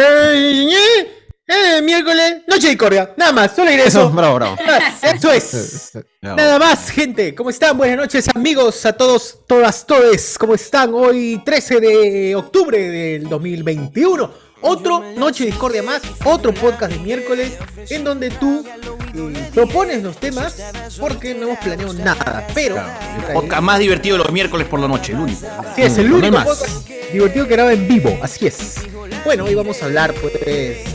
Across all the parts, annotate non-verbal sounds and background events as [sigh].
Eh, eh, miércoles, noche de discordia. Nada más, solo iré eso. Eso, bravo, bravo. Eso es. Nada más, gente. ¿Cómo están? Buenas noches, amigos, a todos, todas, todes. ¿Cómo están? Hoy, 13 de octubre del 2021. Otro Noche Discordia más, otro podcast de miércoles, en donde tú eh, propones los temas porque no hemos planeado nada. Pero. El podcast más divertido de los miércoles por la noche, el único. Así es, el No hay único más. podcast divertido que graba en vivo, así es. Bueno, hoy vamos a hablar, pues, es,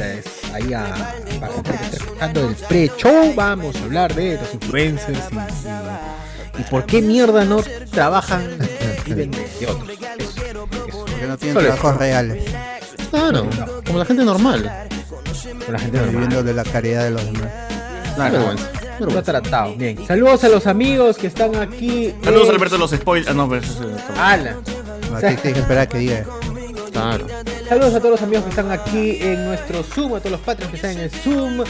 ahí a, para la gente que está escuchando el pre-show, vamos a hablar de los influencers y, y- y por qué mierda no trabajan [laughs] y viven de otros. Eso, eso. Porque no tienen Solo trabajos reales, Claro, como la gente normal. La gente normal. viviendo de la caridad de los demás. Vergüenza. Lo vergüenza. tratado. Bien. Saludos a los amigos que están aquí. Saludos, en- Alberto, los spoilers. Ah, no, pero eso es- Ala. Aquí tienes que esperar que diga. Claro. Saludos a todos los amigos que están aquí en nuestro Zoom, a todos los patrons que están en el Zoom,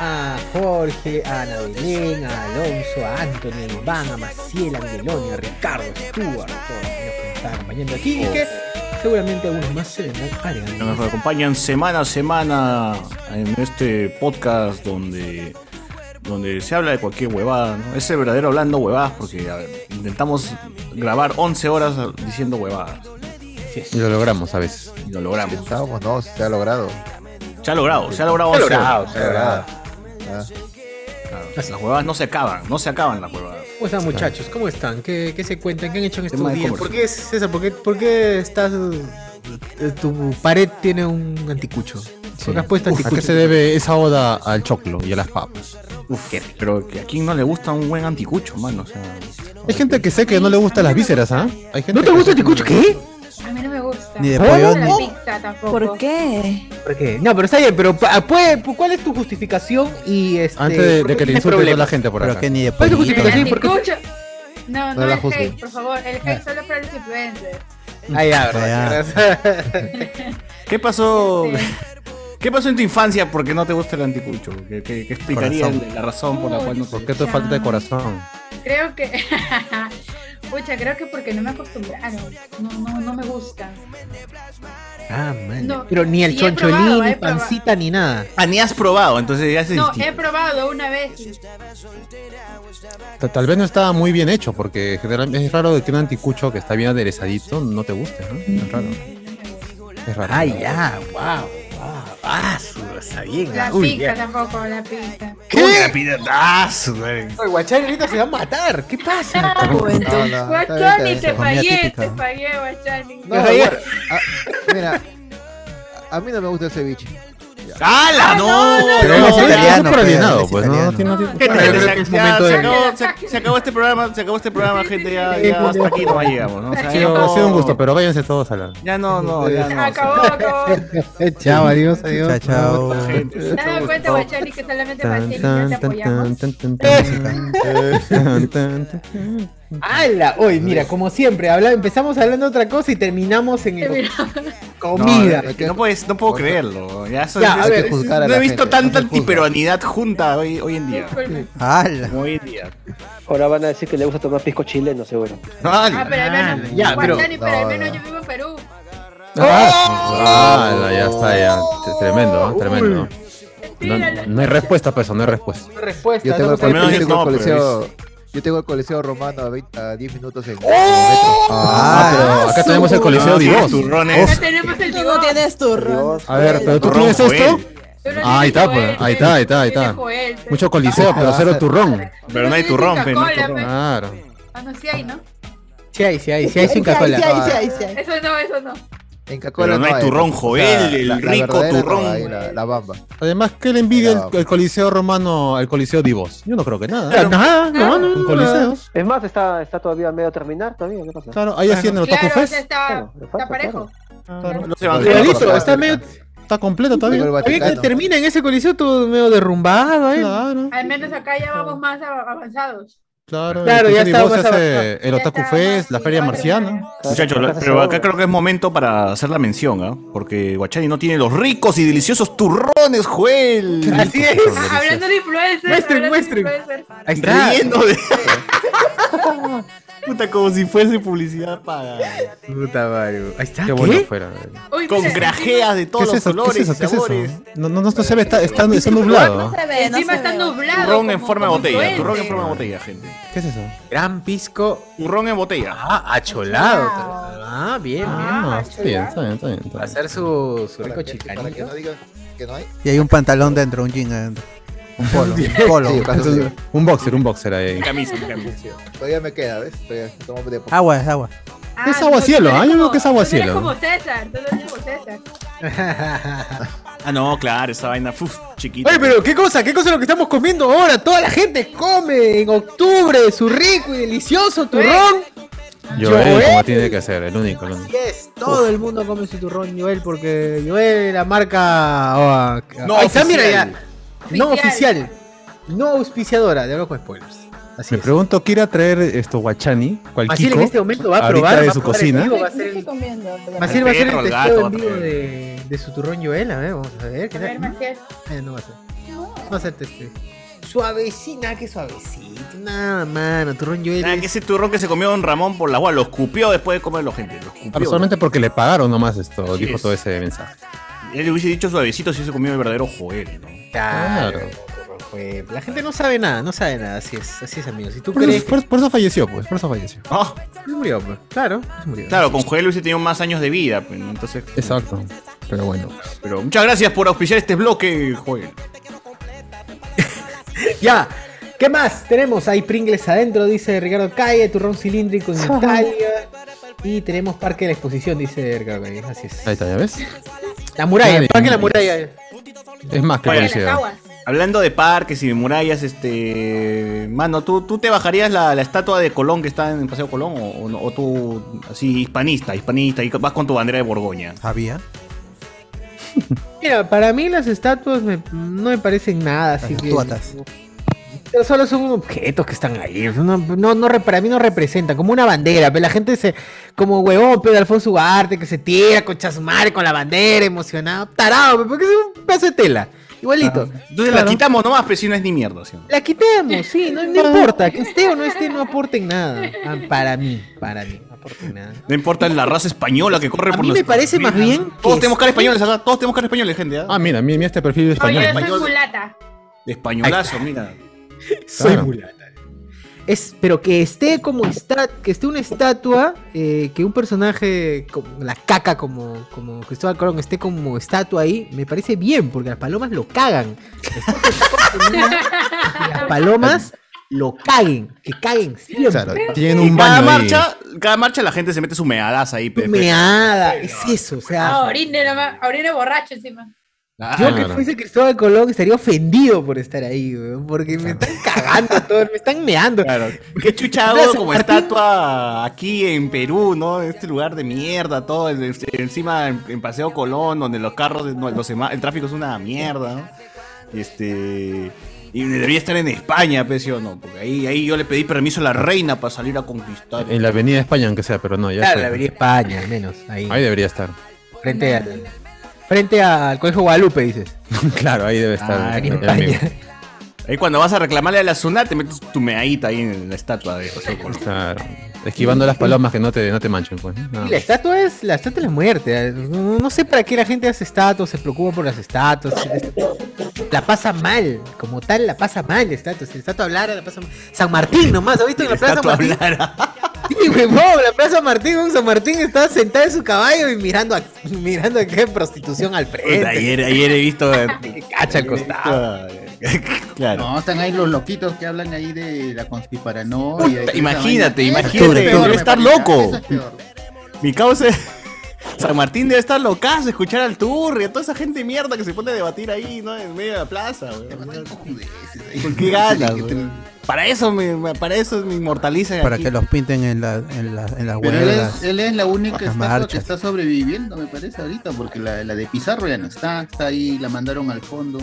a Jorge, a Ana Belén, a Alonso, a Anthony, a Iván, a Maciel, a Migueloni, a Ricardo, a Stuart, a todos los amigos que nos están acompañando aquí y que seguramente algunos más se vendrán agregando. nos acompañan semana a semana en este podcast donde, donde se habla de cualquier huevada. ¿no? Es el verdadero hablando huevadas porque a ver, intentamos grabar 11 horas diciendo huevadas. Y lo logramos a veces. y lo logramos. Estábamos, no, se ha logrado. Se ha logrado, se ha logrado Se ha 11 logrado, horas. se ha logrado. Ah, Claro, Las huevadas no se acaban, no se acaban las huevadas. ¿Cómo están muchachos? ¿Cómo están? ¿Qué, qué se cuentan? ¿Qué han hecho en estos días? ¿Por qué, César? ¿Por qué, por qué estás... eh, Tu pared tiene un anticucho. ¿Por qué puesto Uf, ¿A anticucho? qué se debe esa oda al choclo y a las papas? Uf, pero que a quién no le gusta un buen anticucho, mano. O sea, Hay gente que sé que no le gustan las vísceras, ¿ah? ¿No te gusta que anticucho? ¿Qué? A mí no me gusta. Ni de No pollo, la pizza tampoco. ¿Por qué? ¿Por qué? No, pero está bien, pero pa- puede- ¿cuál es tu justificación? Y este, Antes de, ¿por de qué que te tienes insulte toda la gente por Pero acá. que ni de ¿Cuál es tu justificación? ¿por qué? No, no, No la el juzgue. hate, por favor. El hate solo para los influencers. Ah, ya, verdad. ¿Qué pasó? Sí. ¿Qué pasó en tu infancia porque no te gusta el anticucho? ¿Qué, qué- qué explicaría Corazón. la razón por la cual no te ¿Por qué tu falta de corazón? Creo que. [laughs] Pucha, creo que porque no me acostumbraron. No, no, no me gusta. Ah, man. No, Pero ni el probado, choncholín, ni probado. pancita, ni nada. Ah, ni has probado, entonces ya se No, he probado una vez. y- Tal vez no estaba muy bien hecho, porque generalmente es raro de que un anticucho que está bien aderezadito no te guste, ¿no? Es raro. Es raro. Ah, ya, wow. wow. Ah, su, está bien. La ah, uy, pizza ya. tampoco, la pizza. ¿Qué? Pidatazo, güey. Oye, Guachani ahorita se va a matar. ¿Qué pasa? No, no, está Guachani, te fallé, te fallé, Guachani. No, ah, mira, a, a mí no me gusta el ceviche. ¡Hala, no! Pero No, él es no, italiano, pues, no, no no se, acabó, este programa, se acabó este programa, gente, ya, ya hasta aquí nomás llegamos, ¿no? O sea, Ha sido, no- ha sido un gusto, pero váyanse todos a la. Ya no, no, ya no. Acabó, acabó. Chao, adiós, adiós. Chao, chao. ¡Hala! Hoy, mira, como siempre, habla- empezamos hablando de otra cosa y terminamos en el comida. No, es que no, puedes, no puedo creerlo. Ya, eso- Ya, a es- ver, es- juzgar a no he visto gente, tanta no antiperuanidad junta hoy, hoy en día. ¡Hala! Hoy en día. Ahora van a decir que le gusta tomar pisco chileno, seguro. Ah, pero al menos, ya, pero- pero al no, menos no. yo vivo en Perú. Ah, ya está, ya. Tremendo, ¿no? tremendo. No, no hay respuesta, pues, no hay respuesta. Respuesta. Yo tengo, no Al menos yo tengo no, el pero coliseo, yo tengo el coliseo romano a, 20 a 10 minutos en, el Ah, pero acá tenemos el Coliseo No, Divos. turrones. Ya tenemos el Dios. tienes. Dios. A ver, pero tú Turrón, tienes esto. Ah, ahí está, pues, Joel, ahí está, ahí está, ahí está. Joel, pues. Mucho coliseo, pero cero turrón. Pero no hay turrón, pe, no hay Coca-Cola, turrón. pe. Claro. Ah, no, sí hay, ¿no? Sí hay, sí hay, sí hay sin sí, sí. Eso no, eso no. En Pero no hay turrón, o sea, Joel, el la- la rico no turrón. hay, la, la bamba. Además, ¿qué le envidia No. el, el Coliseo Romano al Coliseo Divos? Yo no creo que nada. Nada, no, no, no. Un coliseos. Es más, está, está todavía medio a terminar todavía, ¿qué pasa? Claro, ahí haciendo el Otaku Claro, Fest. está, Claro, falta, está parejo. Claro. Igualito, está medio. Está completo el todavía. Todavía termina en ese coliseo todo medio derrumbado, ¿eh? Claro, Al menos acá ya vamos más av- avanzados. Claro. Claro, ya Divos más hace el Otaku está Fest, la Feria marciana. Muchachos, pero acá creo que es momento para hacer la mención, ¿ah? Porque Guachani no tiene los ricos y deliciosos turrones, Joel. Así es. Hablando de influencers. Muestren, muestren. está. Riendo de... [laughs] Puta, como si fuese publicidad pagada. Puta madre. Ahí está. Qué ¿Qué? bueno fuera. Uy, Con grajeas de ¿Qué todos es los colores es eso? y ¿Qué es sabores. eso? No, no, no se ve, está, está, está nublado. No se ve, no Encima se está ve. nublado. Turrón en forma de botella. Turrón en forma de botella, gente. ¿Qué es eso? Gran pisco. Turrón en botella. Ah, acholado. Ah, bien, bien. Ah, está bien, está bien, está bien. está bien. hacer su, su rico Para que, para que chicanillo. no digan que no hay. Y hay un pantalón dentro, un jean adentro. Un polo. Un polo. Sí, es Un boxer, un boxer ahí. Camisa, camisa. Todavía me queda, ¿ves? Todavía tomo de poco. Agua, es agua. Ah, Es aguacielo, tú eres ¿ah? Yo veo que es aguacielo. Tú eres como César, tú eres como César. [laughs] Ah, no, claro, esa vaina, uf, chiquita. Oye, pero ¿qué cosa? ¿Qué cosa es lo que estamos comiendo ahora? Toda la gente come en octubre su rico y delicioso turrón. Joel, Joel. como tiene que ser, el único. el único. Yes, todo el mundo come su turrón Joel porque Joel la marca oh, No ahí está, mira oficial. No oficial. No auspiciadora, de algo con spoilers. Así Me es. pregunto, ¿quiere traer esto Guachani? ¿Cuál Maciel en este momento va a ahorita probar de va su cocina. vivo, va a ser ¿Qué el- estoy comiendo? Maciel va a ser el testeo en vivo de, de su turrón Joel, a ver, vamos a ver, ¿qué A ver, tal? Maciel. Eh, no va a ser. No va a ser testeo. Suavecina, qué suavecito. Nada, mano, turrón Joel. Nada, es- que ese turrón que se comió Don Ramón por la agua, lo escupió después de comerlo, gente. Lo escupió. Ah, Solamente porque le pagaron nomás esto, Así dijo es. todo ese mensaje. Él le hubiese dicho suavecito si se comió el verdadero Joel, ¿no? Claro. La gente no sabe nada, no sabe nada, así es, así es amigos. Si tú Por crees eso, por- por eso falleció, pues, por eso falleció. Ah, murió, pues, claro, murió. claro, con Joel hubiese tenido más años de vida, pues, entonces. Exacto. Pero bueno. Pero muchas gracias por auspiciar este bloque, Joel. [laughs] Ya, ¿qué más? Tenemos ahí Pringles adentro, dice Ricardo Calle, turrón cilíndrico en Italia. Y tenemos Parque de la Exposición, dice Ricardo Calle, así es. Ahí está, ¿ya ves? La muralla, el Parque de la muralla. Es más que. Hablando de parques y de murallas, este. Mano, ¿tú, tú te bajarías la, la estatua de Colón que está en el Paseo Colón? ¿O, o no? ¿O tú, así, hispanista, hispanista, y vas con tu bandera de Borgoña? Había. Mira, para mí las estatuas me- no me parecen nada, así Las que... Pero solo son objetos que están ahí. No, no, no para mí no representan, como una bandera. Pero la gente se. Como huevón, pero Alfonso Ugarte, que se tira con chasumare, con la bandera, emocionado. Tarado, pe, porque es un pedazo de tela. Igualito. Entonces Claro. la quitamos nomás, pero si no es ni mierda, ¿sí? no? La quitemos, sí, no, no importa. Que esté o no esté, no aporten nada. Ah, para mí, para mí, no aporten nada. No importa la raza española que corre A por mí me nuestras parece más bien. Todos que tenemos cara españoles acá, todos tenemos cara españoles, gente. ¿ah? Ah, mira, mira este perfil español. Oye, yo soy español. mulata. De españolazo, mira. Soy Claro. mulata. Es, pero que esté como está, que esté una estatua, eh, que un personaje como la caca como, como Cristóbal Colón esté como estatua ahí, me parece bien, porque las palomas lo cagan. Las palomas lo caguen, que caguen siempre. Claro, tienen un cada baño ahí. marcha, cada marcha la gente se mete su meadas ahí. pe- Meada, es eso, o sea. Ah, orine nomás, orine borracho encima. Ah, Yo que claro. fuese Cristóbal Colón estaría ofendido por estar ahí, weón, porque me están cagando todo, me están meando. Claro. Qué chuchado Plaza como Martín. estatua aquí en Perú, ¿no? Este lugar de mierda, todo. el- el- encima en, en Paseo Colón, donde los carros, no, los el tráfico es una mierda, ¿no? Este. Y debería estar en España, pues, ¿sí o no? Porque ahí, ahí yo le pedí permiso a la reina para salir a conquistar. En la avenida España, aunque sea, pero no, ya Claro, fue. la Avenida España, al menos, ahí. Ahí debería estar. Frente al, frente al Colegio Guadalupe, dices. [laughs] claro, ahí debe estar. Ah, el- en el. Ahí cuando vas a reclamarle a la Sunat, te metes tu meadita ahí en la estatua de Colón. Claro. Esquivando las palomas que no te, no te manchen, pues. ¿no? Y la estatua es la estatua es la muerte. No, no sé para qué la gente hace estatuas, se preocupa por las estatuas. La pasa mal, como tal, la pasa mal la estatua. Si la estatua hablara, la pasa mal. San Martín nomás, ¿has visto en la, La Plaza estatua Martín? hablara. [laughs] Sí, huevón, la Plaza Martín, un San Martín está sentado en su caballo y mirando a, [laughs] mirando a qué prostitución al frente. ayer, ayer he visto. [laughs] Que cacha al costado. [laughs] claro. No, están ahí los loquitos que hablan ahí de la. Puta, y imagínate, imagínate, es peor, debe me estar loco. eso es peor. Mi causa. San Martín debe estar locazo, escuchar al Turri, a toda esa gente mierda que se pone a debatir ahí, ¿no? En medio de la plaza, weón. ¿Con qué ganas, Para eso me, para eso me inmortalizan Para aquí. que los pinten en, la, en, la, en las Pero él huelgas. es, él es la única estatua marchas. que está sobreviviendo, me parece, ahorita, porque la, la de Pizarro ya no está, está ahí, la mandaron al fondo.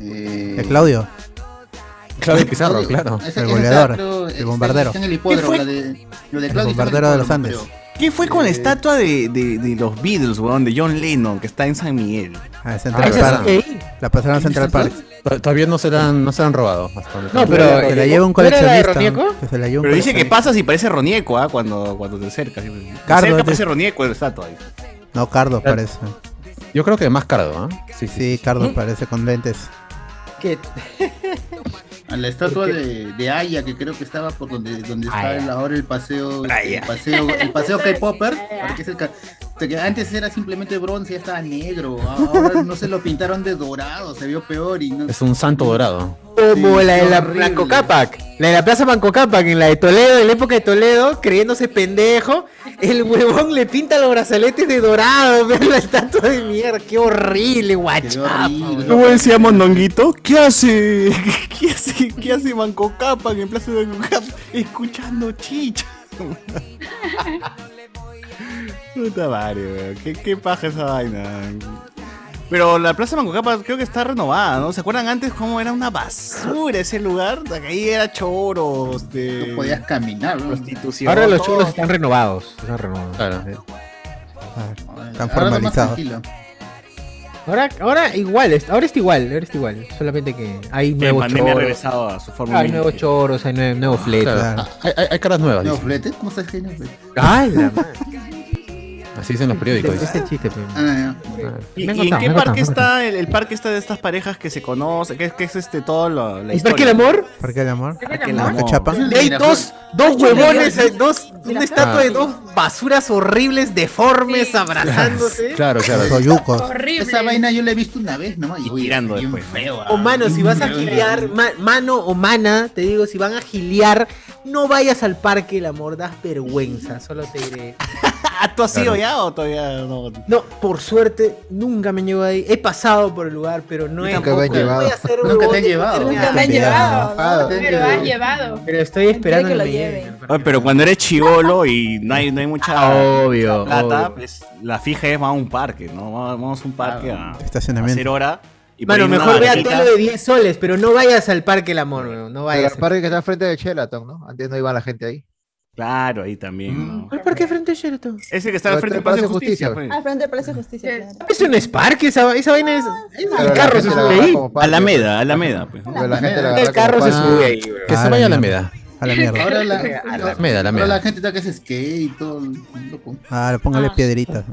Eh, De Claudio. Claudio Pizarro, claro. esa- El esa goleador, creo, el está- bombardero. Está en el hipódromo, fue? la de, lo de Claudio el bombardero de los Andes. ¿Qué fue con la estatua de, de, de los Beatles, weón? De John Lennon, que está en San Miguel. Ah, Ah, Central Park. La pasaron a Central Park. To- Todavía no se la han, no se la han robado. No, pero. Que la lleva un ¿no era la de coleccionista. Se la lleva un Pero dice que pasas y parece Ronieco, ¿ah? Cuando, cuando te acercas. Cardo, cerca parece Ronieco la estatua ahí. No, Cardo parece. Yo creo que más Cardo, ¿ah? Sí, sí. Sí, Cardo parece con lentes. ¿Qué? A la estatua de, de Aya, que creo que estaba por donde, donde está el- ahora el paseo, el paseo, el paseo [laughs] K-Popper, porque es el que antes era simplemente bronce, ya estaba negro, ahora no se lo pintaron de dorado, se vio peor y no Es un santo dorado. Como Sí, la de la. Blanco Cápac. La de la Plaza Banco Cápac, en la de Toledo, en la época de Toledo, creyéndose pendejo, el huevón le pinta los brazaletes de dorado, [laughs] vean la estatua de mierda, qué horrible, se guacho. ve horrible. ¿Cómo decía Mondonguito? [laughs] ¿Qué hace? ¿Qué hace? ¿Qué hace Banco Capa en Plaza de Banco Capa? Escuchando chicha. [laughs] Puta madre, weón. ¿Qué, qué paja esa vaina. Pero la Plaza Banco Capa creo que está renovada, ¿no? ¿Se acuerdan antes cómo era una basura ese lugar? Ahí era choros, de No podías caminar, ¿no? prostitución. Ahora los chulos están renovados. Están renovados. Claro. Ah, Ahora Están formalizados. Ahora, ahora igual, es- ahora está igual, ahora está igual. Solamente que hay nuevos ha choros. regresado a su forma Hay nuevos choros, hay nue- nuevos fletos. Claro. Ah, Hay, caras nuevas. ¿Nuevo dicen. flete? ¿Cómo sabes que hay nuevo flete? ¡Ay, la madre! [laughs] Así dicen los periódicos. Ese chiste, pues. Ah, ya. ¿Y, en qué parque contado, está el, el parque está de estas parejas que se conocen? ¿Qué, es- qué es este todo lo, la ¿El Parque del Amor? ¿Parque del amor? Parque del ¿La Amor. Y hay dos, dos huevones, eh, dos, una estatua de dos basuras horribles, deformes, Sí. abrazándose. [laughs] Claro, claro. Soyucos. Horrible. Esa vaina yo la he visto una vez nomás. Y tirando después, ¿no? feo, ah. O mano, si vas a giliar, mano o mana, te digo, si van a giliar, no vayas al Parque del Amor, das vergüenza, solo te diré. Ah, [laughs] ¿tú has ido Claro. ya o todavía no? No, por suerte, nunca me han llevado ahí. He pasado por el lugar, pero no he tampoco. me han no llevado. Nunca te huevón han llevado. Nunca me han llevado. Ah, Pero has llevado. Pero estoy esperando que el lo Parque Oye, pero cuando eres chivolo y no hay, no hay mucha Obvio, plata, obvio. pues la fija es vamos a un parque, ¿no? Vamos a un parque a, a Estacionamiento. hacer hora. Y Mano, mejor vea tele de 10 soles, pero no vayas al Parque del Amor, no Pero vayas. el parque que está enfrente de Sheraton, ¿no? Antes no iba la gente ahí. Claro, ahí también, ¿no? ¿Cuál parque frente a Sheraton? Ese que está al Pero frente del Palacio de Justicia, Justicia, pues. Al frente del Palacio de Justicia, claro. Eso no es parque, esa, esa vaina es. Pero el la carro se la sube ahí. Alameda, Alameda, pues. ¿no? La gente la El carro se sube ahí. Que Ah, se vaya a la la meda. A la mierda. Ahora la, [laughs] Alameda, ahora Alameda. la gente está que hace skate y todo. loco. Ah, póngale Ah. piedritas.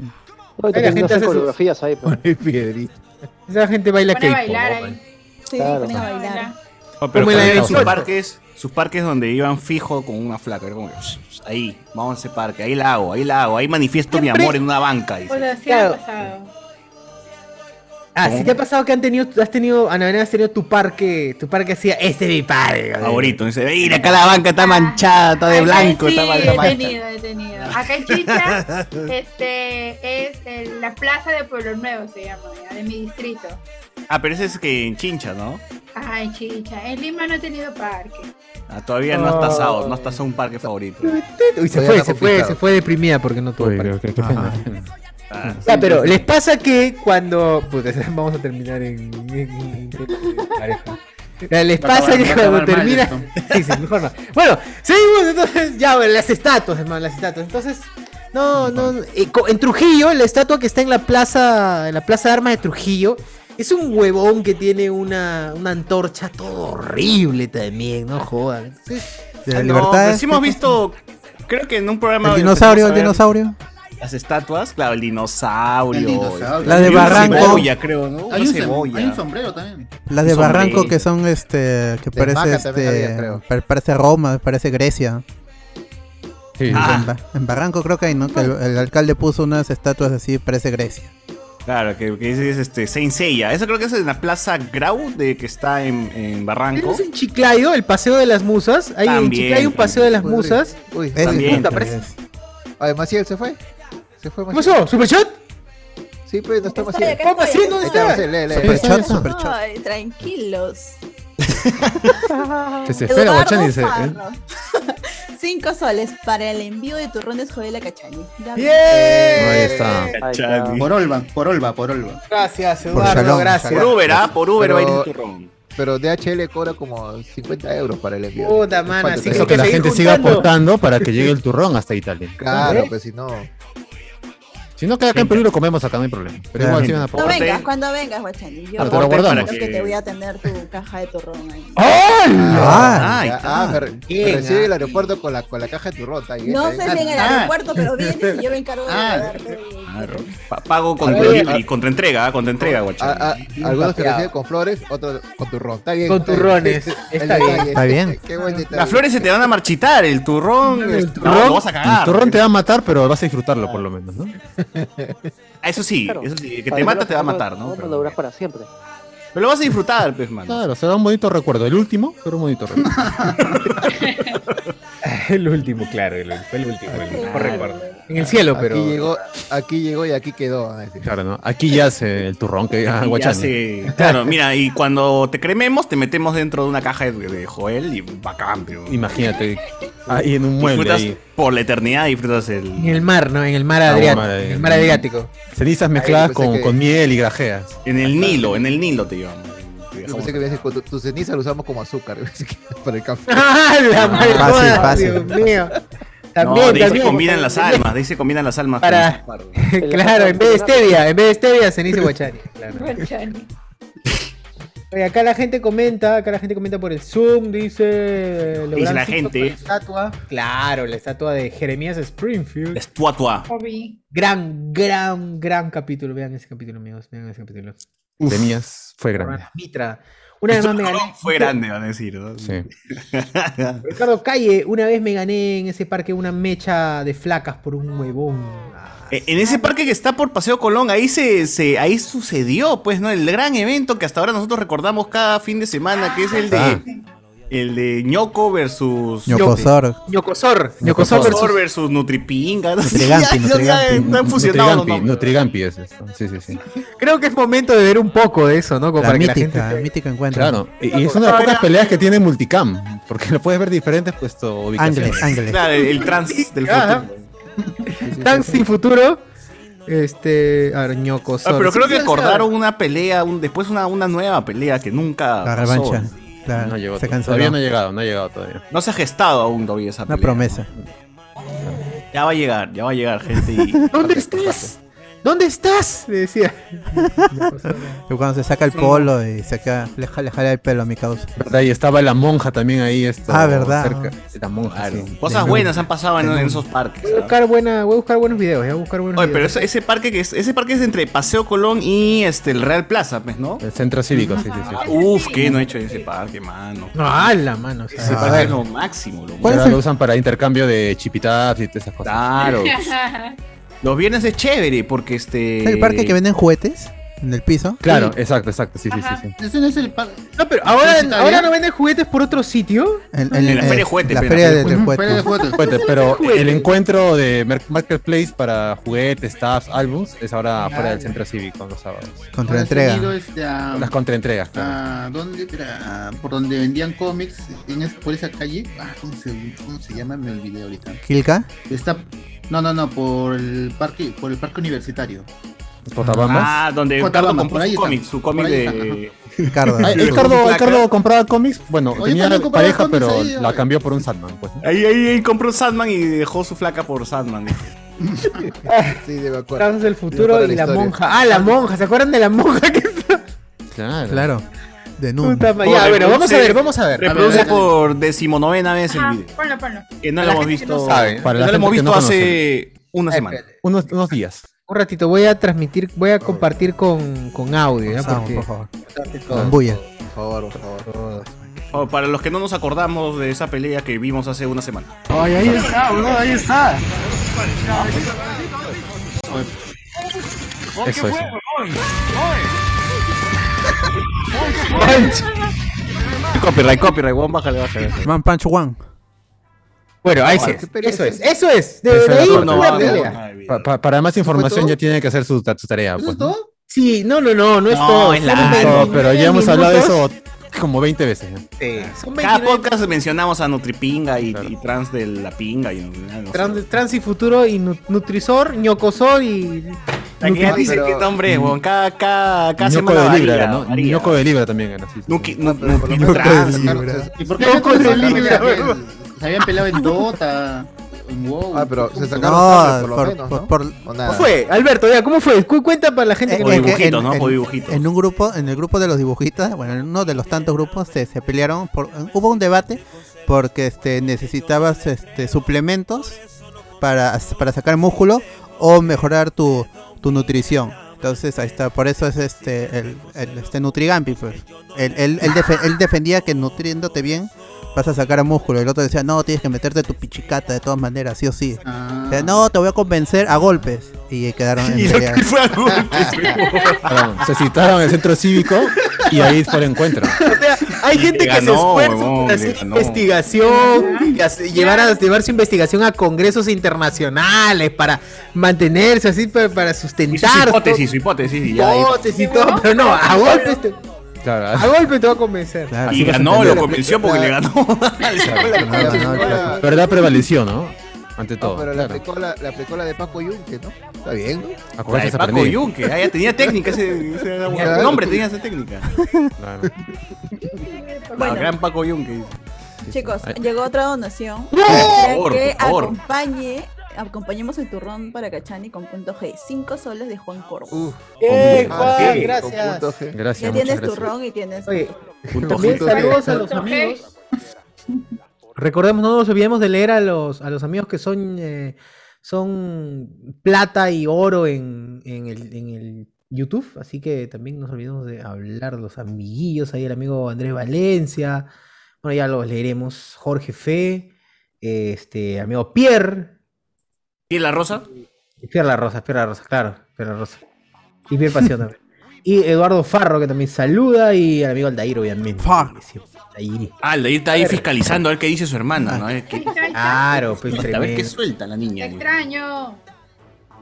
Hoy la te gente no hace coreografías ahí, pues. Poner piedrita. [laughs] Esa gente baila bailar ahí. Sí, Claro. ponen a bailar. Oh, pero Como en sus 28. parques, sus parques donde iban fijo con una flaca, era como que, ahí, vamos a ese parque, ahí la hago, ahí la hago, ahí manifiesto mi Siempre- amor en una banca, dice. O sea, sí Claro. ha pasado. Ah, si te ha pasado que han tenido, has tenido, Ana Belén, has tenido tu parque, tu parque hacía, este es mi parque. weón". favorito, dice, mira acá la banca está manchada, está de blanco, sí, está mal- he está manchada. tenido, he tenido. Acá en Chicha, [laughs] este, es el- la plaza de Pueblo Nuevo, se llama, ya, de mi distrito. Ah, pero ese es que en Chincha, ¿no? Ajá, en Chicha. En Lima no he tenido parque. Ah, todavía no has tasado, no has tasado un parque favorito. Uy, se Todavía fue, se fue, se fue deprimida porque no tuvo Uy, parque. pena. Ah, Ya, pero les pasa que cuando. Puta, [laughs] vamos a terminar en. en- en- en pareja. Ya, Les pasa acabar- que cuando termina. [laughs] Sí, sí, mejor no. Bueno, seguimos entonces. Ya, bueno, las estatuas, hermano, las estatuas. Entonces. No, no. no, eh, en Trujillo, la estatua que está en la plaza. En la plaza de armas de Trujillo. Es un huevón que tiene una, una antorcha todo horrible también, no jodan. Sí. De la Ah, no, libertad. sí hemos visto, creo que en un programa... El dinosaurio, el dinosaurio. Las estatuas, claro, el dinosaurio. El dinosaurio. La de Y Barranco. cebolla, creo, ¿no? Hay un, cebolla. hay un sombrero también. Las de Un Barranco sombrero. que son este. que De parece este. había, creo. pa- parece Roma, parece Grecia. Sí, Ah. En, Ba- en Barranco creo que hay, ¿no? Que el, el alcalde puso unas estatuas así, parece Grecia. Claro, que, que es este Saint Seiya. Eso creo que es en la Plaza Grau de que está en, en Barranco. ¿Tienes en Chiclayo el paseo de las musas? Hay en También, Chiclayo un también. paseo de las Uy, musas. Uy, También, es- también. es- Además, sí, él se fue. Se fue ¿Qué pasó? ¿Superchat? Sí, pues estoy, acá ¿Cómo estoy. así? ¿Dónde está. Superchat, superchat. Ay, tranquilos. Se espera, Guachani. ¿eh? [laughs] Cinco soles para el envío de turrones Joel Cachani. Ya ¡Bien! Ahí está. Por Olva, por Olva, por Olva. Gracias, Por Eduardo, Shalom, gracias. Por Uber, ¿ah? Por Uber Pero- va a ir el turrón. Pero DHL cobra como 50 euros para el envío. Puta, falta así. Eso que la gente siga juntando. aportando para que llegue el turrón hasta Italia. Claro, pues si no. Si no, que acá en Perú lo comemos acá, no hay problema. Pero igual sí van a Cuando vengas, cuando vengas, Guachani. Yo Ah, te lo guardamos. que te voy a tener tu caja de turrón ahí. [laughs] Ah, está. ah, me, re- me Bien, recibe ah. el aeropuerto con la, con la caja de turrón. Está bien, No sé bien. si en el Ah, aeropuerto, pero vienes y yo me encargo de Ah. darte. Claro. Pa- Pago con A ver, delivery, a- contra entrega, contra entrega, a- algunos te reciben con flores, otros con turrón. Está bien. Con turrones. Está bien. Está bien. Las flores se te van a marchitar, el turrón. El no, turrón- lo vas a cagar. El turrón te va a matar, pero vas a disfrutarlo por lo menos, ¿no? [laughs] Ah, Eso sí, Claro. eso sí. El que Para te mata te va a matar, ¿no? Pero, lo duras para siempre. pero lo vas a disfrutar, pues, mano. Claro, será un bonito recuerdo. El último, pero un bonito recuerdo. [laughs] [laughs] El último, claro, el, fue el último, el mejor recuerdo. En el cielo, pero. Aquí llegó, aquí llegó y aquí quedó. Claro, ¿no? Aquí ya se el turrón que ah, Y ya Guachani. se- Claro, mira, y cuando te crememos, te metemos dentro de una caja de, de Joel y bacán, pero. Imagínate, ahí en un mueble Disfrutas ahí. por la eternidad, disfrutas el. En el mar, ¿no? En el mar Ah, Adriático. En el mar Adriático. Cenizas mezcladas con, que- con miel y grajeas. En el Nilo, en el Nilo te llevamos. Yo pensé que decir, con tu, ceniza lo usamos como azúcar [laughs] para el café. ¡Ah, [laughs] la madre! Fácil. Dios mío. No, También, de ahí se también. combinan las almas, de ahí se combinan las almas. Para- [laughs] claro, en vez de stevia, en vez de stevia, ceniza y guachani. Claro. Guachani. Oye, acá la gente comenta, acá la gente comenta por el Zoom, dice. ¿Qué dice la gente? la estatua. Claro, la estatua de Jeremías Springfield. Es tuatua. Obi. Gran, gran, gran capítulo. Vean ese capítulo, amigos. Vean ese capítulo. De mías fue grande. Mitra. Una vez más me gané. Fue grande, van a decir. ¿no? Sí. [laughs] Ricardo Calle, una vez me gané en ese parque una mecha de flacas por un huevón. Eh, En ese parque que está por Paseo Colón, ahí se, se- ahí sucedió, pues, ¿no? El gran evento que hasta ahora nosotros recordamos cada fin de semana, que es el de Ah. El de ñoco versus Ñocosor. Ñocosor. Ñocosor versus. Versus Nutripinga. Nutrigampi, [laughs] Nutrigampi. Están fusionados, Nutrigampi, es esto. Sí, sí, sí. Creo que es momento de ver un poco de eso, ¿no? Como La para que la mítica, gente. mítica encuentro. Claro, y, y es una de las pocas peleas que tiene multicam, porque lo puedes ver diferentes puesto ubicaciones. Ángeles, ángeles. Claro, el, el trans del futuro. Tan sin futuro. Este. A ver. Ah, pero creo que acordaron una pelea, un, después una, una nueva pelea que nunca La pasó. Claro, No llegó, se canceló. todavía no ha llegado, no ha llegado todavía. No se ha gestado aún todavía esa Una pelea. promesa. Ya va a llegar, ya va a llegar, gente. Y... [laughs] ¿Dónde estás? ¿Dónde estás? Le decía. [laughs] Y cuando se saca el polo y se queda, le jala, le jala el pelo a mi causa. ¿Verdad? Y estaba la monja también ahí. Esto, Ah, ¿verdad? cerca. La monja, Claro, sí. Cosas buenas han pasado en, en esos parques. Voy a buscar, buena, voy a buscar buenos videos. Voy a buscar buenos Oye, pero videos. ese, ese parque que es, ese parque es entre Paseo Colón y este el Real Plaza, pues, ¿no? El centro cívico, sí, sí, sí. Uf, qué no he hecho en ese parque, mano. No, a la mano. o sea, Ese parque es lo máximo, lo ¿Cuál es Ahora el- lo usan para intercambio de chipitaps y todas esas cosas. Claro. [laughs] Los viernes es chévere porque este. ¿El parque que venden juguetes en el piso? Claro, exacto, exacto, sí, sí, sí, sí. Ese no es el pa- No, pero ahora, ¿Sí está ahora bien? no venden juguetes por otro sitio. En, la feria de juguetes, La pero feria la de, de juguetes. fuera pero el encuentro de Mer- Marketplace para juguetes, tabs, álbums es ahora afuera del centro cívico los sábados. Contra Ahora este, a- Las contraentregas, claro. a- ¿dónde era? por donde vendían cómics en es- por esa calle ah, ¿cómo, se, cómo se llama? me olvidé ahorita Kilka. está no no no por el parque por el parque universitario Cotabambas. Ah, donde Cotabamba, Ricardo compró por ahí su está. cómic, su cómic de. Ricardo. [laughs] Ricardo, compraba cómics, bueno, Oye, tenía pareja, cómics pero ahí, la cambió por un Sandman, pues. Ahí, ahí, ahí compró Sandman y dejó su flaca por Sandman. [laughs] Sí, acordar. Trazos del futuro para y la la monja. Ah, la monja. ¿Se acuerdan de la monja que Claro. Claro. De Nun. Ya, bueno, vamos a ver, vamos a ver. Reproduce A ver, por decimonovena vez el Ajá, video. ponlo, ponlo. Que no lo hemos visto. no lo hemos visto hace una Ay, semana. Unos, unos días. Un ratito, voy a transmitir, voy a compartir con, con audio, ¿ya? Sound, Porque por favor. Por favor, por favor. O para los que no nos acordamos de esa pelea que vimos hace una semana. ay ahí está bro, ahí está Eso, eso. Copyright, copyright, weón, bájale, bájale. Man Punch One. Bueno, ahí No, sí es. Eso es, eso es. De, Eso de ahí. No, pelea. Pa- pa- para más información ya tiene que hacer su, su tarea. ¿eso Pues, es ¿no? todo? Sí, no, no, no, no es No, todo. es Son largo. 29 No, pero ya hemos hablado de eso como 20 veces. Sí, son Cada 29 podcast mencionamos a Nutripinga y, Claro. y trans de la pinga. Y, no sé. Trans, trans y futuro y nu- Nutrisor, ñocosor y. Aquí Nutri- dice pero- qué nombre, weón. Cada, cada, cada Ñoco semana de varía, Libra, era, ¿no? varía. Ñoco de Libra también era así. Nuki- No. Libra. ¿Y por qué Libra, weón. se habían peleado en Dota Wow. Ah, pero se sacaron No, por lo por- menos, por- ¿no? por- O ¿Cómo fue? Alberto, ya, ¿cómo fue? Cu- Cuenta para la gente Eh, que dibujitos, en- ¿no? en- Por dibujitos. En un grupo, en el grupo de los dibujitas, bueno, en uno de los tantos grupos se, se pelearon, por, hubo un debate porque este necesitabas este suplementos para, para sacar músculo o mejorar tu, tu nutrición. Entonces ahí está, por eso es este el, el- este Nutrigampi, pues. Él, él, él él defendía que nutriéndote bien vas a sacar músculo. Y el otro decía, no, tienes que meterte tu pichicata de todas maneras, sí o sí. Ah. O sea, no, te voy a convencer a golpes. Y quedaron [laughs] en Y pelea. que fue a golpes, Perdón, se citaron en el centro cívico y ahí fue el encuentro. O sea, hay gente que se esfuerza le hacer ganó. investigación, y hace- llevar a llevar su investigación a congresos internacionales para mantenerse así para, para Y su sustentar hipótesis, su hipótesis. Y, ya, hipótesis y todo, pero no, a golpes te, Claro, a golpes te va a convencer. Claro, y ganó, lo convenció porque le ganó. [laughs] La verdad prevaleció, ¿no? Ante No, todo. pero la aplicó la, la aplicó la de Paco Yunque, ¿no? Está bien, La de Paco aprendí. Yunque, ah, ya tenía técnica, ese, nombre tenía esa técnica. Claro. Bueno. Gran Paco Yunque. Chicos, Ay. llegó otra donación. Que acompañe, acompañemos el turrón para Cachani con punto G. 5 soles de Juan Corvo. Uf, Bien, ah, Juan, gracias. Gracias, ya tienes gracias. turrón y tienes. Oye, Punto G. saludos a los Punto G. amigos. [laughs] Recordemos, no nos olvidemos de leer a los, a los amigos que son, eh, son plata y oro en, en el, en el YouTube. Así que también nos olvidemos de hablar de los amiguillos. Ahí el amigo Andrés Valencia. Bueno, ya los leeremos. Jorge Fe. Este, amigo Pierre. ¿Y la rosa? Pierre La Rosa, Pierre La Rosa, claro. Pierre La Rosa. Y Pierre Pasión también. Y Eduardo Farro, que también saluda. Y al amigo Aldair, obviamente. Farro. Ah, el ahí está ahí fiscalizando a ver qué dice su hermana, ¿no? Qué, Claro, pues a ver qué suelta la Te niña. extraño.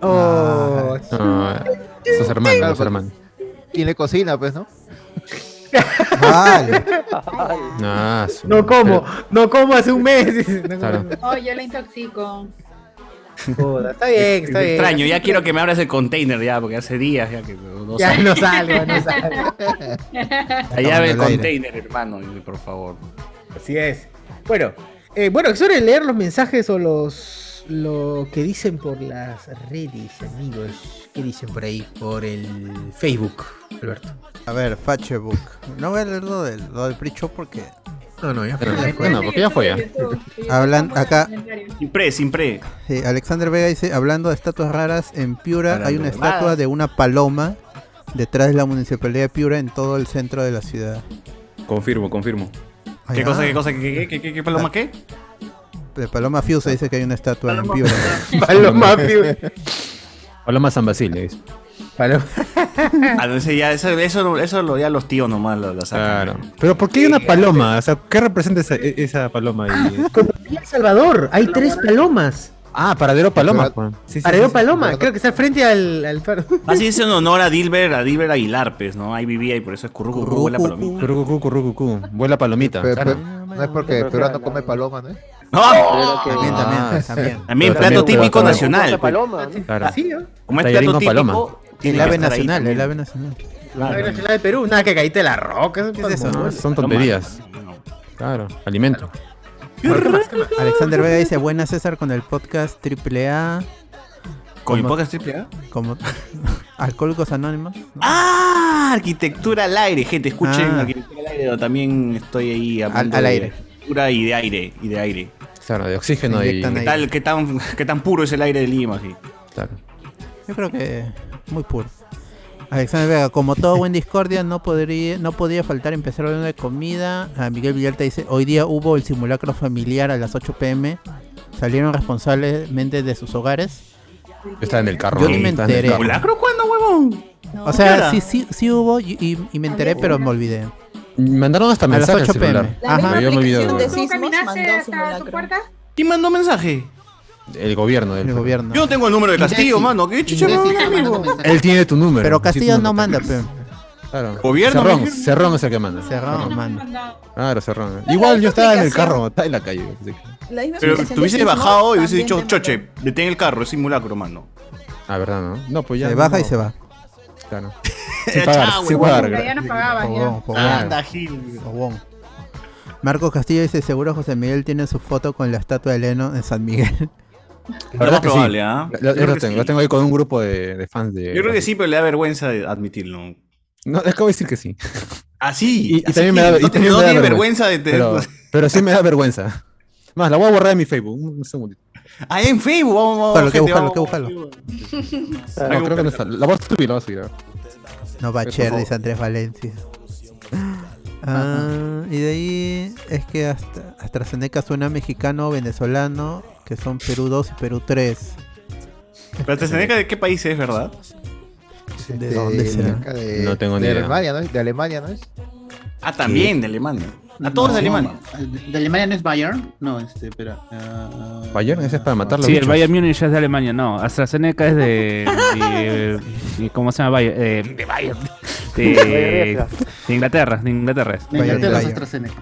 Oh, No, sus hermanos, los hermanos. ¿Quién le cocina, pues, no? Vale. Su- [laughs] no como, no como hace un mes. no Claro. Oh, yo la intoxico. Está bien, está bien. extraño, ya quiero que me abras el container ya, porque hace días ya que no Ya sale. no salga, no salga. [laughs] Allá ve el container, hermano, por favor. Así es. Bueno, eh, bueno, es hora de leer los mensajes o los lo que dicen por las redes, amigos. ¿Qué dicen por ahí? Por el Facebook, Alberto. A ver, Facebook. No voy a leer lo del, lo del pre-show porque No, no, ya Pero- fue. bueno, porque ya fue ya. Hablan acá- Sin pre, sin pre. sí, Alexander Vega dice, hablando de estatuas raras, en Piura Hablando hay una de estatua de una paloma detrás de la municipalidad de Piura en todo el centro de la ciudad. Confirmo, confirmo. Ay, ¿Qué cosa, qué cosa, qué, qué, qué, qué, qué paloma qué? De Paloma Fiusa dice que hay una estatua en Piura. Paloma, [laughs] piu- Paloma San Basilio. dice. Paloma. [laughs] Ah, no sé, ya, eso, eso, eso lo, ya los tíos nomás lo, lo sacan. Claro. Pero ¿por qué hay una paloma? O sea, ¿qué representa esa, e- esa paloma ahí? Como en El Salvador, hay tres palomas. Ah, paradero paloma. Pues. Sí, sí, Paredón sí, sí. paloma, creo que está frente al, al faro. [laughs] Así es en honor a Dilber, a Dilber Aguilar, pues, ¿no? Ahí vivía y por eso es currucu, huele a palomita. Currucucú, currucucú. Vuela palomita. Pero- claro. pero- no es porque Perú no come paloma, ¿no? ¡No! También, Ah, también, también. También Pero plato también típico nacional. pues. paloma. Claro. Sí, ¿no? Como es plato típico. Tiene El ave nacional, el ave nacional. La Ave Nacional de Perú, nada que caíste la roca. ¿Qué es eso? No, son tonterías. Claro, alimento. Alexander Vega dice, buena César con el podcast AAA, ¿Con mi Como- podcast triple A? como [laughs] Alcohólicos Anónimos. ¿no? ¡Ah! Arquitectura al aire, gente. Escuchen Ah. arquitectura al aire. pero También estoy ahí hablando al de aire. arquitectura y de aire. Y de aire. Claro, de oxígeno y. ¿Qué ahí. tal, qué, tan, ¿Qué tan puro es el aire de Lima? Así? Claro. Yo creo que muy puro. Alexander Vega, como todo buen discordia, no podría, no podía faltar empezar hablando de comida. A Miguel Villalta dice, hoy día hubo el simulacro familiar a las 8 pm. Salieron responsablemente de sus hogares. Estaba en el carro. Yo ni me en enteré. carro. ¿Simulacro cuándo, huevón? No. O ¿Qué sea, sí, sí, sí hubo y, y- y me enteré, pero me olvidé. Mandaron hasta A las mensajes 8 al celular. pm. La Ajá. misma Yo me olvidé. ¿Quién mandó mensaje? El gobierno. El gobierno. Yo no tengo el número de Castillo, mano. ¿Qué chucha me. Él tiene tu número. Pero Castillo no manda, pe. Claro. Gobierno, Cerrón. Cerrón es el que manda. Cerrado, manda. Claro, Cerrón. Igual yo estaba en el carro, está en la calle. Pero tú Sismos bajado y hubieses también dicho, choche, detén el carro, es simulacro, mano. Ah, verdad, ¿no? No, pues ya. Se baja no. y se va. Claro. [laughs] Sin pagar, sin. Pero ya no pagaban Anda, Gil. Marcos Castillo dice, seguro José Miguel tiene su foto con la estatua de Leno en San Miguel. [laughs] La verdad más que sí. probable, ¿ah? Lo- Yo lo que tengo, sí. lo tengo ahí con un grupo de, de fans de. Yo creo que sí, pero le da vergüenza de admitirlo. No, acabo de decir que sí. Ah, sí. Y, y Así también me que da, y no te- también no me da tiene vergüenza de tener. Pero, pero sí me da vergüenza. Más, la voy a borrar de mi Facebook. Un un segundito. Ah, en Facebook, vamos, vamos. Que gente, búscalo, vamos, que búscalo. No, creo que no está. La voy a subir, la voy a subir. No va a dice Andrés Valencia. Ah, y de ahí es que hasta AstraZeneca suena mexicano, venezolano, que son Perú 2 y Perú 3. Pero AstraZeneca, ¿de qué país es, verdad? ¿De dónde será? de- No tengo ni de idea. Alemania, ¿no? De Alemania, ¿no es? Ah, también, de Alemania. A todos de No, Alemania. ¿De Alemania no es Bayern? No, este, espera. ah, Bayern, ese es para matar los Sí, el. Bayern Múnich es de Alemania, no. AstraZeneca es de. [laughs] de- de- ¿Cómo se llama Bayern? Eh, de Bayern. De, de Inglaterra, de Inglaterra. es. de Inglaterra es. AstraZeneca.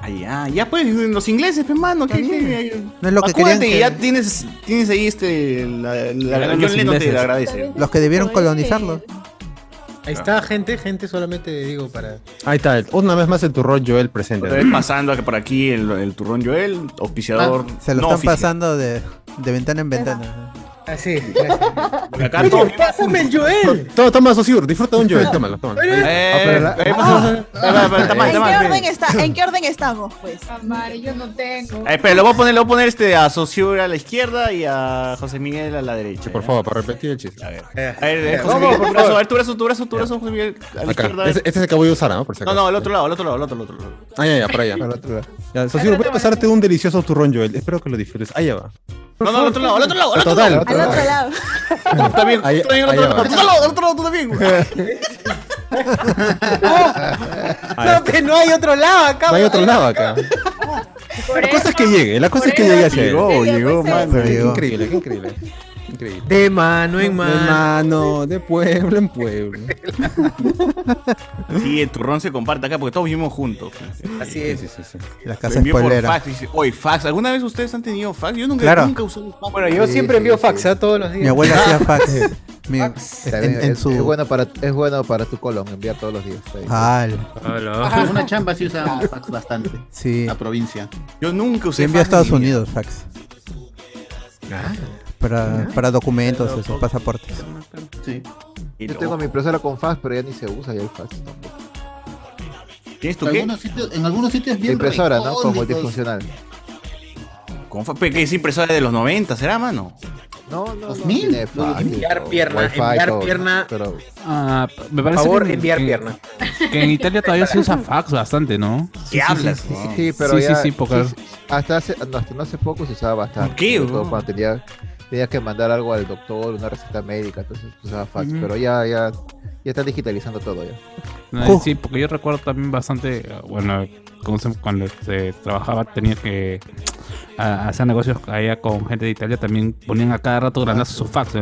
Ah, ya, ya pues, los ingleses, pues, mano. ¿qué, qué- No es lo que Acuérdate querían que ya que- tienes, tienes ahí este. La, la, John los Lennon te agradece. Los que debieron colonizarlo. Ahí está, gente, gente, solamente digo para. Ahí está. Una vez más el turrón Joel presente. Otra vez pasando por aquí el, el turrón Joel, auspiciador. Se lo no están oficial. pasando de, de ventana en ventana. Ah, sí. Porque acá todos Oye, pásame el Joel. Toma, toma, Sosur, disfruta de un Joel, tómalo, tómalo. Eh, la- eh, está [laughs] mal, ¿En qué, mal, orden espera. está, ¿En qué orden estamos, pues? Yo no tengo. Eh, espera, le voy a poner, le voy a poner este a Sociur a la izquierda y a José Miguel a la derecha. Por favor, para repetir el chiste. A ver, Eh, a ver, eh, José Miguel, por tu brazo, a ver, tu brazo, tu brazo, tu brazo, José Miguel, a la Acá. izquierda. Este, este es el que voy a usar, ¿no? Por si No, acaso. no, al otro lado, al otro lado, al otro, al otro. al otro. Ah, ya, ya, para allá. Lado. Ya, Sosur, voy a pasarte un delicioso turrón Joel. Espero que lo disfrutes. Allá va. No, no, al otro lado, al otro lado, al otro Total. lado. Al otro lado. Tú también, tú también, al otro lado, al otro lado, al otro lado, tú también. [laughs] No, que no hay otro lado acá. No hay otro lado acá. [laughs] La cosa es que llegue, la cosa es que llegue hacia él. Llegó, llegó, mano. Increíble, qué increíble. Increíble. De mano en De mano. mano, de pueblo en pueblo. Sí, el turrón se comparte acá porque todos vivimos juntos. Así Sí, es. sí, sí, sí. La casa envió por spoilera. fax. Dice, Oye, fax. ¿Alguna vez ustedes han tenido fax? Yo nunca, Claro. nunca usé un fax. Bueno, yo Sí, siempre sí, envío sí. fax ¿ah? todos los días. Mi abuela hacía [laughs] fax. Mi- Fax. en, También en es, su. es bueno para, es bueno para tu colon enviar todos los días. Ah, en una chamba sí usa fax bastante. sí. La provincia. Yo nunca usé Se envió a fax Estados. Unidos fax. Para, para documentos, esos pasaportes. Sí. Yo tengo mi impresora con fax, pero ya ni se usa ya el fax tampoco. ¿Tienes tu En qué? algunos sitios, en algunos sitios bien impresora, ¿no? Como recónditos. multifuncional. Con fa- pe- ¿Qué es impresora de los 90? ¿Será, mano? No, no, no. 2000, tiene no, fax, enviar pierna, wifi, enviar todo, pierna. Pero Ah, me Por parece favor, que, enviar que- pierna. que en Italia todavía se usa fax bastante, ¿no? ¿Qué hablas? sí, sí, pero Sí, sí, ya sí, porque- sí, hasta hace no, hasta no hace poco se usaba bastante. ¿Por qué, todo weón? cuando tenía tenías que mandar algo al doctor, una receta médica, entonces usaba fax, Ujú. pero ya ya ya están digitalizando todo ya. No, Sí, porque yo recuerdo también bastante, bueno, como se- cuando se trabajaba tenía que a- hacer negocios allá con gente de Italia, también ponían a cada rato grandazo su fax.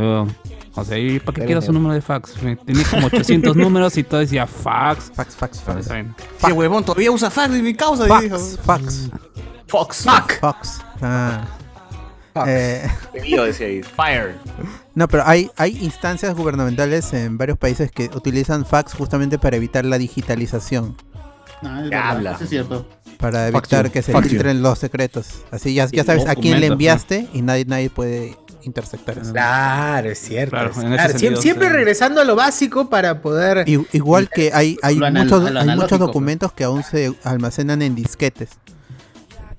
O sea, ¿y para qué quiero su un- número de fax? Tenía como 800 [laughs] números y todo decía fax. Fax, fax, fax. Ese huevón todavía usa fax de mi causa. Fax, fax, Fox. fax. Ah. Eh, decía ahí. Fire. no, pero hay, hay instancias gubernamentales en varios países que utilizan fax justamente para evitar la digitalización. No, es ¿Qué verdad, habla? eso es cierto. Para evitar que se you. filtren los secretos. Así ya, ya sabes a quién le enviaste y nadie, nadie puede interceptar eso. Claro, es cierto. Claro, es- en ese claro, sentido, siem- siempre sí. regresando a lo básico para poder. Igual que hay, hay, muchos, hay muchos analógico, documentos que aún se almacenan en disquetes.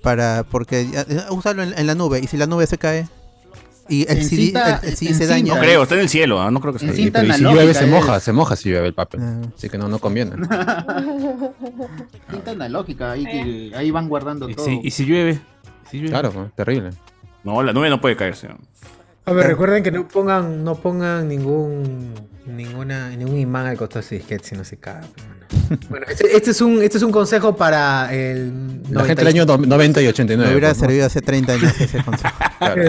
Para, porque ya- eh, úsalo en, en la nube y si la nube se cae y el CD, cinta- el- el CD en se daña. No creo, está en el cielo. ¿ah? No creo que esté Sí, pero y si llueve se es- moja, se moja si llueve el papel. Ah. Así que no, no conviene. [laughs] Cinta analógica, ahí, que, ahí van guardando Y todo. si, y si llueve. ¿Y si llueve? Claro, terrible. No, la nube no puede caerse. A ver, recuerden que no pongan, no pongan ningún ninguna, ningún imán al costado de ese disquete si no se cae. [laughs] Bueno, este, este es un, este es un consejo para el La gente del año no- 90 y Me 89. hubiera pues, ¿no? servido hace 30 años ese [laughs] consejo. Claro.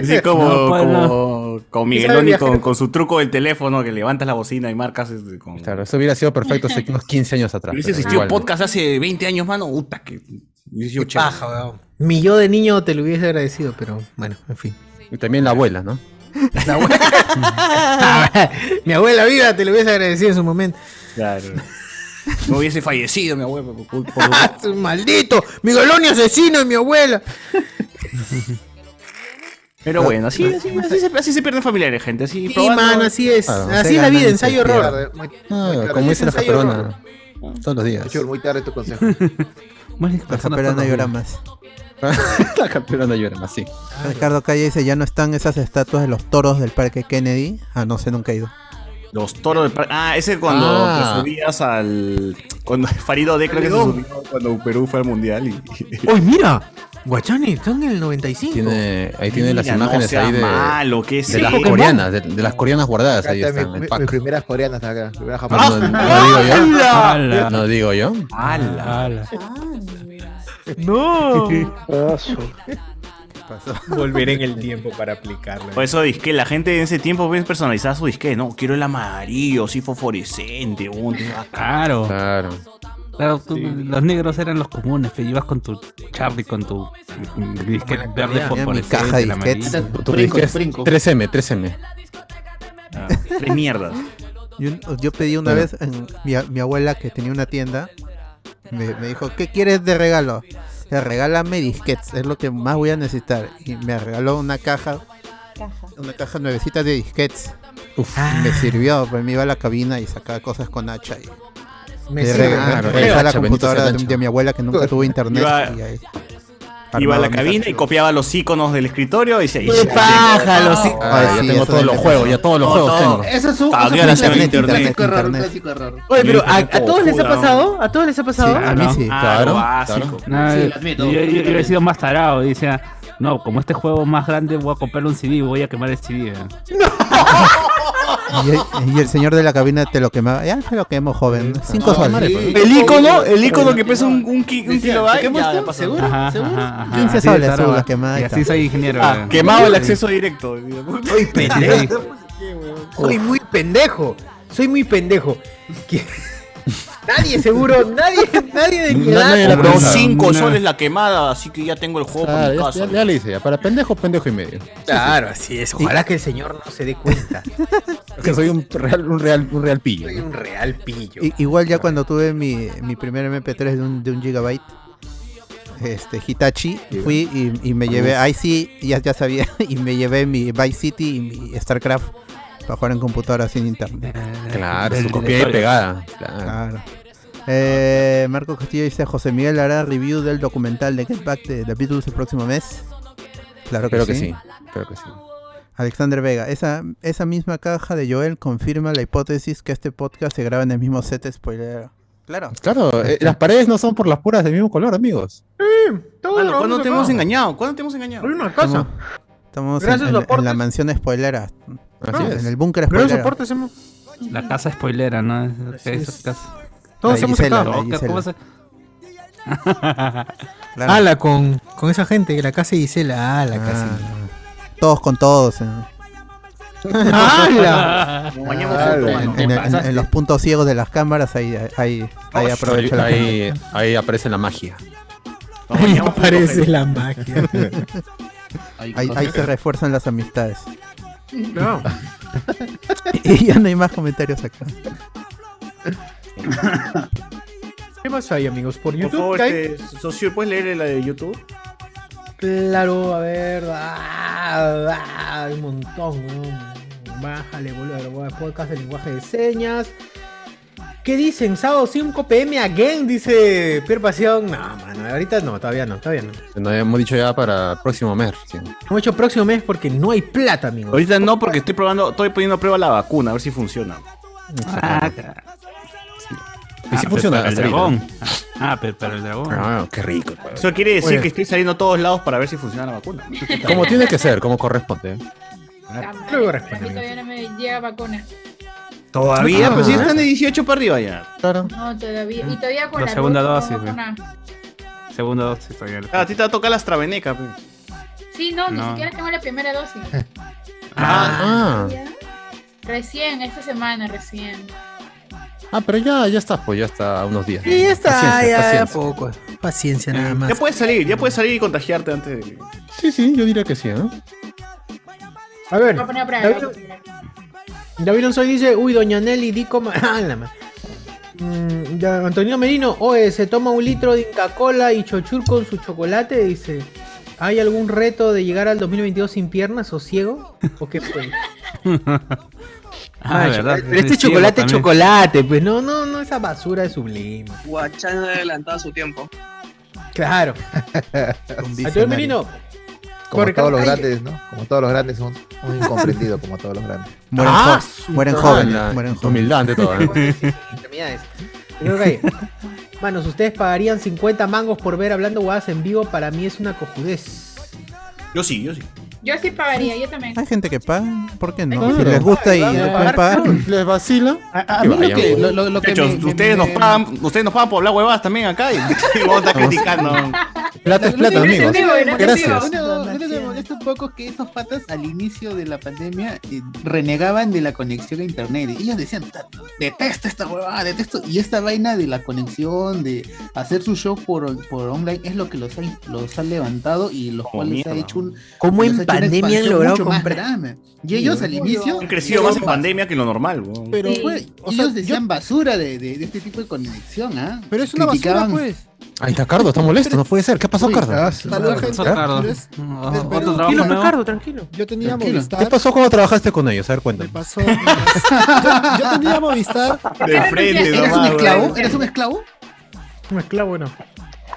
Así como, No, pues, como, como ¿Y Migueloni viajar? con, con su truco del teléfono que levantas la bocina y marcas. este, con... Claro, eso hubiera sido perfecto hace [laughs] unos 15 años atrás. Hubiese existido igual, ¿no? podcast hace 20 años, mano. Puta, que hubiese sido Qué chévere. paja, weón. Mi yo de niño te lo hubiese agradecido, pero bueno, en fin. Y también la abuela, ¿no? [laughs] La abuela- [laughs] Mi abuela viva te lo hubiese agradecido en su momento. Claro. No hubiese fallecido mi abuelo por, por- por- [laughs] ¡Maldito! ¡Mi galón asesino y mi abuela! Pero bueno, así, así, así se, así se pierden familiares, gente. Así, Sí, probando- mano, así es. Claro, así es la vida, ensayo error. Ah, como dice la ensayo japerona. Todos los días. Muy tarde tu consejo. Más La japerona llora más. [laughs] la japerona llora más, sí. Ricardo Calle dice, ya no están esas estatuas de los toros del parque Kennedy. Ah, no sé, nunca he ido. Los toros del parque. Ah, ese cuando Ah. te subías al. Cuando [laughs] Farido D creo que se subió cuando Perú fue al mundial. Y, [laughs] ¡Uy, mira! Guachani, están en el 95. Tiene, ahí tiene las Mira, no imágenes sea ahí de, malo, ¿qué es de las eso? coreanas, de, de las coreanas guardadas ahí está están, mi- el mi- pack. mis primeras coreanas acá. No, japonesas. no- no digo yo. ¡Hala! No digo yo. ¡Hala! [laughs] No. Ah, su- Volveré en el tiempo para aplicarlo. Por eso disque, la gente en ese tiempo pues, personalizaba su disque, ¿no? Quiero el amarillo, así fosforescente, un Claro. Claro. Claro, tú- los negros eran los comunes, te ibas con tu Charlie, con tu disquete verde fosforescente, caja de disquetes. Tu Brinco, disque es brinco. 3M, 3M. Tres mierdas. Yo, yo pedí una Bueno. vez, en, mi, mi abuela que tenía una tienda, me, me dijo, ¿qué quieres de regalo? Le regálame disquetes, es lo que más voy a necesitar. Y me regaló una caja, Caja. una caja nuevecita de disquetes. Uf. Y me sirvió, pues me iba a la cabina y sacaba cosas con hacha y Me le sirve, rega- claro, regresaba el a la computadora de, mi abuela que nunca tuvo internet. Iba- y ahí Iba a la cabina y copiaba los iconos del escritorio y se. ¡Qué ya- paja! Los Ah, Ay, ya tengo todos los juegos, ya todos los juegos tengo. Eso es un, Ah, clásico error, un internet. clásico error. Oye, pero ¿a, todos les ha pasado? ¿A todos les ha pasado? A mí no. sí. Ah, Claro. No, Sí, yo, lo admito. yo- yo hubiera sido más tarado decía, no, como este juego es más grande, voy a comprarle un CD y voy a quemar el CD. ¿eh? [laughs] Y el, y el señor de la cabina te lo quemaba. Ya se lo quemo, joven. Cinco No, soles. madre, El icono, el icono que pesa un, un, ki- un kilobyte. ¿qué ya, pasó. ¿Seguro? Ajá, ¿Seguro? ajá, ajá. 15 Así de soles, tarado. Y así soy ingeniero. Ah, ¿eh? quemado el acceso directo. [laughs] Soy pendejo. Soy muy pendejo. Soy muy pendejo. [laughs] Que- Nadie seguro, nadie, nadie de mi edad. Nadie Cobró pensaba. 5 No. soles la quemada, así que ya tengo el juego mi ya, casa. ya- ya le hice, ya. Para pendejo, pendejo y medio. Claro, así es. Ojalá que el señor no se dé cuenta. [laughs] Que soy un real, un real, un real pillo. Soy un real pillo. I- igual ya cuando tuve mi, mi primer MP3 de un, de un gigabyte, este Hitachi, fui y, y me llevé, ahí sí, ya, ya sabía, [laughs] y me llevé mi Vice City y mi StarCraft para jugar en computadora sin internet. Claro, su copia y pegada. Claro. Claro. Eh, Marco Castillo dice, José Miguel hará review del documental de Get Back de The Beatles el próximo mes. Claro que, Espero que sí. sí. Espero que sí. Alexander Vega, esa, esa misma caja de Joel confirma la hipótesis que este podcast se graba en el mismo set spoiler. Claro. Claro, eh, las paredes no son por las puras del mismo color, amigos. Todo Mano, lo ¿Cuándo te acá. hemos engañado? ¿Cuándo te hemos engañado? Hay una casa. Estamos en, Gracias, en- en soportes. la mansión spoilera. Así Ah, es. En el búnker Pero spoilera. soportes hemos. La casa spoilera, ¿no? Es- es- es. casa. Todos hemos Gisela, sacado. la Oh, ¿qué- Gisela. ¿Cómo se- [laughs] Claro. Ala, con, con esa gente, la casa de Gisela. Ala, Ah, casi. todos con todos. eh. [laughs] Foto, En, en- en- en los puntos ciegos de las cámaras, ahí, ahí, ahí aprovecha la ahí, ahí aparece la magia. Ahí aparece la magia. [laughs] Ahí, ahí se refuerzan las amistades. No. [laughs] Y ya no hay más comentarios acá. [laughs] ¿Qué más hay, amigos? Por Por YouTube. favor, ¿qué hay? este, socio, ¿puedes leer la de YouTube? Claro, a ver. ah, ah, un montón. ¿no? Bájale, boludo. Podcast de lenguaje de señas. ¿Qué dicen? Sábado 5 pm again, dice Pierre Pasión. No, mano, ahorita no, todavía no, todavía no. Nos habíamos dicho ya para el próximo mes. sí. Hemos hecho próximo mes porque no hay plata, amigos. Ahorita no, porque estoy probando, estoy poniendo a prueba la vacuna, a ver si funciona. Ah, Y sí ah, funciona pero hasta el ahorita. dragón. Ah, pero para el dragón. Ah, qué rico. Eso quiere decir Oye. que estoy saliendo a todos lados para ver si funciona la vacuna. Como tiene que ser, como corresponde. Luego A responde, mí amigo. todavía no me llega vacuna. Todavía, Ah. pues si están de 18 para arriba ya. Claro. No, todavía. Y todavía con La la, segunda dosis, dosis, no. Segunda dosis todavía. Ah, a ti te va a tocar la AstraZeneca. pues. Sí, no, ni siquiera tengo la primera dosis. [laughs] Ah, ¿Ya? Recién, esta semana, recién. ah, pero ya, ya está, pues ya está a unos días. Sí, ya está, Paciencia, ya, ya paciencia. poco. Paciencia nada más. Ya puedes salir, ya puedes salir y contagiarte antes de. Sí, sí, yo diría que sí, ¿no? A ver, Voy a poner a prueba. David, David Lonsoy dice, uy, doña Nelly, di coma... [laughs] Ah, Mm, Antonio Merino, oye, se toma un litro de Inca Cola y chochur con su chocolate, dice. ¿Hay algún reto de llegar al 2022 sin piernas o ciego? ¿O qué fue? [laughs] Ah, Ay, verdad. Pero este Sí, chocolate es chocolate, pues no, no, no, esa basura de sublime. Guachán ha adelantado su tiempo. Claro. Arturo Merino. Como todos los grandes, ¿no? Como todos los grandes, un, un incomprendido, como todos los grandes. [laughs] Mueren, Ah, jo- mueren jóvenes. Mueren jóvenes. humildad ante todo. Galle. Manos, [laughs] ustedes pagarían 50 mangos por ver hablando guadas en vivo. Para mí es una cojudez. Yo sí, yo sí. Yo sí pagaría, yo también. Hay gente que paga, ¿por qué no? Si les gusta y pagar, pueden pagar. Les vacila. A, lo que, lo, lo- lo que Muchachos, me- me- ustedes nos pagan, ustedes nos pagan por hablar huevadas también acá y, [laughs] vamos a estar criticando. Plata es plata, amigos. Gracias. Lo único que me molesta un poco es que estos patas al inicio de la pandemia eh, renegaban de la conexión a internet. Ellos decían, "Ta- detesto esta huevada, detesto. Y esta vaina de la conexión, de hacer su show por, por online, es lo que los ha, los ha levantado y los Como cuales ha hecho un. ¿Cómo pandemia han logrado mucho más comprar? grande. Y ellos al inicio. Han crecido más en pandemia que en lo normal. weón. Pero, Sí. Pues, o sea, ellos decían basura de, de- de este tipo de conexión, ¿ah? pero es una basura, pues. Ahí está Cardo, está molesto, no puede ser. ¿Qué pasó, Cardo? ah, Salud, gente. Cardo. Ah, nuevo. Ricardo, tranquilo. Yo tenía Tranquilo. Movistar. ¿Qué pasó cuando trabajaste con ellos? A ver, Me cuéntame. pasó. yo, yo tenía Movistar. [laughs] De frente, ¿Eres un esclavo? ¿Eres un esclavo? Un esclavo, no.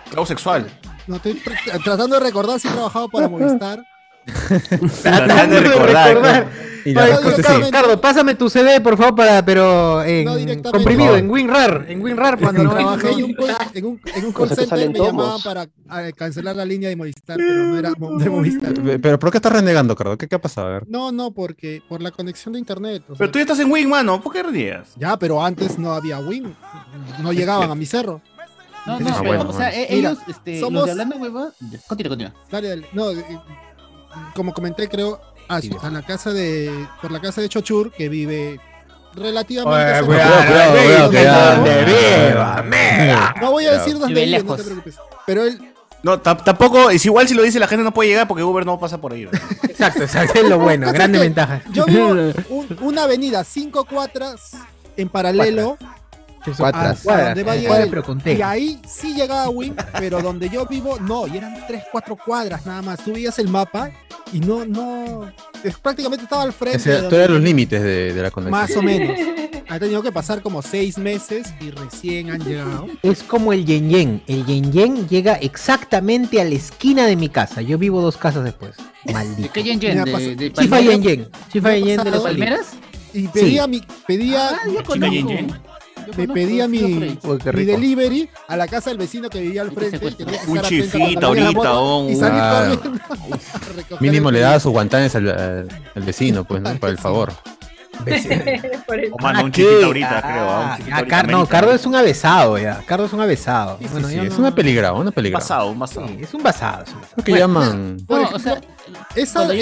Esclavo sexual. No, estoy tr- tratando de recordar si he trabajado para [laughs] Movistar. [laughs] Tratando de recordar. Y la Ay, respuesta es Ricardo, sí. Ricardo, pásame tu CD, por favor, para, pero en No comprimido, No. en WinRAR, en WinRAR [laughs] Cuando no, trabajé en no. un, call, en un, en un call center me llamaban para ah, cancelar la línea de Movistar, pero no era de Movistar. Pero ¿por qué estás renegando, Cardo? ¿Qué, qué ha pasado? A ver. No, no, porque por la conexión de internet. o sea, Pero tú ya estás en Wing, mano. ¿Por qué reniegas? Ya, pero antes no había Win. No llegaban a mi cerro. No, no, Ah, pero, bueno, o sea, bueno. e- Mira, ellos, este, somos- los de hablando hueva, continúa, continúa. Dale, dale. No, eh, como comenté, creo, ah, Sí, a la casa de, por la casa de Chochur, que vive relativamente. No voy a decir dónde Vive no lejos. te preocupes. Pero él, No, tam- tampoco, es igual si lo dice la gente no puede llegar porque Uber no pasa por ahí. weón. Exacto, exacto, es lo bueno, grande ventaja. yo vivo un- una avenida, cinco cuadras en paralelo Cuatras. Cuadras, él. pero con. Y ahí sí llegaba Win, pero donde yo vivo, no, y eran tres, cuatro cuadras nada más. Tú veías el mapa y no, no, es- prácticamente estaba al frente. Ese, de tú los límites de, de la conexión. Más o menos. [laughs] Ha tenido que pasar como seis meses y recién han llegado. Es como el Yen Yen. El Yen Yen llega exactamente a la esquina de mi casa. Yo vivo dos casas después. ¿De Maldito. qué Yen Yen? ¿De, de Chifa? Yen Yen. Chifa Yen Yen de los pasado- Palmeras. Y pedía mi, pedía, Ah, yo conozco. Me pedía mi, qué delivery a la casa del vecino que vivía al frente. tenía que Un chifita ahorita, un- [laughs] Mínimo le daba sus guantanes al, vecino, pues, ¿no? Para el favor. [laughs] O mano, un ¿qué? chifita ahorita, Ah, creo. ah, un chifita ah, ahorita no. Cardo es un avesado ya. Cardo es un avesado. Bueno, Sí, yo es no- una peligrada, una Un peligrada. basado, un basado. Sí, es un basado. es un basado. Bueno, llaman. Por No, o sea, esa, me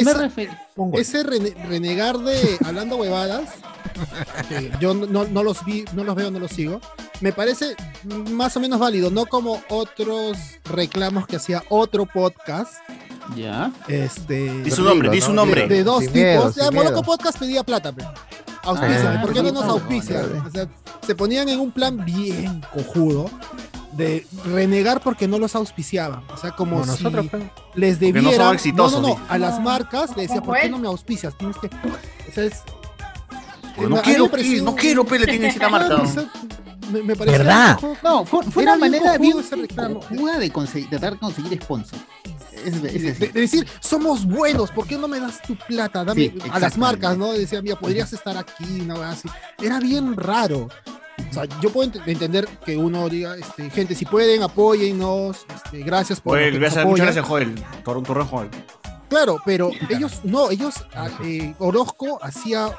ese rene- renegar de hablando huevadas, que [laughs] yo no, no- no los vi, no los veo, no los sigo, me parece más o menos válido, no como otros reclamos que hacía otro podcast. Ya. Este, Di su nombre, di su de, nombre. de dos Sin tipos. miedo, ya, miedo. Podcast pedía plata, pe. Auspíciame, Ah, ¿por qué no nos no, auspicia? no, no. O sea, se ponían en un plan bien cojudo de renegar porque no los auspiciaban. O sea, como Como si nosotros, pues. les Porque no exitosos, no, no, no, a las marcas le decía, ¿Cómo ¿por qué no me auspicias? Tienes que. O sea, es. Porque a no mí quiero, pe, no quiero, pe, le tienen cita Claro, marca. [laughs] o sea, me, me pareció ¿Verdad? No, fue, fue una manera bien de conseguir, tratar de conseguir sponsor. Es, es de, decir, somos buenos, ¿por qué no me das tu plata? Dame Sí, a las marcas, ¿no? Decía, mira, podrías estar aquí, una cosa así. Era bien raro. O sea, yo puedo ent- entender que uno diga, este, gente, si pueden, apóyennos, este, gracias por Joel, que nos gracias, muchas apoyan. gracias, Joel. Tor- Torreón Joel. Claro, pero ellos, no, ellos, ah, eh, Orozco hacía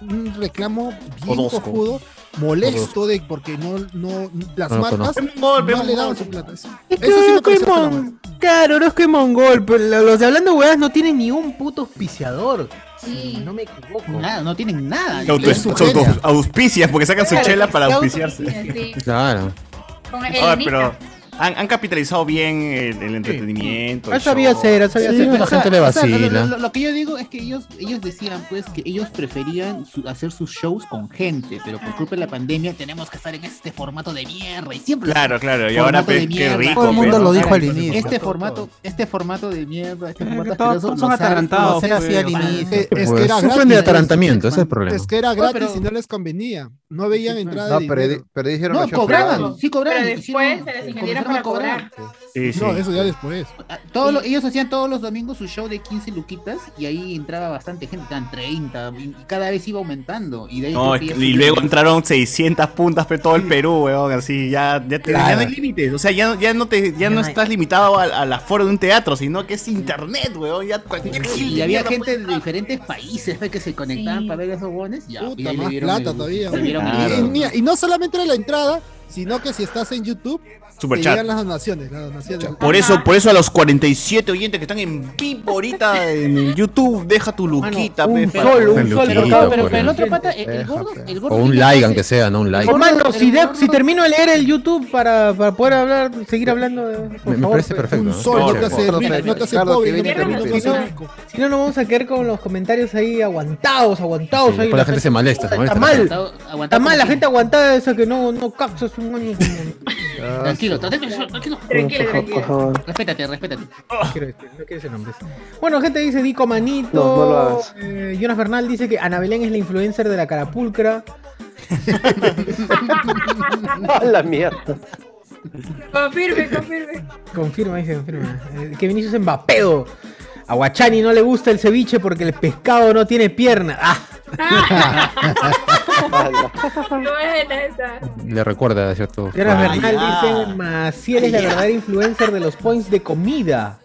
un reclamo bien Orozco. cojudo, molesto de porque no, no, las No marcas pe, no le daban su plata. Eso, Es que eso sí me Orozco pareció mon-. Claro, Orozco es mongol, pero lo- los de hablando huevas no tienen ni un puto auspiciador. Sí. No me equivoco. Nada, no tienen nada. Se auto- Es su se auto- genia. auspicias porque sacan su chela para se auspiciarse. Claro. Con Ay, Elenita. pero han, han capitalizado bien el, el entretenimiento. el Ah, sabía show. hacer, sabía Sí, hacer. la gente le O sea, lo- vacila. Lo, lo que yo digo es que ellos, ellos decían pues que ellos preferían su- hacer sus shows con gente, pero por culpa de la pandemia tenemos que estar en este formato de mierda y siempre Claro, claro, y ahora, formato pues, de qué mierda. rico, Todo el mundo pues, lo ¿no? dijo al inicio. Este formato, este formato de mierda, este formato todos son ha- atarantados, ha- Era así al ha- inicio. Eh, es Pues, que era sufren gratis, de pues. atarantamiento, ese es el problema. Es que era No, gratis pero- y no les convenía. No veían entrada No, de pero, pero dijeron No, cobraban, sí cobraban. Pero después se les comenzaron a cobrar. Sí, sí. No, eso ya después. Todos los- ellos hacían todos los domingos su show de 15 luquitas y ahí entraba bastante gente, eran 30 y y cada vez iba aumentando. Y, de ahí No, creo es que que- ya y se- luego entraron 600 puntas por todo el Perú, weón, así, ya, ya, te- ya no hay límites, o sea, ya, ya no te, ya no estás limitado al, al aforo de un teatro, sino que es internet, weón, ya cualquier Y había gente de diferentes países que se conectaban para ver esos bones. Ya, y Puta, le más plata el- todavía. Claro. Y, y y no solamente era la entrada, sino que si estás en YouTube, te Superchat. llegan las donaciones. Las donaciones. Por eso, por eso a los 47 oyentes que están en vivo ahorita en YouTube, deja tu luquita, un pe, solo, para- un Luquita, solo. Pero, pero, pero el otro pata, el, el gordo, el gordo O un like, que- aunque sea, ¿no? Un like. Hermano, si, de- si termino de leer el YouTube para, para poder hablar, seguir hablando de. por Me, me favor, parece pues. perfecto. Un ¿no? sol no No, te hace, rico, no te hace Ricardo, pobre, que no viene te no te hace rico. Si no, nos vamos a quedar con los comentarios ahí aguantados, aguantados. Sí, ahí, después la gente se molesta, se Está mal. Aguantado- aguantado Está mal la como gente aguantada esa que no, no capta un Tranquilo, tranquilo, tranquilo. Tranquilo, tranquilo. favor. Respétate, respétate. No quiero, decir- no quiero decir nombres. Bueno, gente dice Dico Manito. No, no eh, Jonas Bernal dice que Ana Belén es la influencer de la carapulcra. [laughs] A la mierda. Confirme, confirme. Confirma, dice, confirma. Eh, que Vinicius es Mbappeo. A Guachani no le gusta el ceviche porque el pescado no tiene pierna. Ah. [laughs] Le recuerda a cierto. Ay, Bernal dice Maciel es la verdadera influencer de los points de comida.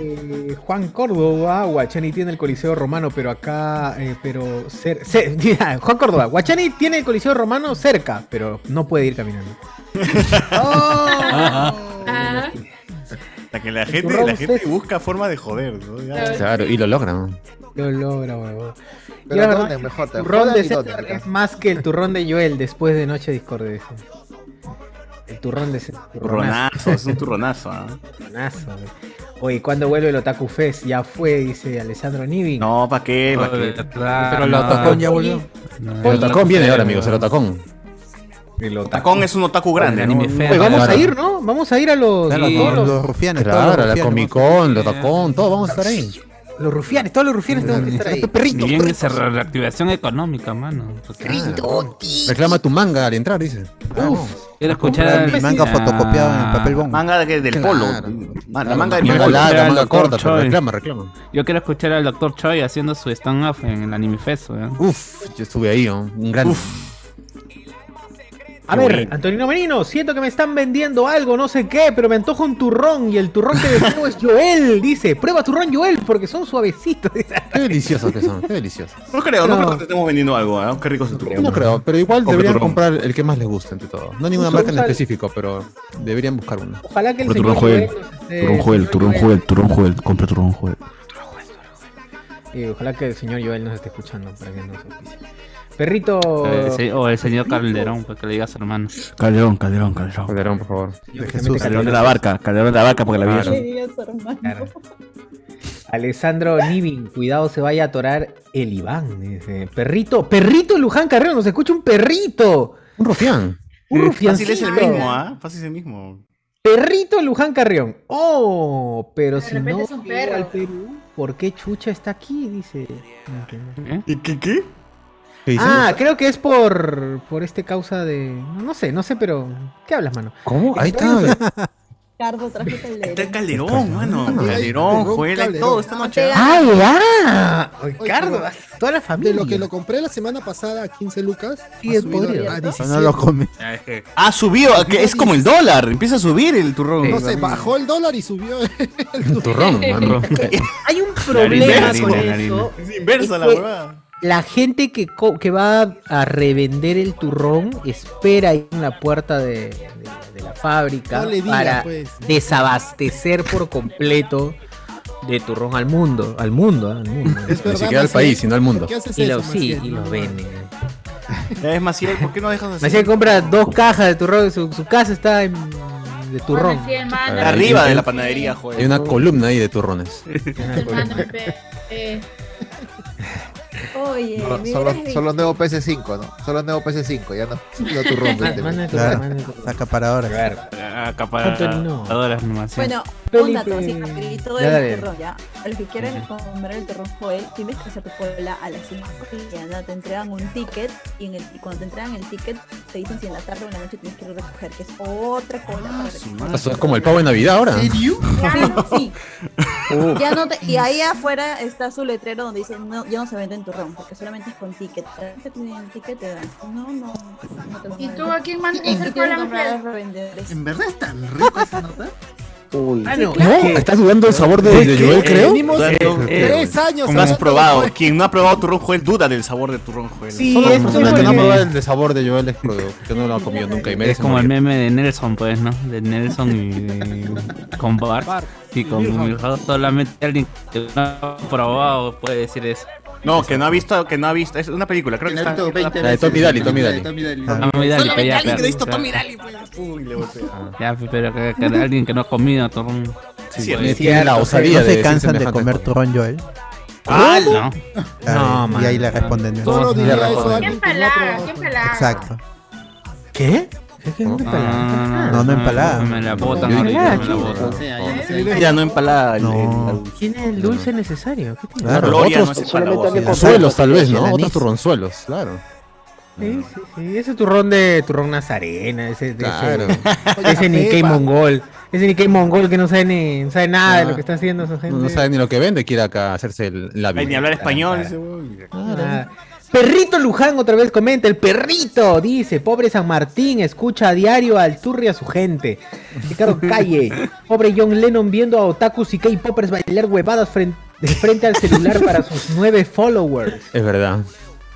Eh, Juan Córdoba, Guachani tiene el Coliseo Romano, pero acá, eh, pero cer- cer- [laughs] mira, Juan Córdoba, Guachani tiene el Coliseo Romano cerca, pero no puede ir caminando. [laughs] Ah, Hasta que la gente, la gente busca forma de joder, ¿no? Ya. Claro, y lo logran. Lo logra, huevón. Pero el turrón de César es más que el turrón de Joel después de Noche Discord. dice. El turrón de César. Turronazo, es un turronazo, ¿ah? Turronazo. Oye, ¿cuándo vuelve el Otaku Fest? Ya fue, dice Alessandro Nivin. No, ¿para qué? ¿Pa' qué? Pero el otacón ya volvió. El otacón viene ahora, amigos, el otacón. El Otaku. Tacón es un otaku grande, ¿no? Anime. Oye, vamos Claro. a ir, ¿no? Vamos a ir a los, Claro, a todos los, los, rufianes, todos Claro, los la rufianes. Comic Con, el otacón, todos vamos a estar ahí. los rufianes, todos los rufianes tenemos que estar ahí. Y bien esa reactivación económica, mano. Porque- Reclama tu manga al entrar, dice. Quiero escuchar mi manga fotocopiado en papel bond. Manga de- del polo. Ma- La manga del Yo Manga polo. larga, al manga corta, pero reclama, reclama. Yo quiero escuchar al Dr. Choi haciendo su stand-up en el Anime Fest, weón. Uf, yo estuve ahí, ¿no? un gran. A ver, Antonino Merino, siento que me están vendiendo algo, no sé qué, pero me antoja un turrón y el turrón que deseo es Joel. Dice, prueba turrón Joel porque son suavecitos. Dice. [laughs] Qué deliciosos que son, qué deliciosos. No creo, no No. creo que te estemos vendiendo algo, ¿ah? Qué rico es el turrón. No creo, pero igual Compre deberían turrón. comprar el que más les guste entre todos. No ninguna marca en específico, pero deberían buscar uno. Ojalá que el señor turrón Joel. Joel nos esté- Turrón Joel, turrón Joel, turrón Joel, compra turrón Joel. Y ojalá que el señor Joel nos esté escuchando para que nos auspicie. Perrito. Eh, sí, o el señor Calderón, para que le digas hermano. Calderón, Calderón, Calderón. Calderón, por favor. Jesús, mete Calderón de la barca, Calderón de la barca, porque la vida Claro. Alessandro Nivin, cuidado se vaya a atorar el Iván. dice. Perrito, perrito Luján Carrero, nos escucha un perrito. Un rufián. Un Fácil es el mismo, ¿ah? Fácil es el mismo. Perrito Luján Carrión. Oh, pero De si no es un perro. al Perú, ¿por qué Chucha está aquí? Dice. Entiendo. ¿Y qué qué? Ah, creo que es por por este causa de no, sé, no sé, pero ¿qué hablas, mano? ¿Cómo? Ahí está. [laughs] Cardo traje Está el Calderón. Calderón, mano. Calderón. Calderón, Joel, hay todo esta noche. ¿ah? ¡Ah, ya! Pero- toda la De familia. lo que lo compré la semana pasada a 15 lucas, subido podría. a No 17. lo come. Ah, subió, que es como el dólar. Empieza a subir el turrón. No sé, bajó el dólar y subió. Un turrón, mano. [laughs] Hay un problema con eso. Es inversa la huevada. La gente que, co- que va a revender el turrón espera ahí en la puerta de, de- de la fábrica No le diga, para pues. desabastecer por completo de turrón al mundo, al mundo, ¿eh? al mundo. [laughs] Es Ni verdad, siquiera al país, sino al mundo. ¿Por qué haces Y eso, lo, sí, Maciel? y los venden. [laughs] Es Maciel, ¿por qué no dejas así? Maciel compra dos cajas de turrón, su, su casa está en de turrón. Bueno, sí, hermano. Arriba de la panadería, joder. Hay una columna ahí de turrones. [laughs] Hermano, pe- eh, Oye, No, son, los, son los nuevos PS5, ¿no? Son los nuevos PS5, ya no, [laughs] [laughs] no tu. Ah, Claro. tu- Acaparadores. Acaparadoras nomás. Bueno, Felipe. un dato así rapidito Ya, del turrón, ¿ya? A los que quieren comer el turrón Joel, tienes que hacer tu cola a las 5 y te entregan un ticket y, en el, y cuando te entregan el ticket te dicen si en la tarde o en la noche tienes que ir a recoger, que es otra cola para recoger. Eso es como el pavo de Navidad ahora. Claro, sí. [laughs] Uh. Ya no te- y ahí afuera está su letrero donde dice no, ya no se vende en turrón, porque solamente es con ticket. Cada vez que tienen el ticket te dan. No, no. no ¿Y tú a quién mandas a Y hacer tienes que cola, comprar a Miguel? los revendedores. ¿En verdad es tan rico esa nota? Uy. Ah, no, ¿No? ¿qué? ¿Estás dudando del sabor de, de. Joel, creo? Eh, eh, tres años. No has probado. de- Quien no ha probado turrón Joel duda del sabor de turrón Joel. Sí, Solo es las personas que no porque- probado el sabor de Joel es que no lo han comido nunca y Es como el meme de Nelson, pues, ¿no? De Nelson y con Bart. Y con Milhouse, solamente alguien que no ha probado puede decir eso. No, que no ha visto, que no ha visto. Es una película, creo que está. Naruto 20 La de Tommy. Daly, Tommy La Daly. Tommy Daly. Ah. Tommy Daly, Solamente ya, alguien que pero- ha visto Tommy Daly, pues. Uy, le golpea. Ya, pero que, que alguien que no ha comido turrón. Sí, Tiene- la osadía No se cansan de comer turrón Joel. Ah, No. No, y ahí man. le responden. Solo diría eso no. a ¿Quién alguien que no ha palaga? probado ¿Quién turrón. palaga? Exacto. ¿Qué? Ah, ¿No empalada? no, empalada. Me la botan ahorita, me la ah, botan. Ya no empalada el, No. el- ¿Quién es el dulce necesario? ¿Qué tiene? Claro, otros turronzuelos tal vez, ¿no? Otros turronzuelos, claro. Sí, sí, sí. Ese turrón de turrón nazarena, ese, de Claro. ese, ese Nikkei mongol. Ese Nikkei mongol que no sabe ni no sabe nada de lo que está haciendo esa gente. No, sabe ni lo que vende, quiere acá hacerse el labio. Ni hablar español. Ese. Perrito Luján otra vez comenta, el perrito dice, pobre San Martín, escucha a diario al Turri a su gente. Ricardo Calle, [laughs] pobre John Lennon viendo a otakus y K-popers bailar huevadas frente, frente al celular para sus nueve followers. Es verdad.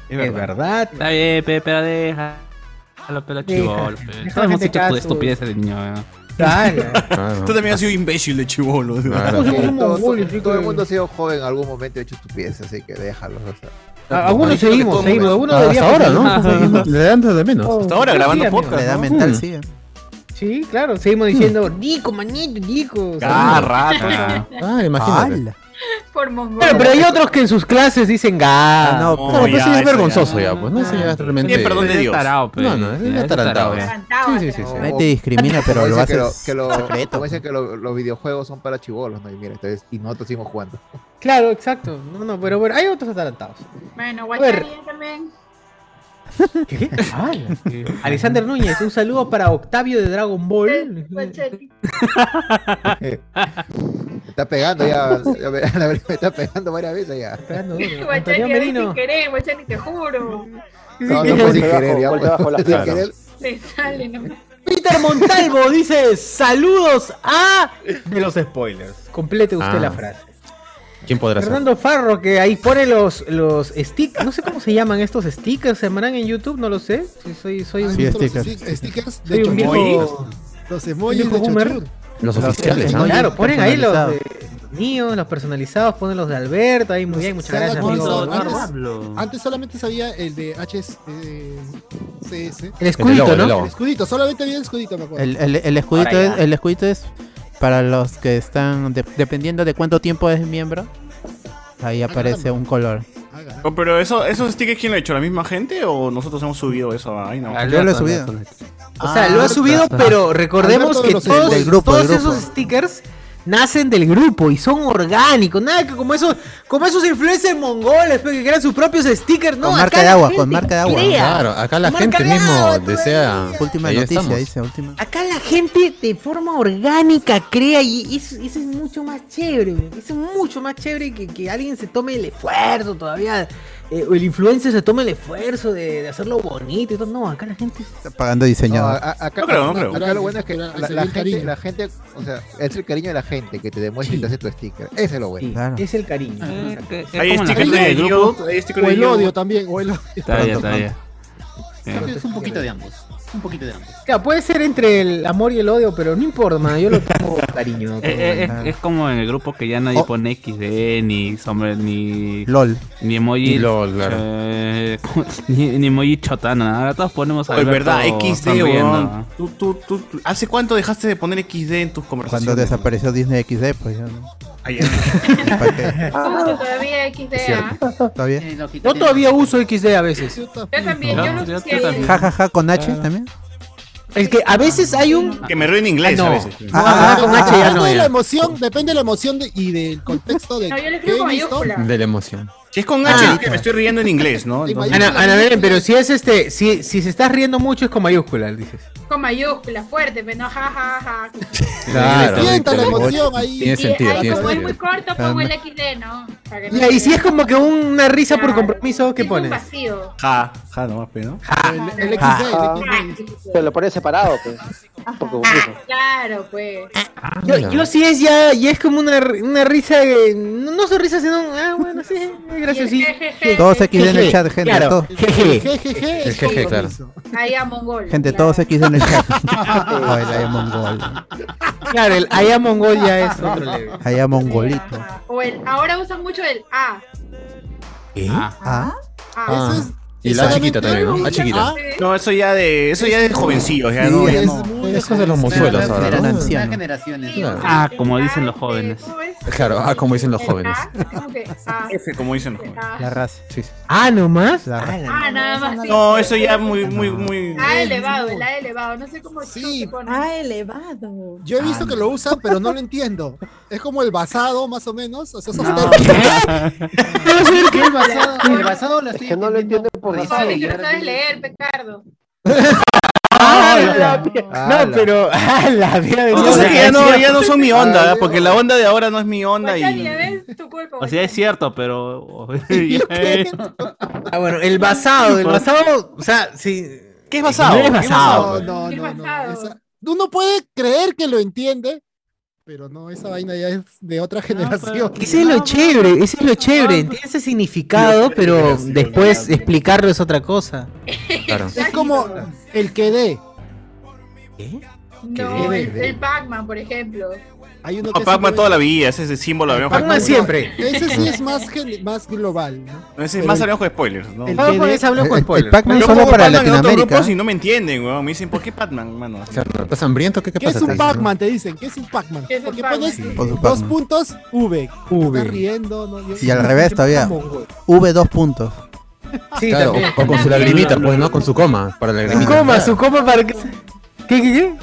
Es verdad. Está bien, pe, pero deja. Déjalo, pero Deja, chivolo. la hemos hecho tu estupidez de niño. ¿eh? Dale. Claro. Tú también has sido imbécil de chivolo. Claro. Todo, todo- el mundo ha sido joven en algún momento y ha hecho estupidez, así que déjalo. o sea. A- Algunos seguimos, todo seguimos. Algunos Ah, de Hasta ahora, ¿no? Le dan de menos. Hasta ahora sí, grabando podcast. La edad ¿no? mental Mm. sigue. Sí, claro, seguimos diciendo, Nico, manito, Nico. Ah, rata. [laughs] Ah, imagínate. [laughs] Por mongol. Pero, pero hay otros que en sus clases dicen ga. Ah, no, No, pues sí es vergonzoso ya. ya, pues no eso ya es realmente. Bien, perdón de Dios. tarao, pe. No, no, es Ya, atarantado. ya. Cantaba, Sí, sí, sí, sí. Nadie te discrimina, pero lo haces que, lo- secreto. como que lo- los videojuegos son para chivolos, ¿no? Y mira, entonces, y nosotros seguimos jugando. Claro, exacto. No, no, pero bueno, hay otros atarantados. Bueno. Guachani también. [laughs] ¿Qué? Ah, Alexander Núñez, un saludo para Octavio de Dragon Ball. [laughs] Está pegando ya, ya me, me está pegando varias veces ya. Antonio Guachani, ahora Merino. sin querer, Guachani, te juro. No, no fue sin Golpe querer, bajo, ya. golpe bajo la sin cara. querer. Le sale, no. Peter Montalvo dice saludos a de los spoilers. Complete usted Ah. la frase. ¿Quién podrá ser? Fernando Farro, que ahí pone los, los stickers, no sé cómo se llaman estos stickers, se llamarán en YouTube, no lo sé. Sí, soy, soy ¿Han un, Sí, los stickers. sti- stickers soy de un viejo. Los emojis de. Chochur. Los Los oficiales, ¿no? Claro, ponen ahí los de personalizados. míos, los personalizados, ponen los de Alberto, ahí muy bien, muchas ¿Se han gracias, amigo. Antes- solamente sabía el de HS, eh, CS. El escudito, logo, el ¿no? logo. El escudito, solamente había el escudito, me acuerdo. El, el, el escudito es, el escudito es para los que están, de- dependiendo de cuánto tiempo es miembro, ahí aparece caramba. un color. Ah. Oh, pero eso, esos stickers, ¿quién lo ha hecho? ¿La misma gente o nosotros hemos subido eso? Ay, no. Yo lo he subido. O sea, lo ha subido, pero recordemos que todos, del grupo, todos del grupo. esos stickers nacen del grupo y son orgánicos, nada que como esos, como esos influencers mongoles pues, que crean sus propios stickers, no, Con acá marca de agua, con marca de agua. crea. Claro, acá la gente mismo agua, desea. Última Ahí noticia, estamos. dice, última. Acá la gente de forma orgánica crea y eso, eso es mucho más chévere, güey. eso es mucho más chévere que, que alguien se tome el esfuerzo todavía, eh, o el influencer se tome el esfuerzo de, de hacerlo bonito y todo. No, acá la gente Está pagando No, diseñador. a- a- acá, No creo, no acá- creo. acá lo bueno es que la, el gente, la gente, o sea, es el cariño de la gente que te demuestra y te hace tu sticker. Ese es lo bueno. sí, Claro. es el cariño. Eh, es Hay stickers de grupo. Hay stickers O de el Guild. odio también, o el odio. Está bien, está bien. Que es un poquito de ambos. Un poquito de ambos. Claro, puede ser entre el amor y el odio, pero no importa. Yo lo con cariño. [laughs] Eh, eh, es, es como en el grupo que ya nadie pone XD, ni sombra, ni. LOL. Ni emoji. LOL, claro. eh, [laughs] ni, ni emoji chotana. Ahora todos ponemos a Es verdad, XD, weón. Tú, tú, tú- ¿Hace cuánto dejaste de poner XD en tus conversaciones? Cuando desapareció Disney XD, pues ya no. Ay, ya. ¿Para qué? Uh, todavía XD, ¿Está bien? Lo que Yo todavía uso XD a veces. Yo también, yo no sé si hay- Ja, ja, ja, con H también. Es que a veces hay un. Que me río en inglés Ah, no. a veces. Ah, con H ya depende no. de la emoción, depende de la emoción de- y del contexto de No, yo le que escribo he con visto. mayúscula. De la emoción. Si es con Ah. H, es que me estoy riendo en inglés, ¿no? Entonces- Ana, Ana Belén, pero si es este, si, si se está riendo mucho es con mayúsculas, dices. Con mayúscula, fuerte, pero no ja, ja, ja. [laughs] Claro. Sienta la Tiene emoción ahí. Tiene Y sentido, ahí, tiene como es muy corto, pongo el XD, ¿no? Para que no Ya, y si es como que una risa por compromiso, ¿qué Es un pones? vacío. Ja, ja, nomás, ¿no? El, el XD, Ah. el XD. Pero lo pones separado, pues. Por. Claro, pues. Yo, yo sí es ya, ya es como una, una risa, no, no sonrisa, sino, ah, bueno, sí, es graciosito. Todos XD en el chat, gente. Claro, jeje. El jeje, claro. compromiso. Ahí a Mongol. Gente, claro. todos XD en el chat. [laughs] Ay, la de Mongol. Claro, el Aya Mongol ya es otro level. Allá Mongolito. Ajá. O el, ahora usan mucho el A. Ah, A. Eso es. Y la chiquita también, ¿no? La chiquita. Ah, No, eso ya de, eso ya de jovencillos, ya sí, no, ya es no. Eso es de los mozuelos ahora, Eran ¿no? generaciones, ancianos. nuevas generaciones. Claro. Ah, como dicen los jóvenes. ¿Cómo es? Claro, ah, como dicen los jóvenes. A, es como que A. F, como dicen los jóvenes. La raza. Sí, sí. Ah, nomás. La raza. Ah, nada más. sí. No, eso ya muy, muy, muy. A elevado, el A elevado. No sé cómo Sí. se pone. Ah, elevado. Yo he visto que lo usan, pero no lo entiendo. Es como el basado, más o menos. O sea, esos No. [laughs] ¿Qué el basado? El basado lo Es estoy que no lo entiende por no ahora sabes leer, Pecardo. [laughs] Ah, Ah, no, pero. Ah, la vida de No, que ya no, ya no son mi onda, ¿eh? porque la onda de ahora no es mi onda y. ¿ves? Tu culpa. O sea, es cierto, pero. [laughs] [laughs] Ah, bueno, el basado, el basado, o sea, sí. ¿Qué es basado? No es ¿Qué es basado. No, no, ¿Qué no, no. Esa- Uno puede creer que lo entiende, pero no, esa vaina ya es de otra generación. Ese es lo chévere, ese es lo chévere. Entiende ese significado, pero después explicarlo es otra cosa. Claro. Es como el que dé. No, ¿Qué? el, el Pac-Man, por ejemplo. Hay uno No, que Pac-Man toda la vida, ese es el símbolo de Pac-Man siempre. [laughs] Ese sí es más, más global. ¿no? Ese es más hablamos de spoilers, ¿no? El Pac-Man es habló con El- el spoilers. Pac-Man solo para Latinoamérica. grupos y no me entienden, weón. Me dicen, ¿por qué Pac-Man, mano? ¿Estás hambriento? ¿Qué, qué ¿Qué es pasa? un Pac-Man? Te dicen, ¿qué es un Pac-Man? ¿Qué es un Porque Pac-Man? pones dos puntos V. V. Está riendo. ¿no? Y al revés todavía. V dos puntos. [laughs] Sí, Claro, o con su lagrimita, pues, ¿no? Con su coma, para la Su coma, su coma para que. ¿Qué, qué, qué?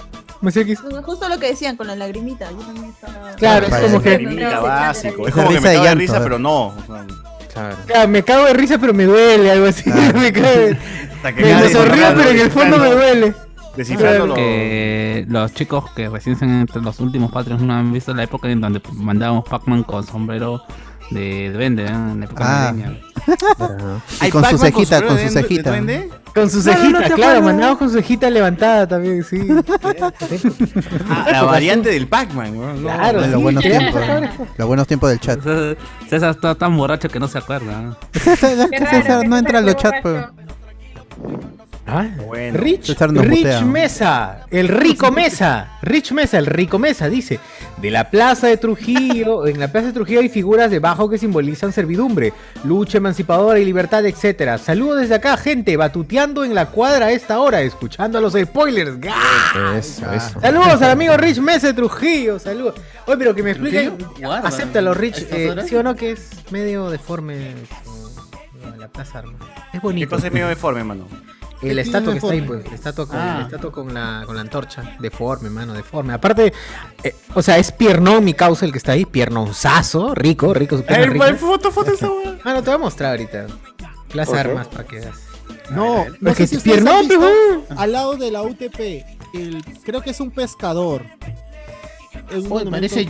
Me sé que- Justo lo que decían con la lagrimita. Yo también estaba. Claro, es como que. Lagrimita básico. Es como que me cago de llanto, risa, pero no. o sea, Claro. Claro, me cago de risa, pero me duele, algo así. Claro. [laughs] me cago de... hasta que Me sonrío, pero en el fondo me duele. Descifrando lo- que los chicos que recién son entre los últimos Patreons no han visto la época en donde mandábamos Pac-Man con sombrero de duende, ¿eh? en la época Ah. [laughs] Y ¿Hay con su cejita, con su cejita. Con su cejita, claro, mandado con su cejita levantada también, sí. Ah, la [laughs] variante del Pac-Man, no. Claro, En sí, los buenos tiempos. Los buenos tiempos del chat. César- está tan borracho que no se acuerda. [laughs] César no entra a los chats, pues. Ah, Bueno. Rich, Rich. Mesa, el rico Mesa, Rich Mesa, el rico Mesa, dice, de la plaza de Trujillo, [laughs] en la plaza de Trujillo hay figuras debajo que simbolizan servidumbre, lucha emancipadora y libertad, etcétera. Saludos desde acá, gente, batuteando en la cuadra a esta hora, escuchando a los spoilers. ¡Gah! Eso, eso. Saludos al amigo Rich Mesa de Trujillo, saludos. Oye, pero que me expliquen, acéptalo, Rich, ¿a estas eh, sí o no que es medio deforme como la plaza Armas. Es ¿Qué bonito. cosa es medio deforme, mano? El ¿Qué estatua que está ahí, pues. El estatua con, Ah. el estatua con, la, con la antorcha. Deforme, mano, deforme. Aparte, eh, o sea, es piernón mi causa el que está ahí. Piernonzazo. Rico, rico, su pierna El, rica. el foto, foto esa weón. [laughs] Mano, te voy a mostrar ahorita. Ok. Armas para que veas. No, no Porque si piernón, visto, al lado de la UTP, el, creo que es un pescador. Es un Oh, parece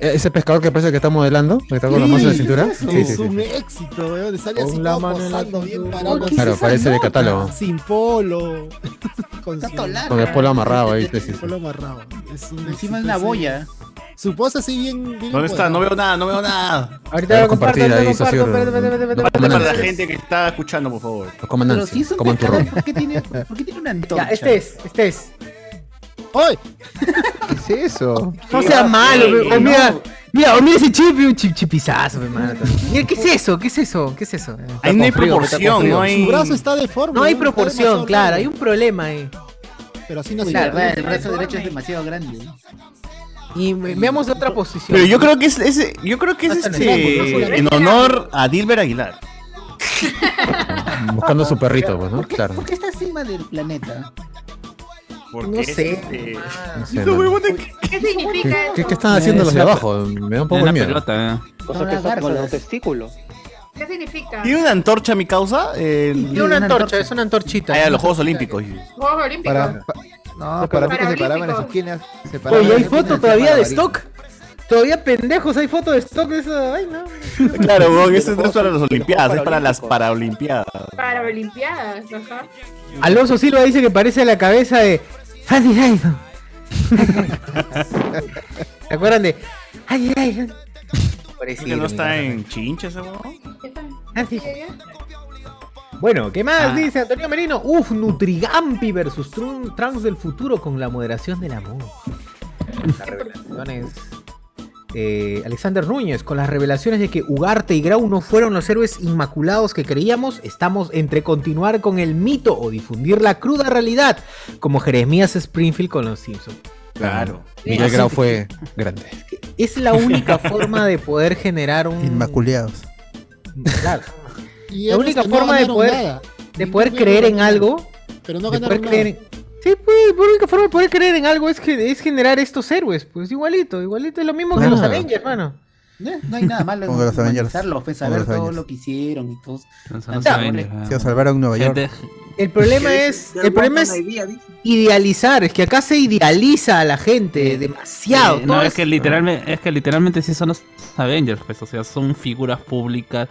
Eh, ¿Ese pescador que parece que está modelando? Que está con la mano en la Sí, cintura? es Sí, sí, sí. un éxito, weón. Sale Con así la todo mano en posando bien parado. ¿Qué Claro, parece de catálogo. Sin polo. [laughs] Con Está su. Con el polo amarrado ahí. sí, [laughs] sí, sí. polo amarrado. Es un Encima es una boya. Su pose así bien. bien ¿Dónde está? No veo nada, no veo nada. Ahorita lo comparto, compartir lo ahí, comparto, para la gente que está escuchando, por favor. Los coman Pero Nancy, si es un coman pescador, turrón. ¿por qué tiene, por qué tiene una antorcha? Ya, este es, este es. ¡Ay! ¿Qué es eso? No sea malo, o no. mira, mira, o mira ese chip, un chip chipizazo, pe, mano. Mira, ¿qué es eso? ¿Qué es eso? ¿Qué es eso? Ahí no hay frío, proporción, no hay. Su brazo está deforme. No hay proporción, claro, hay un problema ahí. Pero así no se la verdad, el brazo derecho es demasiado grande. Y ve- veamos otra posición. Pero yo creo que es, ese- yo creo que es este el en honor a Dilber Aguilar. [laughs] Buscando a su perrito, pues, ¿no? ¿Por qué, Claro. por qué está encima del planeta? Porque No sé. este, No sé, que- ¿Qué significa ¿Qué, eso? qué, qué están haciendo los de abajo? Me da un poco de miedo. pelota, eh. O sea, Ahora que son con los testículos. ¿Qué significa? ¿Tiene una antorcha mi causa? El... Tiene una antorcha, es una antorchita. Ah, los Juegos Olímpicos. Juegos Olímpicos. Para, pa- no, para mí que se paraban en las esquinas. se paraban Oye, hay foto todavía de stock. Todavía pendejos, hay foto de stock de esa vaina. [laughs] Claro, weón, eso no es para las Olimpiadas, es para las Paraolimpiadas. Para Olimpiadas, ajá. Alonso Silva dice que parece la cabeza de Sandy Dyson. ¿Se acuerdan de Sandy Dyson? ¿Que no está en chincha ese weón? Ah, sí. Bueno, ¿qué más Ah. dice Antonio Merino? Uf, Nutrigampi versus Trun- Trunks del futuro con la moderación del amor. Las revelaciones. Eh, Alexander Núñez, con las revelaciones de que Ugarte y Grau no fueron los héroes inmaculados que creíamos, estamos entre continuar con el mito o difundir la cruda realidad, como Jeremías Springfield con los Simpsons. Claro. Miguel Grau fue grande. Es la única [laughs] forma de poder generar un. Inmaculados. Claro. Y La única no forma de poder, nada. de poder Ningún creer en algo. Pero no de poder creer en- Sí, pues, la única forma de poder creer en algo es, que, es generar estos héroes. Pues igualito, igualito. Es lo mismo que Claro. los Avengers, mano. No, no hay nada malo en [laughs] Como los Avengers. humanizarlo, pues, saber todo Avengers. lo que hicieron y todo. Avengers, ah. Se salvaron Nueva York. Gente- El problema es, el problema es idealizar. Es que acá se idealiza a la gente demasiado. Eh, no, es- es que literalmente, es que literalmente sí son los Avengers, pues, o sea, son figuras públicas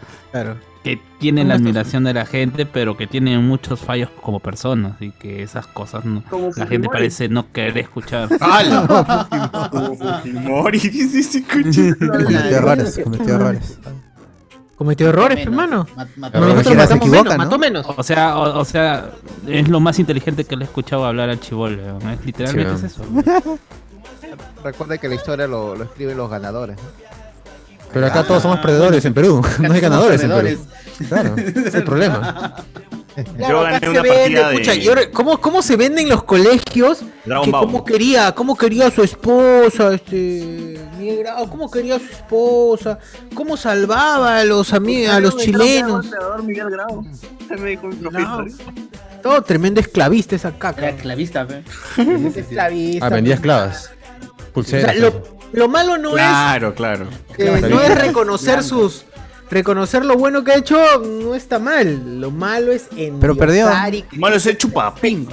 que tienen la admiración de la gente, pero que tienen muchos fallos como personas y que esas cosas no, Como la gente parece no querer escuchar. ¡Hala! Fujimori. Cometió errores, cometió errores. Cometió errores, hermano. Mató menos. O sea, o, o sea, es lo más inteligente que le he escuchado hablar al chivol, literalmente Sí, es eso. Recuerda que la historia lo, lo escriben los ganadores. ¿no? Pero acá todos somos perdedores en Perú. [laughs] No hay ganadores en Perú. Claro, ese es el problema. [laughs] Yo acá gané se una vende, partida escucha, de y ahora, ¿cómo, ¿Cómo se venden los colegios? Que cómo quería, cómo quería a su esposa, este cómo quería a su esposa, cómo salvaba a los amigos, a los chilenos. Miguel Grau. Me dijo. Todo tremendo esclavista esa caca. Era esclavista, fe. [laughs] Es esclavista. Ah, vendía esclavas. O Pulseras. sea, lo, lo malo no Claro, claro. es eh, no es reconocer sus reconocer lo bueno que ha hecho no está mal. Lo malo es en Pero perdió. Malo es el chupapín.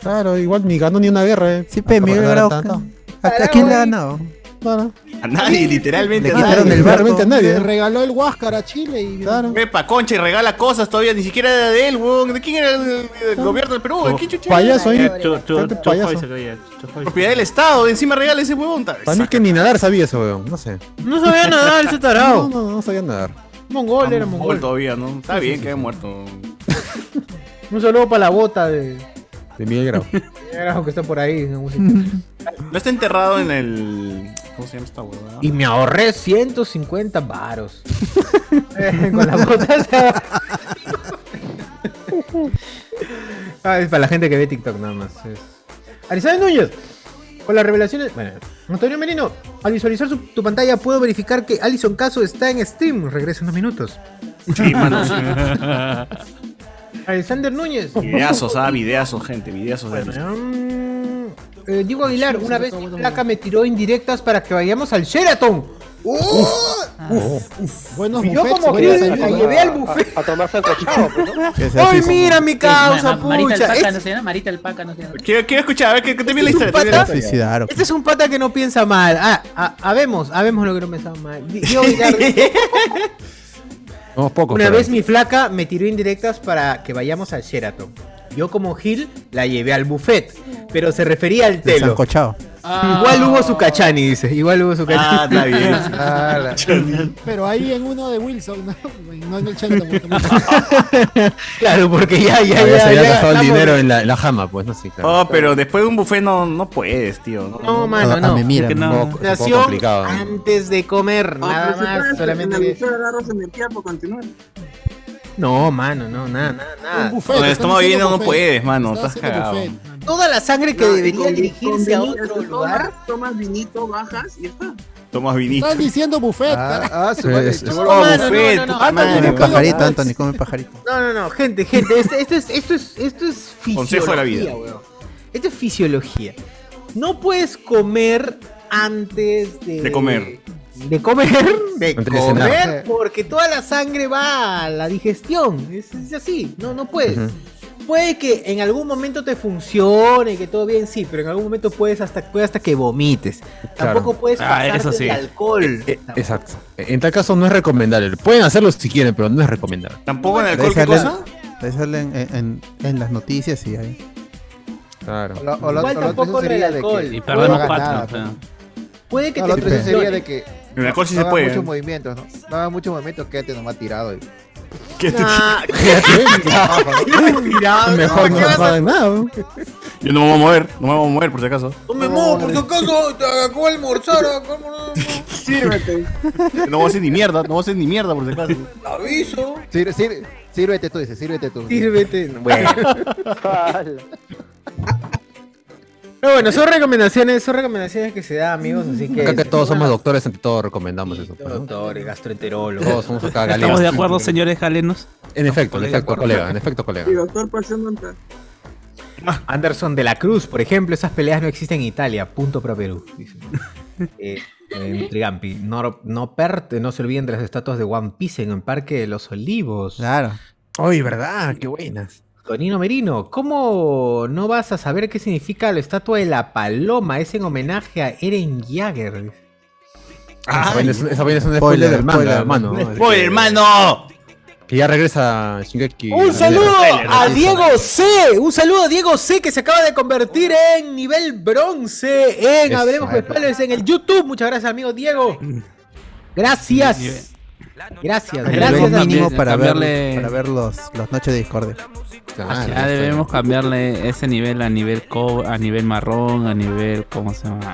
Claro, igual ni ganó ni una guerra. eh. Sí, pe, Miguel Grau. ¿A, a quién le ha ganado? Claro. A nadie, literalmente. Le a quitaron nadie. el barco. A nadie. Le regaló el Huáscar a Chile y Claro. Ve pa' concha y regala cosas todavía, ni siquiera era de él, weón. ¿De quién era el, el gobierno del Perú? ¿De quién chucha? Payaso ahí. Payaso. Propiedad del Estado, encima regala ese huevón. Para mí que ni nadar sabía eso, weón. No sé. No sabía nadar ese [laughs] No, tarado. no, no sabía nadar. Mongol era Mongol mongol. todavía, ¿no? Está bien que haya muerto. [laughs] Un saludo para la bota de De Miguel Grau. [laughs] Grau que está por ahí. No está enterrado en el. ¿Cómo se llama esta huevada? Y me ahorré 150 varos. [laughs] Eh, Con la ah, es para la gente que ve TikTok nada más. Es... Núñez. Con las revelaciones. Bueno, Antonio Merino. Al visualizar su- tu pantalla puedo verificar que Alison Caso está en Steam. Regresa en unos minutos. Sí, mano. Alexander Núñez. Videazos, ah, videazos, gente, videazos de eh, Diego Aguilar, una vez mi placa me tiró indirectas para que vayamos al Sheraton. buenos Y yo buffets, como buenas que la llevé al buffet. A, a tomarse el cochado, pues, ¿no? [laughs] ¡Ay, mira mi causa, Ma- Ma- Marita pucha! Alpaca, Es- no se llama Marita Alpaca, no se llama. Quiero, quiero escuchar, a ver que, que te vi la ¿Es un historia. la pata? se historia. Este es un pata que no piensa mal. Ah, ah, habemos, habemos lo que no pensaba mal. Aguilar, [laughs] Somos pocos. una vez mi flaca me tiró indirectas para que vayamos al Sheraton. Yo como Gil la llevé al buffet, pero se refería al telo. Igual hubo su cachani, dice. Igual hubo su cachani. Ah, está bien. [laughs] Ah, la- Pero ahí en uno de Wilson, no, no en el Cheltenham. [laughs] Claro, porque ya, ya, Ya, se había gastado el estamos- dinero en la, en la jama, pues no sé. Oh, pero después de un buffet no, no puedes, tío. No, No, mano, Ah, no. me mira, que no. me- Un poco, un poco Nación complicado. antes de comer, Ah, nada más, solamente que... No, mano, no, nada, nada, Un nada. buffet, Con el estómago lleno no buffet. puedes, mano, estás cagado. Toda la sangre que No, debería con- dirigirse a otro lugar. Tomas, vinito, bajas y ya está. Tomas vinito. Están diciendo buffet. Ah, ah, madre, es- chibolo. Oh, mano, buffet, no, no, no. puta madre. Come pajarito, Anthony, come pajarito. No, no, no, gente, gente, esto, esto es, esto es, esto es fisiología. Consejo de la vida. weón. Esto es fisiología. No puedes comer antes de. De comer. De comer, de comer, porque toda la sangre va a la digestión. Es, es así, no, no puedes. Puede que en algún momento te funcione, que todo bien, sí, pero en algún momento puedes hasta, puede hasta que vomites. Claro. Tampoco puedes Ah, pasarte eso sí. de alcohol. Eh, exacto. En tal caso no es recomendable. Pueden hacerlo si quieren, pero no es recomendable. ¿Tampoco en Ahí alcohol qué cosa? en, en- en las noticias y ahí. Claro. O lo- o lo- Igual o lo tampoco sería el de alcohol. que Y no perdemos hagas cuatro. nada, o sea. Puede que No, te lo otro sería de que En sí no se puede. muchos movimientos, ¿no? No hagas muchos movimientos, quédate nomás tirado. y- ¿Qué te- Nah, Mejor no hagan nada. weón. Yo no me voy a mover, no me voy a mover por si acaso. No me muevo, por si acaso, te acabo de almorzar, acabo de- Sírvete. No voy a hacer ni mierda, no voy a hacer ni mierda por si acaso. aviso. Sir- sir- sírvete tú, dice, sírvete tú. Sírvete. Bueno. [laughs] Pero bueno, son recomendaciones, son recomendaciones que se da, amigos, así que. Acá que todos somos doctores, ante todo recomendamos eso. pues, ¿no? doctores, gastroenterólogos. Todos somos acá galenos. ¿Estamos de acuerdo, señores galenos? En efecto, en Colega, efecto, colega. en efecto, colega. Y doctor Pasión Monta. Anderson de la Cruz, por ejemplo, esas peleas no existen en Italia, punto para Perú. dice. [laughs] Eh, en Trigampi. No, no, perte, no se olviden de las estatuas de One Piece en el Parque de los Olivos. Claro. Uy, verdad, qué buenas. Tonino Merino, ¿cómo no vas a saber qué significa la estatua de la paloma? Es en homenaje a Eren Jagger. Ah, esa vaina es, esa vaina es un Spoiler, spoiler del manga, hermano. ¡Spoiler, hermano! Que ya regresa Shingeki. Un saludo a Diego C. Un saludo a Diego C. que se acaba de convertir en nivel bronce en. Hablemos Españoles en el YouTube. Muchas gracias, amigo Diego. Gracias. Gracias, gracias. mínimo para ver, cambiarle- para ver los, los noches de discordia. Ya debemos cambiarle ese nivel a nivel co a nivel marrón, a nivel, ¿cómo se llama?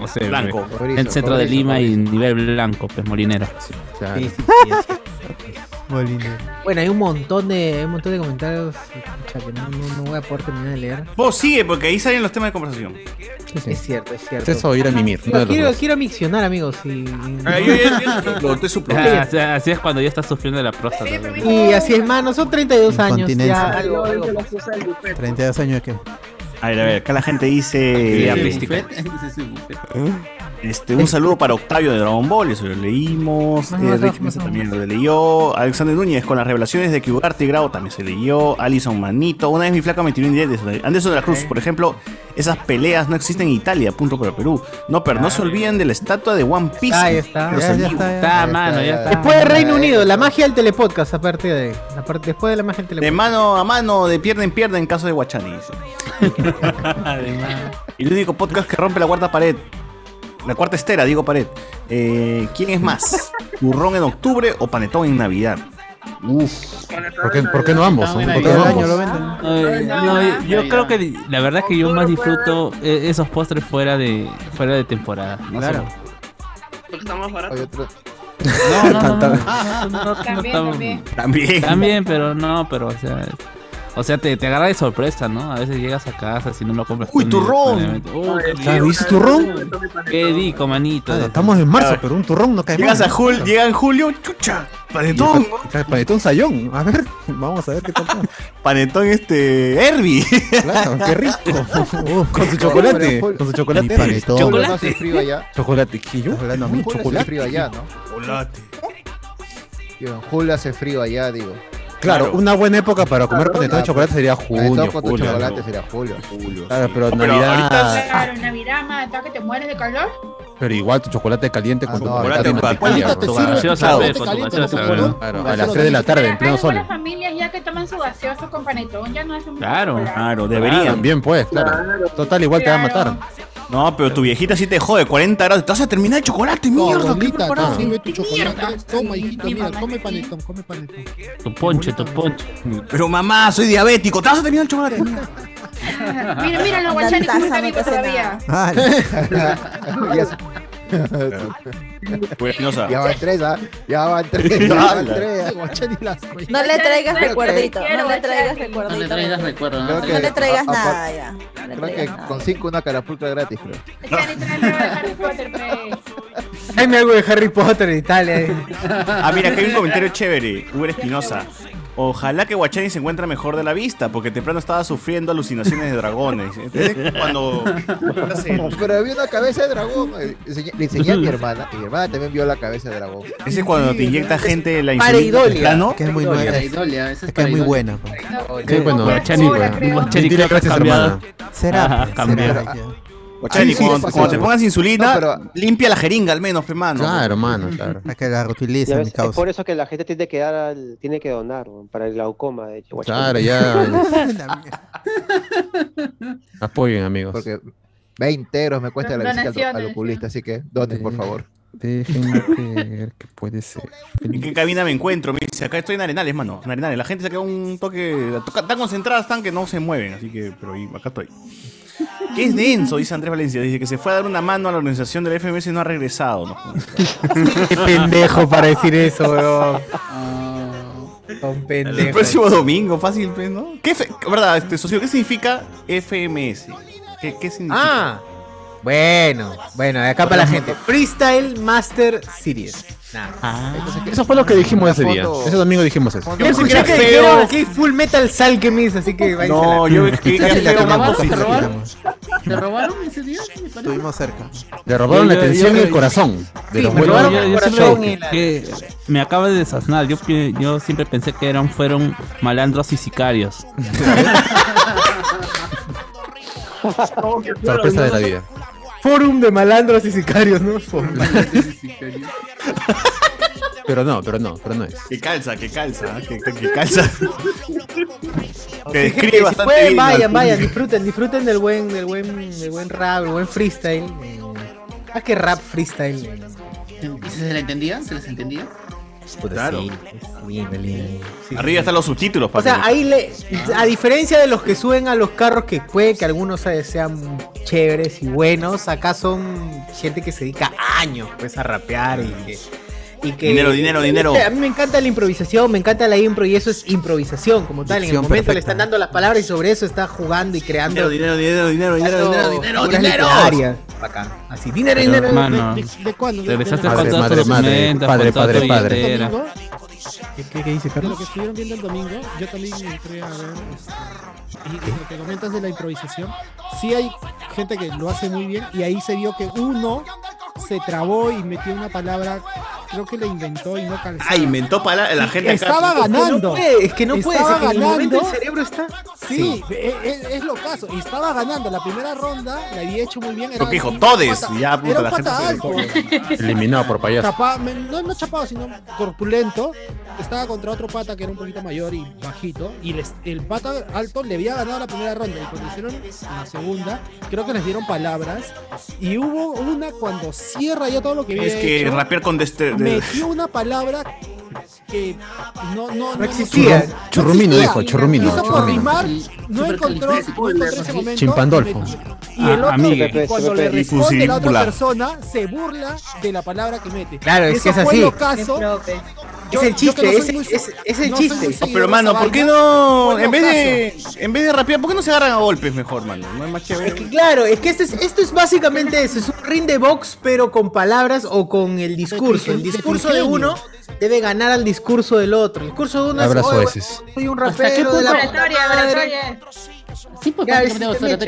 No sé, Blanco. El centro de cobrizo, Lima y nivel blanco, pues molinero. claro. Sí, sí, sí, es cierto. Bueno, hay un montón de, un montón de comentarios pucha, que no, no- no voy a poder terminar de leer. Vos sigue, porque ahí salen los temas de conversación. Sí, sí. Es cierto, es cierto. Es eso, ir a mimir. de Quiero, quiero, miccionar, amigos. Y, [laughs] Ah, yo- yo- yo te suplo, te suplo. Ah, o sea, así es cuando ya estás sufriendo de la próstata. ¿no? y así es, mano. Son 32 años. Ya, algo, algo. 32 años que. A ver, a ver, acá la gente dice. Actividad [laughs] Este, un saludo para Octavio de Dragon Ball, eso lo leímos. Eh, Ricky Mesa también lo leyó. Alexander Núñez con las revelaciones de que Ugarte Grau también se leyó. Alison Manito. Una vez mi flaca me tiró un directo. Anderson de la Cruz, por ejemplo, esas peleas no existen en Italia, punto para Perú. No, pero no se olviden de la estatua de One Piece. Ahí está. Ya, está. ya. Está, mano, ya está. Después de Reino Unido, la magia del telepodcast, aparte de. después de la magia del De telepodcast. mano a mano, de pierna en pierna en caso de Guachani. Y [laughs] el único podcast que rompe la cuarta pared. La cuarta estera, digo pared. Eh, ¿Quién es más? ¿Burrón en octubre o panetón en Navidad? Uf. ¿Por qué, por qué no ambos? Yo creo que la verdad es que yo más disfruto eh, esos postres fuera de fuera de temporada. No Claro. Porque está más No, no, no, no, no, no, no, También, no, también. También. También, pero no, pero o sea, o sea, te, te agarra de sorpresa, ¿no? A veces llegas a casa si no lo compras. Uy, turrón. rico. ¿viste turrón? Qué rico, manito. Claro, estamos en marzo, pero un turrón no cae Llegas mal. a Jul, llega en julio, chucha, panetón, Panetón sayón. A ver, vamos a ver qué tal. [laughs] panetón este, Herbie. Claro, qué rico. [laughs] Con su chocolate. Julio- Con su chocolate. panetón. Julio no hace frío allá. Chocolate. ¿Qué yo? Hablando a No, mí, Julio hace chocolate. frío allá, ¿no? Chocolate. Yo, en julio hace frío allá, digo. Claro, Claro. una buena época para comer panetón de chocolate sería Panetón junio, con tu julio. chocolate sería julio. Claro, pero No, pero Navidad. ahorita Claro, en Navidad, mata que te mueres de calor. Pero igual tu chocolate caliente Ah, con tu no, gaseosa, chocolate ve, con tu caliente, gaseosa, con tu a las 3 de la tarde, en pleno sol. algunas familias ya que toman su gaseoso con panetón, ya no hacen mucho Claro. Claro, deberían. También pues, claro. Total, igual te va a matar. No, pero tu viejita sí te jode, 40 grados. Te vas a terminar el chocolate, No, mierda. ¿qué abuelita, preparado? sirve tu chocolate. Toma, hijito, mira, come panetón, come panetón. Tu ponche, tu ponche. Pero mamá, soy diabético. Te vas a terminar el chocolate. Mira, mira, los guachani como está vivo todavía. [laughs] Pues, Espinosa. Ya van tres, ¿ah? Ya van tres. [laughs] Ya van tres. No le traigas que- recuerdito, no le traigas recuerdito. No le traigas recuerdo, ¿no? que No le traigas nada ya. No le Creo traigas que nada. con cinco una carapulcra gratis, creo. Trae algo de Harry Potter, pe. Tráeme algo de Harry Potter en Italia. eh. Ah, mira, aquí hay un comentario chévere. Uber Espinosa. Ojalá que Guachani se encuentre mejor de la vista, porque temprano estaba sufriendo alucinaciones de dragones. Entonces, [laughs] cuando. Pero había una cabeza de dragón. eh, Le enseñé a mi hermana. Y mi hermana también vio la cabeza de dragón. Ese es cuando te inyecta gente la insulina temprano. Que es muy es Es que es muy buena. Qué bueno, Guachani, pues. Guachani, has gracias, hermana. Será, Ajá, Guachani, Sí, cuando, sí, cuando sí. te pongas insulina, No, pero- limpia la jeringa al menos, pe mano. Claro, mano, claro. Para que la ves, mi es causa. por eso que la gente tiene que dar al- tiene que donar para el glaucoma de hecho. Claro, ya. [laughs] [laughs] Apoyen, amigos. Porque 20 euros me cuesta la visita al, al oculista. Así que donen, por favor. Déjenme creer que puede ser. ¿En qué cabina me encuentro? Me dice, acá estoy en Arenales, mano. En Arenales. La gente se queda un toque. Tan concentradas están que no se mueven. Así que, pero ahí, acá estoy. ¿Qué es denso? Dice Andrés Valencia. Dice que se fue a dar una mano a la organización del FMS y no ha regresado. ¿no? Qué pendejo para decir eso, weón. Son El pendejos. próximo domingo, fácil, pues, ¿no? ¿Qué, verdad, este socio, ¿qué significa FMS? ¿Qué, qué significa? Ah, bueno, bueno, acá para la gente. Freestyle Master Series. Nada. Eso fue lo que dijimos ese día. Ese domingo dijimos eso. Yo escuché que dijeron aquí Full Metal Alchemist, así que váyanse No, yo que que la robaron? [laughs] ¿Te robaron ese día? Estuvimos cerca. Le robaron la atención y el corazón. De Sí, los me buenos. robaron yo, el yo corazón siempre, y la- que me acaba de desasnar. Yo, yo siempre pensé que eran fueron malandros y sicarios. [laughs] Sorpresa de la vida. Fórum de malandros y sicarios, ¿no? Pero no, pero no, pero no es. Que calza, que calza, que, que- que calza. [laughs] que Así describe que si bastante pueden, bien. vayan, vayan, disfruten, disfruten del buen, del buen, del buen rap, del buen freestyle. eh, Ah, que rap freestyle. eh, ¿Y ¿Se le entendía? ¿Se les entendía? Puta, Claro. sí. Sí, Arriba están los subtítulos. O sea, ahí le, a diferencia de los que suben a los carros, que puede que algunos sean chéveres y buenos, acá son gente que se dedica años pues a rapear y que, y que- Dinero, dinero, dinero. A mí me encanta la improvisación, me encanta la impro y eso es improvisación como tal. En el momento le están dando las palabras y sobre eso está jugando y creando. Dinero, dinero, dinero, dinero, dinero, dinero, dinero, dinero. Bacán. Así, dinero, Pero, dinero. mano, ¿De, de cuándo? De, de regresaste lo- con Madre, todos madre, padre, padre, padre. ¿Qué, qué, qué dice de lo Carlos? que estuvieron viendo el domingo, yo también entré a ver. este, y y lo que comentas de la improvisación, sí hay gente que lo hace muy bien y ahí se vio que uno se trabó y metió una palabra, creo que la inventó y no calzaba. Ah, inventó para la gente acá. Estaba Es que no ganando. puede, es que no puede, Estaba es que en el el ganando. cerebro está. Sí, e- e- es, lo caso. Y estaba ganando la primera ronda, la había hecho muy bien. Era Porque dijo, todes, pata- ya, puta, la gente pata se alto. [laughs] Eliminado por payaso. Chapa- no, no chapado, sino corpulento. Estaba contra otro pata que era un poquito mayor y bajito. Y les- el pata alto le había ganado la primera ronda. Y cuando hicieron la segunda, creo que les dieron palabras. Y hubo una cuando cierra ya todo lo que había Es que hecho, rapear con metió una palabra que no, no, no, existía. no Churrumino existía. dijo, churrumino, Quiso churrumino. corrimar, Sí, no encontró, no encontró ese momento. Chimpandolfo. y el otro, amigue. cuando le responde la otra persona, se burla de la palabra que mete. Claro, es Eso que es fue así. lo Qué caso. Yo- es el chiste, no es, es el no chiste. pero mano, ¿por qué no? En vez de. En vez de rapear, ¿por qué no se agarran a golpes mejor, mano? No es más Es chévere. que claro, es que esto es, esto es básicamente eso, es un ring de box, pero con palabras o con el discurso. El discurso de uno debe ganar al discurso del otro. El discurso de uno Abrazo es, "Oye, eses. soy un ¿Hasta qué rapero de la punto- puta Oratoria, madre". oratoria. Sí, pues.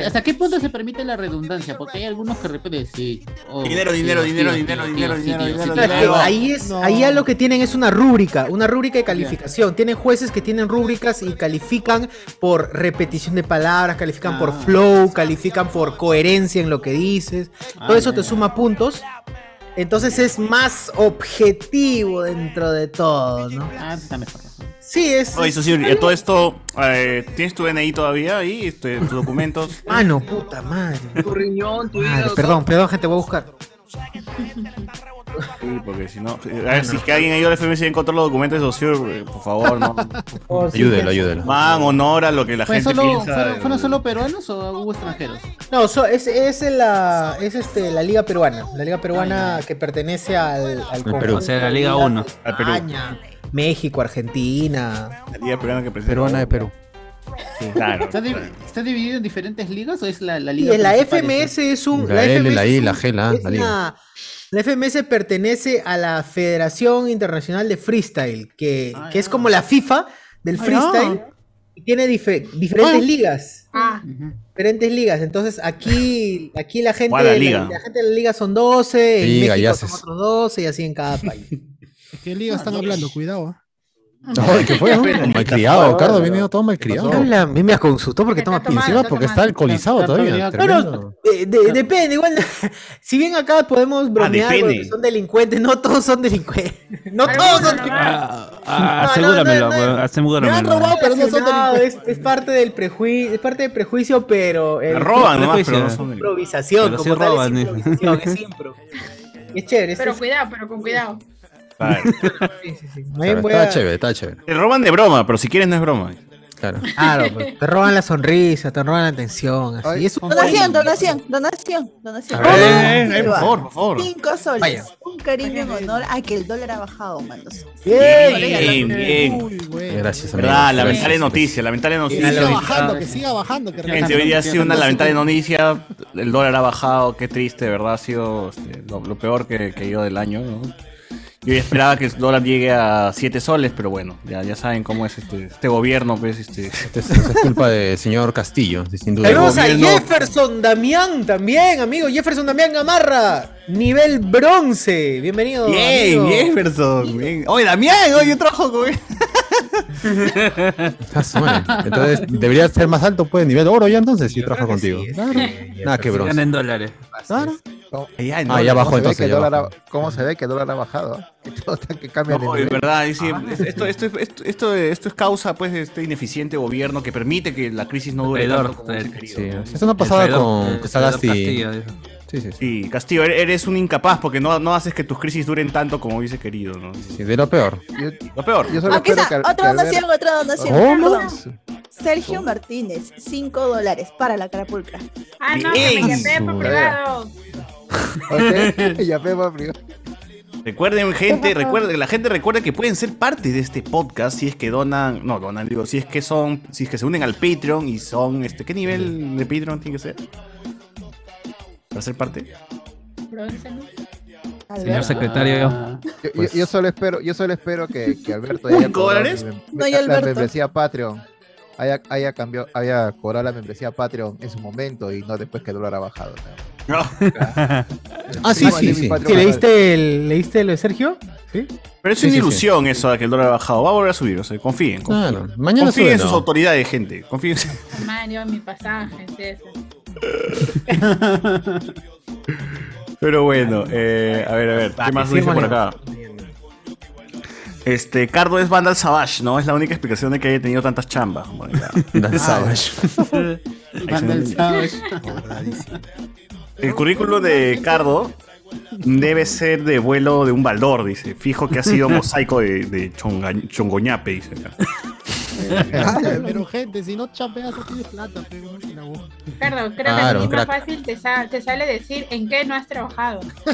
¿hasta qué punto se permite la redundancia? Porque hay algunos que repiten sí. oh, Dinero, dinero, sí, dinero, sí, dinero, sí, dinero, dinero, ahí es, No. ahí ya lo que tienen es una rúbrica, una rúbrica de calificación. Tienen jueces que tienen rúbricas y califican por repetición de palabras, califican por Ah. flow, califican por coherencia en lo que dices. Todo Ah, eso te suma puntos. Entonces es más objetivo dentro de todo, ¿no? Ah, está mejor. Sí, es. Oye, eso sí, y a todo esto, eh, ¿tienes tu DNI todavía ahí? Este, tus documentos. Ah, no, puta madre. Tu riñón, tu Madre, hígado. perdón, perdón, gente, voy a buscar. [laughs] Sí, porque si no. A ver, si es que alguien ha ido al FMS y encontró los documentos de por favor, no. Ayúdelo, ayúdelo. Man, honor a lo que la ¿Fue gente solo, piensa. fueron, fueron solo peruanos o hubo extranjeros? No, so- es, es, la, es este, la Liga Peruana. La Liga Peruana que pertenece al, al Perú. O sea, la Liga 1. Al Perú. España, México, Argentina. La liga peruana que presenta. Peruana de Perú. [laughs] Claro. ¿Está, di- está dividido en diferentes ligas o es la, la Y liga? la principal FMS es un. La L, FMS la es I, un- la G, la la liga. la FMS pertenece a la Federación Internacional de Freestyle, que, que es como la FIFA del Ah, freestyle. Y tiene dife- diferentes Ah. ligas. Ah, Diferentes ligas. Entonces aquí, aquí la gente, ¿Cuál la la, gente de la liga son 12, en Liga, México ya son se- otros 12 y así en cada [laughs] país. ¿Qué liga están hablando? Cuidado. ¿ah? Ay, [laughs] ¿qué fue? no? Malcriado, Cardo, viene todo malcriado. Habla, a mí me consultó porque toma encima porque está alcoholizado todavía. Bueno, de- de- depende, igual. [laughs] si bien acá podemos bromear depende. porque son delincuentes, no todos son delincuentes. [laughs] No todos son delincuentes. Ah, ah, No, no, asegúramelo, no, no. Me han robado, pero no son No, es, es parte del prejuicio, es parte del prejuicio, pero el- La roban prejuicio. pero no son improvisación, Pero sí como tal, roban, es ¿eh? improvisación, es impro. Es chévere, pero cuidado, pero con cuidado. Claro. sí, sí, sí. Más Claro, bien voy Está a- chévere, está chévere. Te roban de broma, pero si quieres no es broma. Claro. Claro, pues, te roban la sonrisa, te roban la atención. Así. Ay, Y es un- Donación, donación, donación, donación. A ver, eh, eh, por favor, por favor. Cinco soles. Vaya. Un cariño en honor a que el dólar ha bajado, manos. Bien, bien. Uy, güey. Gracias, amigo. Lamentable noticia, lamentable Que noticia. siga lo- bajando, que siga bajando. Que Gente, hoy día ha sido una lamentable noticia. El dólar ha bajado, qué triste, de verdad. Ha sido este, lo, lo peor que, que ha ido del año. ¿no? Yo esperaba que el dólar llegue a 7 soles, pero bueno, ya, ya saben cómo es este, este gobierno. Pues, este, Esto es, culpa del señor Castillo, sin duda. Saludos a Jefferson Damián también, amigo. Jefferson Damián Gamarra, nivel bronce. Bienvenido. Bien, amigo. Jefferson. Bien. Oye, Damián, oye, yo trabajo con él. [laughs] Ah. Entonces, debería ser más alto, pues, nivel oro ya entonces, si Yo que contigo. sí, Claro. Nada, que bronce. En dólares. Claro. ¿Cómo, Ay, no, Ah, ya bajó se entonces. ya bajó. ha- ¿Cómo se ve que el dólar ha bajado? ah? [laughs] Que todo está que cambia de No, es nivel. verdad, y sí, esto, esto, esto, esto, esto es causa pues, de este ineficiente gobierno que permite que la crisis no dure tanto como traidor. querido. Sí, eso no pasaba con Sagasti. Sí, sí, sí. Sí, Castillo, er- eres un incapaz porque no, no haces que tus crisis duren tanto como hubiese querido, ¿no? Sí, de lo peor. Yo, Lo peor. yo solo Aquí está, ver- donación, otra donación. Sergio Martínez, 5 dólares para la carapulcra. Ah, no, Bien. me llamé por privado. [laughs] Ok, ya Pepa primero. Recuerden, gente, recuerden, la gente recuerda que pueden ser parte de este podcast si es que donan, no, donan, digo, si es que son, si es que se unen al Patreon y son, este, ¿qué nivel de Patreon tiene que ser? Para ser parte. Señor secretario. Ah, Yo, yo- Pues- yo solo espero, yo solo espero que, que Alberto [laughs] ¿Cinco haya cobrado dólares? mi mem- No, la Alberto. membresía Patreon. Haya, haya, cambiado, haya cobrado la membresía Patreon en su momento y no después que el dólar ha bajado. ¿no? No. [laughs] Ah, sí, sí, sí. ¿Sí, ¿leíste, el, ¿Leíste lo de Sergio? Sí. Pero es Sí, una sí, ilusión eso de que el dólar ha bajado. Va a volver a subir, o sea, confíen. confíen. Claro. Mañana confíen sube, en sus ¿no? autoridades, gente. Confíen. Mario, mi pasaje, César. [laughs] Pero bueno, eh, a ver, a ver, ¿qué más sí, dice por acá? Este, Cardo es Vandal Savage, ¿no? Es la única explicación de que haya tenido tantas chambas. Dan Savage. [laughs] Manda el Savage. El currículo de Cardo debe ser de vuelo de un baldor, dice. Fijo que ha sido [laughs] mosaico de, de chonga- chongoñape, dice acá. [laughs] Pero gente, si no champeas no tienes plata. Ricardo, creo Claro, que es más crack. fácil te, sa- te sale decir en qué no has trabajado. [laughs]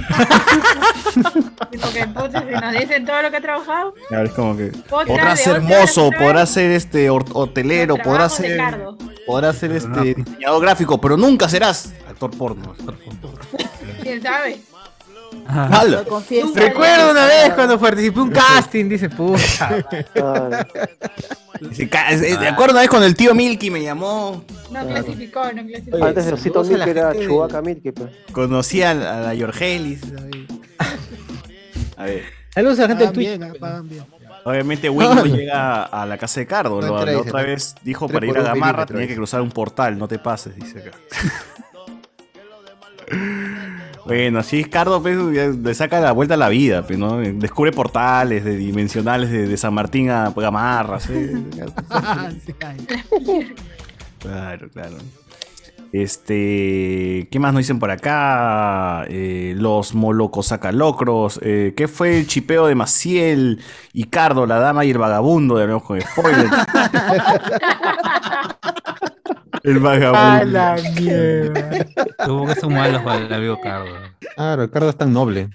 Porque entonces si nos dicen todo lo que has trabajado, Claro, es como que Otra podrá de ser mozo, vez. podrá ser este hotelero, los podrá trabajos de ser Cardo. podrá ser este diseñador gráfico, pero nunca serás actor porno. [laughs] ¿Quién sabe? Confieso. Recuerdo una vez cuando participé en un casting, dice, puta. Ah, Dice, "Ca- es- es- ¿De acuerdo una vez cuando el tío Milky me llamó? No clasificó, no clasificó. antes de Osito saludos a la Milk era Chewbacca Milk, pues. Conocí a, la- a la Yorgelis. A ver, Saludos a la gente del Twitch. bien, ah, obviamente Wingo llega a la casa de Cardo. No la otra no. vez dijo para ir a Gamarra tenía que cruzar un portal, no te pases, dice acá. [laughs] Bueno, así es Cardo, pues, le saca la vuelta a la vida, pues, ¿no? Descubre portales de dimensionales de, de San Martín a Gamarra, ¿sí? [laughs] Claro, claro. Este, ¿qué más nos dicen por acá? Eh, los molocosacalocros. Eh, ¿Qué fue el chipeo de Maciel, Cardo, la dama y el vagabundo? De hablamos con spoiler. [laughs] el vagabundo. mierda. Tuvo que son malos para el amigo Cardo. Claro, el Cardo es tan noble.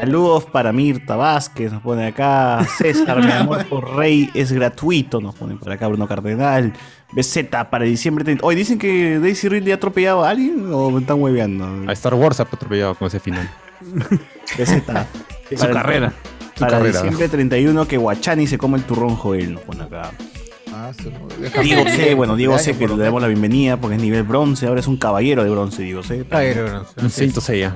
Saludos para Mirta Vázquez, nos pone acá. César, mi amor por rey es gratuito, nos pone por acá Bruno Cardenal. BZ para diciembre 30. Hoy dicen que Daisy Ridley ha atropellado a alguien o me están hueveando. A Star Wars ha atropellado con ese final. BZ. Su carrera. Para carrera. diciembre 31 que Guachani se come el turrón Joel, nos pone acá. Ah, Diego C, bueno, Diego C, que le damos la bienvenida porque es nivel bronce, ahora es un caballero de bronce, Diego C. Caballero de bronce. Un cinto sella.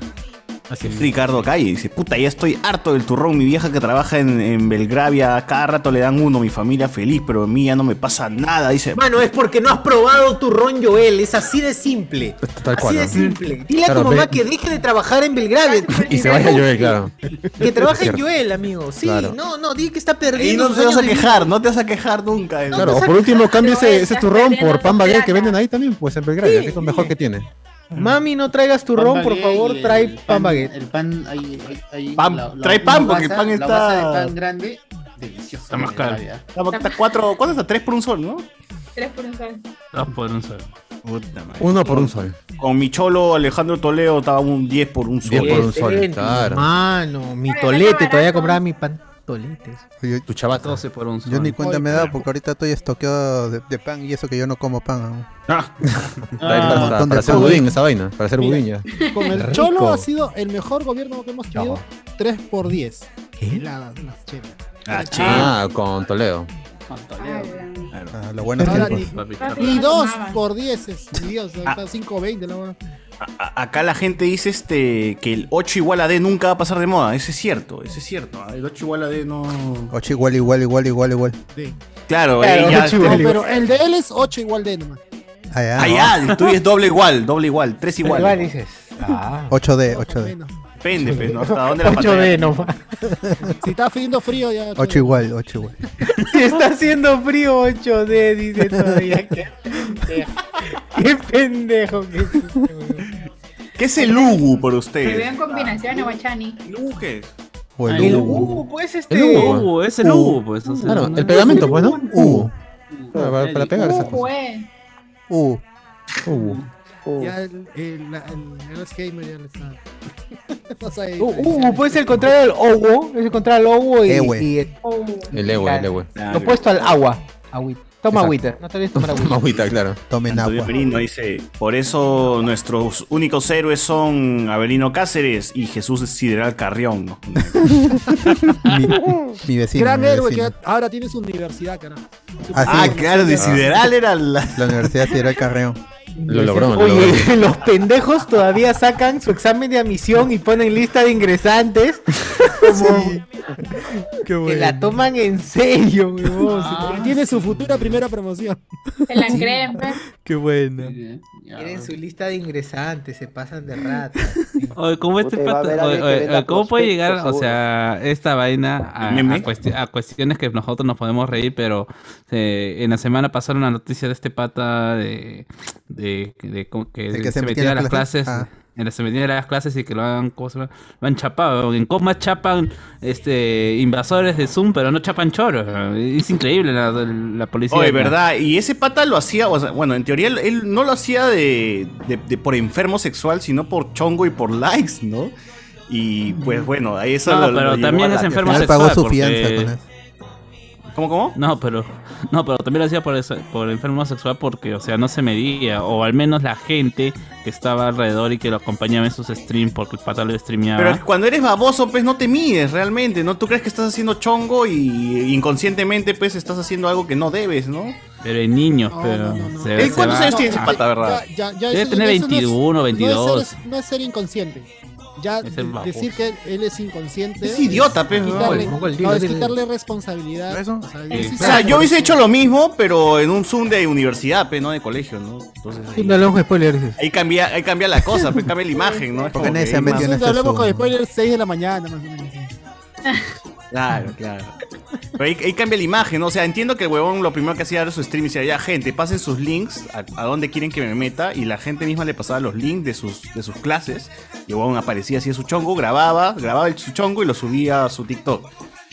Ricardo Calle dice, puta, ya estoy harto del turrón, mi vieja que trabaja en, en Belgravia, cada rato le dan uno, mi familia feliz, pero a mí ya no me pasa nada, dice. Mano, es porque no has probado turrón Joel, es así de simple. Tal así de ¿no? simple. Dile a Claro, tu mamá ve- que deje de trabajar en Belgrave. [laughs] Y se vaya Joel, claro. [laughs] Que trabaje en. Joel, amigo. Sí, Claro. no, no, di que está Y perdiendo. no te vas a quejar, no te vas a quejar nunca. eh. Claro, o por último cambia ese, turrón por pan baguette que venden ahí también, pues en Belgrado, que es lo mejor que tiene. Mami, no traigas turrón, por favor, trae pan baguette. El pan, ahí, ahí, Pan- la- la- trae pan, porque el pan la está- base de pan grande, delicioso. Está más caro. Está, está cuatro, ¿cuánto está? Tres por un sol, ¿no? Tres por un sol. Dos por un sol. Puta madre. Uno por un sol. Con mi cholo Alejandro Toledo estaba un 10 por un sol. 10 por un sol, claro. Mano, mi tolete, todavía compraba mi pantoletes. Yo, Tu chavata. 12 por un sol. yo ni cuenta me he dado porque ahorita estoy estoqueado de, de pan y eso que yo no como pan aún. Ah, [laughs] Para, un montón para, de para hacer pan. budín, esa vaina. Para hacer Mira. budín ya. [laughs] Con el Rico. Cholo ha sido el mejor gobierno que hemos tenido. 3 por 10 ¿Qué? Heladas, las chelas. ah. Ah, con Toledo. Con Toledo. Claro. Ah, lo bueno es que no 2 tomaban. por 10 es. Dios, Ah. está 5.20 la hora. A- Acá la gente dice este que el 8 igual a D nunca va a pasar de moda. Ese es cierto, ese es cierto. ah, El 8 igual a D no. 8 igual, igual, igual, igual, igual. Sí. Claro, Claro, eh, ya, No, pero el de él es 8 igual de nomás. Ah, ya. Ah, ya, tú es doble igual, doble igual, tres igual. Igual dices. Ah. 8D, Más o 8D. Depende, pues, ¿no? ¿Hasta dónde la 8D pantalla? nomás. [laughs] Si está haciendo frío ya. 8 igual, 8 igual. [laughs] Si está haciendo frío 8D, dice todavía. Qué pendejo. [laughs] Qué pendejo que es este, weón. ¿Qué es el Ugu por Se ustedes? vean combinaciones, Guachani. ¿El Ugu qué es? O el Ah. Uh, pues este. El Hugo. Uh, es el Hugo, pues. o sea, Claro, el pegamento, pues, ¿no? Hugo. Para, para- para pegar esas Uh, cosas. güey. U. Uh, Ya el, el, el, el Alzheimer ya le está. Uh, uh, pues el contrario del owo, es el contrario owo y, Ewe. y el- Oh. el ewe, el ewe. lo opuesto al agua. Agüita. Toma agüita, no te olvides tomar [laughs] agüita. Agüita, claro. Tomen Antonio agua. Merino dice, por eso nuestros únicos héroes son Abelino Cáceres y Jesús Sideral Carrión. [laughs] Mi, mi vecino. Gran mi héroe vecino. que ahora tiene su universidad, carajo. Ah, ah, claro, de Sideral era la... La Universidad Sideral Carreón. Lo logró, lo logró. Oye, [laughs] los pendejos todavía sacan su examen de admisión y ponen lista de ingresantes. [laughs] Como que la toman en serio, [laughs] weón. Y tiene su futura primera promoción. Se la creen, pues. Qué ya. Tienen su lista de ingresantes, se pasan de rata. Oye, ¿cómo este Puta, va a pata- haber alguien oye, que oye, venda ¿Cómo puede llegar, o sea, esta vaina a, a a cuestiones que nosotros nos podemos reír, pero eh, en la semana pasaron una noticia de este pata de, de, de cómo que, ¿De que se, se metía metía a las las clases. clases? Ah. En la, se metía a las clases y que lo hagan, ¿cómo se llama? Lo han chapado. En cómo chapan este, invasores de Zoom, pero no chapan choros. Es increíble la, la policía. Oye, ¿verdad? Y ese pata lo hacía, o sea, bueno, en teoría él, él no lo hacía de, de- de por enfermo sexual, sino por chongo y por likes, ¿no? Y pues bueno, ahí eso No, lo- lo pero llevó también a es la- enfermo sexual. pagó su porque- fianza con eso. ¿Cómo, cómo? No, pero no, pero también lo hacía por eso, por enfermo sexual porque, o sea, no se medía, o al menos la gente que estaba alrededor y que lo acompañaba en sus streams porque el pata lo streameaba. Pero cuando eres baboso, pues no te mides realmente, ¿no? Tú crees que estás haciendo chongo y inconscientemente, pues estás haciendo algo que no debes, ¿no? Pero en niños, No, pero. no, no, no. se- ¿Él se cuántos años tiene ese Ah, pata, verdad? Ya, ya, ya, Debe eso- tener eso no es- 21, No 22. es, ser, no es ser inconsciente. Ya decir que él es inconsciente. Es idiota, quitarle. Mongol, no, es quitarle responsabilidad. O sea, él sí O sea, yo por hubiese eso. hecho lo mismo, pero en un Zoom de universidad, pe, no de colegio, ¿no? Entonces ahí, Dale un spoiler. dices. ahí cambia, ahí cambia la cosa, pe, cambia la imagen, ¿no? Es Porque nadie se ha metido en este hablamos con spoilers 6 de la mañana, más o menos. [laughs] Claro, claro. Pero ahí, cambia la imagen, ¿no? O sea, entiendo que el huevón lo primero que hacía era su stream y decía, ya, gente, pasen sus links a, a donde quieren que me meta. Y la gente misma le pasaba los links de sus, de sus clases. Y el huevón aparecía así en su chongo, grababa, grababa el, su chongo y lo subía a su TikTok.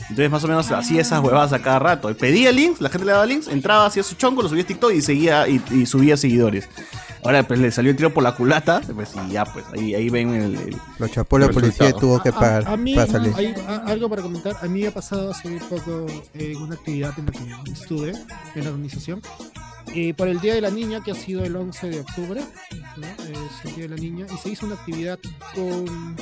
Entonces, más o menos hacía esas huevadas a cada rato. Pedía links, la gente le daba links, entraba, hacía su chongo, lo subía a TikTok y seguía y subía seguidores. Ahora, pues le salió el tiro por la culata, pues y ya, pues ahí, ahí ven el. el- Lo chapó la policía y tuvo que pagar A, mí para salir. hay a- algo para comentar. A mí me ha pasado hace poco eh, en una actividad en la que estuve en la organización. eh, por el Día de la Niña, que ha sido el 11 de octubre, ¿no? es el Día de la Niña, y se hizo una actividad con,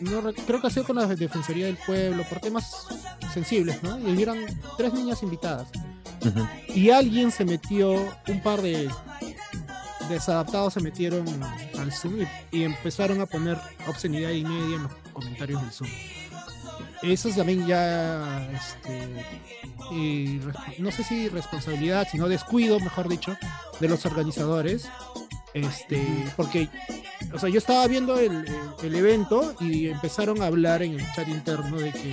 no re- creo que ha sido con la Defensoría del Pueblo, por temas sensibles, ¿no? Y hubieron tres niñas invitadas. Y alguien se metió, un par de desadaptados se metieron al Zoom y, y empezaron a poner obscenidad y media en los comentarios del Zoom. Eso es también ya, este, y no sé si responsabilidad, sino descuido, mejor dicho, de los organizadores. Este, porque, o sea, yo estaba viendo el- el evento y empezaron a hablar en el chat interno de que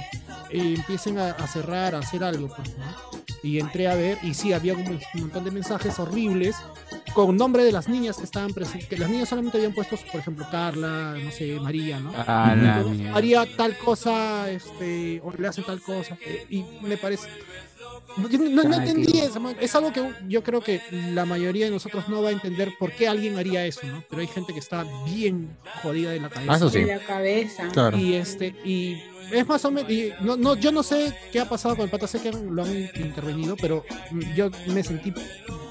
eh, empiecen a, a cerrar, a hacer algo, pues, ¿no? Y entré a ver, y sí, había un, un montón de mensajes horribles con nombre de las niñas que estaban presentes, que las niñas solamente habían puesto, por ejemplo, Carla, no sé, María, ¿no? Ah, haría tal cosa, este, o le hacen tal cosa, eh, y me parece... No, yo no- no Ay, entendí eso, es algo que yo creo que la mayoría de nosotros no va a entender por qué alguien haría eso, ¿no? Pero hay gente que está bien jodida de la cabeza. Ah, eso sí. De la cabeza. Claro. Y este, y es más o menos, y no, no, yo no sé qué ha pasado con el pata, sé que lo han intervenido, pero yo me sentí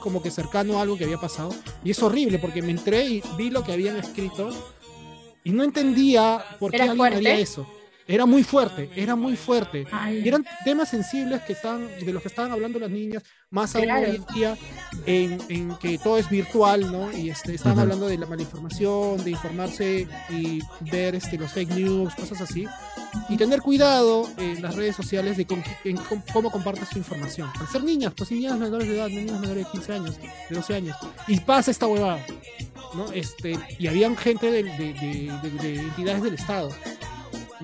como que cercano a algo que había pasado. Y es horrible porque me entré y vi lo que habían escrito y no entendía por qué ¿Era alguien fuerte? haría eso. Era muy fuerte, era muy fuerte. Y eran temas sensibles que estaban, de los que estaban hablando las niñas, más aún Claro. hoy en día, en, en que todo es virtual, ¿no? Y este, estaban Ujú. hablando de la malinformación, de informarse y ver este, los fake news, cosas así. Y tener cuidado en las redes sociales de con- en cómo compartes tu información. Al ser niñas, pues niñas menores de edad, niñas menores de 15 años, de 12 años. Y pasa esta huevada, ¿no? Este, y habían gente de, de- de- de- de entidades del Estado.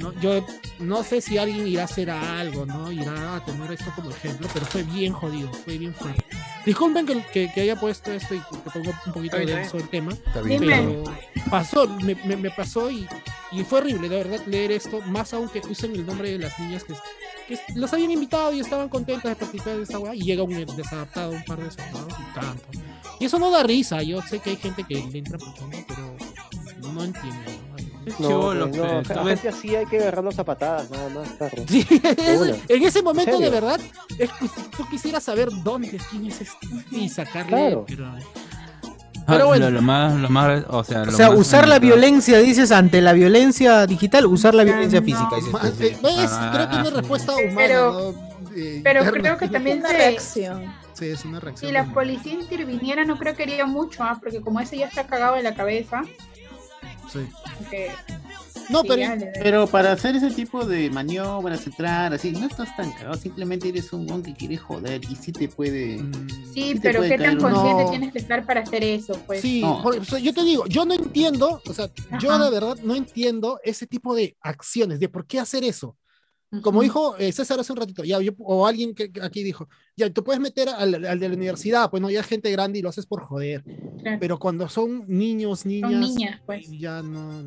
¿No? Yo no sé si alguien irá a hacer algo, ¿no? Irá a tener esto como ejemplo, pero fue bien jodido, fue bien fuerte. Disculpen que, que- que haya puesto esto y que pongo un poquito bien, denso el tema, pero pasó, me, me- me pasó y, y fue horrible, de verdad, leer esto, más aún que usen el nombre de las niñas que, que los habían invitado y estaban contentas de participar de esta weá, y llega un desadaptado, un par de desadaptados y canto. Y eso no da risa, yo sé que hay gente que le entra por pero no entiendo. ¿No? No, Chivolo, no, a gente así hay que agarrarlos a patadas, nada más. Sí, De [laughs] en ese momento de serio? verdad, es tú quisieras saber dónde, quién es este y sacarle, Claro. pero... Ah, Pero bueno. Lo, lo más, lo más, o sea, O lo sea, más usar la violencia, dices, ante la violencia digital, usar la violencia física. dices Ma- tú. eh, ¿Ves? Ah, Creo que es una ah, respuesta humana, Pero- ¿no? Eh, Pero interna. creo que también Una se, reacción. Sí, es una reacción. si la policía interviniera, no creo que haría mucho, ¿ah? porque como ese ya está cagado de la cabeza, Sí. que No, pero... Pero para hacer ese tipo de maniobras, entrar así, no estás tan cagado, simplemente eres un mon que quiere joder y sí te puede. mm, Sí, pero puede qué tan consciente No. tienes que estar para hacer eso, pues. Sí, No. por- o sea, yo te digo, yo no entiendo, o sea, yo de verdad no entiendo ese tipo de acciones, de por qué hacer eso. Como dijo eh, César hace un ratito, ya, yo- o alguien que que aquí dijo, ya, tú puedes meter al, al de la universidad, pues no, ya es gente grande y lo haces por joder. Claro. Pero cuando son niños, niñas, Son niñas, pues. ya no.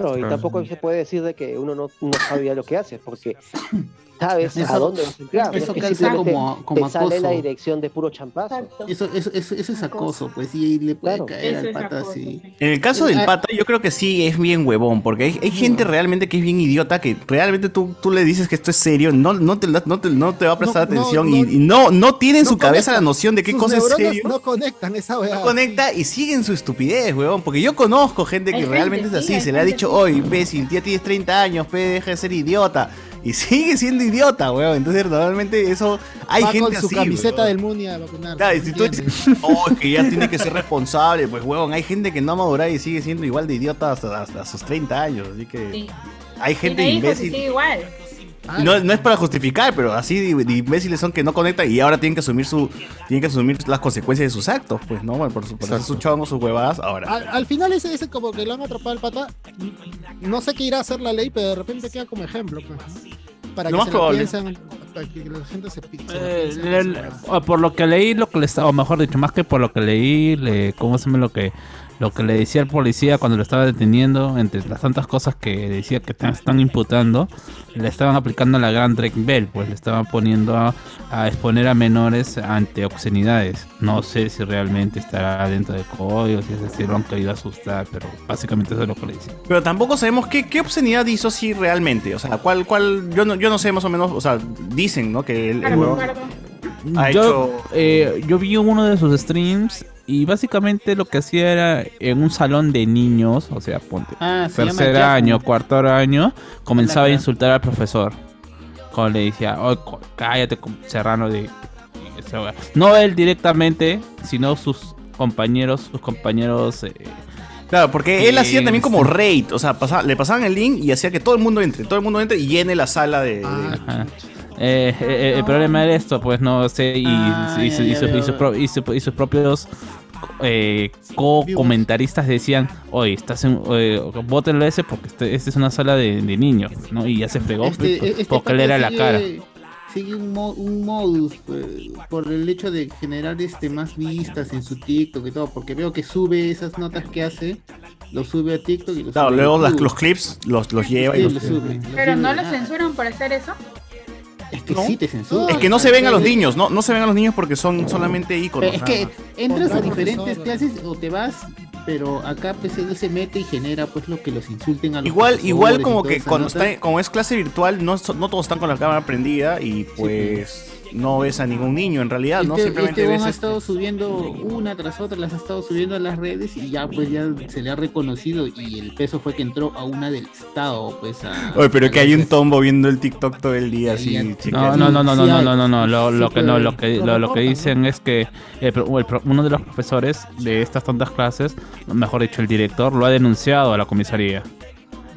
Claro, y Claro. tampoco se puede decir de que uno no, no sabe ya lo que hace, porque [clears throat] sabes Eso- a dónde vas a entrar. eso es que calza como- como te sale la dirección de puro champazo. Eso, eso, eso, eso es acoso, pues, y le puede Claro. caer al pata así. sí. En el caso del pata, yo creo que sí es bien huevón, porque hay, hay gente realmente que es bien idiota, que realmente tú, tú le dices que esto es serio, no, no, te, no, te, no te va a prestar No, atención no. y, y no, no tiene en No su cabeza la noción de qué Sus cosa es serio. No conectan esa weá. No conecta y siguen su estupidez, huevón. Porque yo conozco gente que Hay realmente gente, es sí, así. se le ha gente dicho, oye, imbécil, ya tienes 30 años, pe, deja de ser idiota. y sigue siendo idiota, weón. Entonces, normalmente eso hay Va gente con su así, camiseta weón. del Muni a vacunar. Claro, y si tú dices, oh, es que ya tiene que [laughs] ser responsable, pues, weón, hay gente que no ha madurado y sigue siendo igual de idiota hasta, hasta sus 30 años, así que Sí. hay gente Tiene hijos y imbécil. sigue igual. Y No, no es para justificar, pero así de, de imbéciles son que no conectan y ahora tienen que asumir su tienen que asumir las consecuencias de sus actos, pues, ¿no? Bueno, por, su, por hacer sus chongos, sus huevadas, ahora. Al, al final ese, ese como que lo han atrapado al pata, no sé qué irá a hacer la ley, pero de repente queda como ejemplo. pues, ¿no? Para que se piensen, para que la gente se, Eh, piense. le- le- o por lo que leí, lo que le estaba, o mejor dicho, más que por lo que leí, le, ¿cómo se llama lo que lo que le decía al policía cuando lo estaba deteniendo, entre las tantas cosas que decía que te están imputando, le estaban aplicando la gran Drake Bell, pues le estaban poniendo a, a exponer a menores ante obscenidades. No sé si realmente estará dentro del código, si es decir, lo han querido asustar, pero básicamente eso es lo que le decía. Pero tampoco sabemos qué, qué obscenidad hizo así realmente. O sea, cuál, cuál, yo no, yo no sé más o menos, o sea, dicen, ¿no? Que el, el huevón ha yo, hecho. eh, yo vi uno de sus streams y básicamente lo que hacía era en un salón de niños, o sea, ponte Ah, se tercer año, cuarto año, comenzaba a insultar al profesor. Cuando le decía, "Oh, cállate, serrano de... esa wea". No él directamente, sino sus compañeros, sus compañeros... eh, Claro, porque él hacía también como raid, o sea, le pasaban el link y hacía que todo el mundo entre, todo el mundo entre y llene la sala de. de- Ajá. Eh, eh, el problema era esto, pues no sé, y, Ah, y, ya, su- y ya su- y veo. su pro- y su- y sus propios eh, co-comentaristas decían, oye, estás en, eh, bótenlo ese porque este, esta es una sala de, de niños, ¿no? Y ya se fregó Este- pues, este porque le era la cara. Sigue un, mo- un modus pues, por el hecho de generar este más vistas en su TikTok y todo, porque veo que sube esas notas que hace, lo sube a TikTok y lo Claro, sube a luego las- los clips los, los lleva y los lo sube. Pero no sube. lo censuran por hacer eso. Es que sí te censura. Es que no se ven a los niños, no, no se ven a los niños porque son solamente iconos. Es que entras a diferentes clases o te vas, pero acá pues él se mete y genera pues lo que los insulten a los Igual, igual como que cuando nota. está, como es clase virtual, no, no todos están con la cámara prendida y pues no ves a ningún niño en realidad, ¿no? Este, Simplemente este ves huevón ha este- estado subiendo una tras otra, las ha estado subiendo a las redes y ya pues ya se le ha reconocido y el peso fue que entró a una del estado, pues a... Oye, pero a que hay un tombo viendo el TikTok todo el día así. No, no, no, no, no, no, no, no, no, Lo, lo que no, lo que lo, lo que dicen es que el pro- el pro- uno de los profesores de estas tantas clases, mejor dicho, el director lo ha denunciado a la comisaría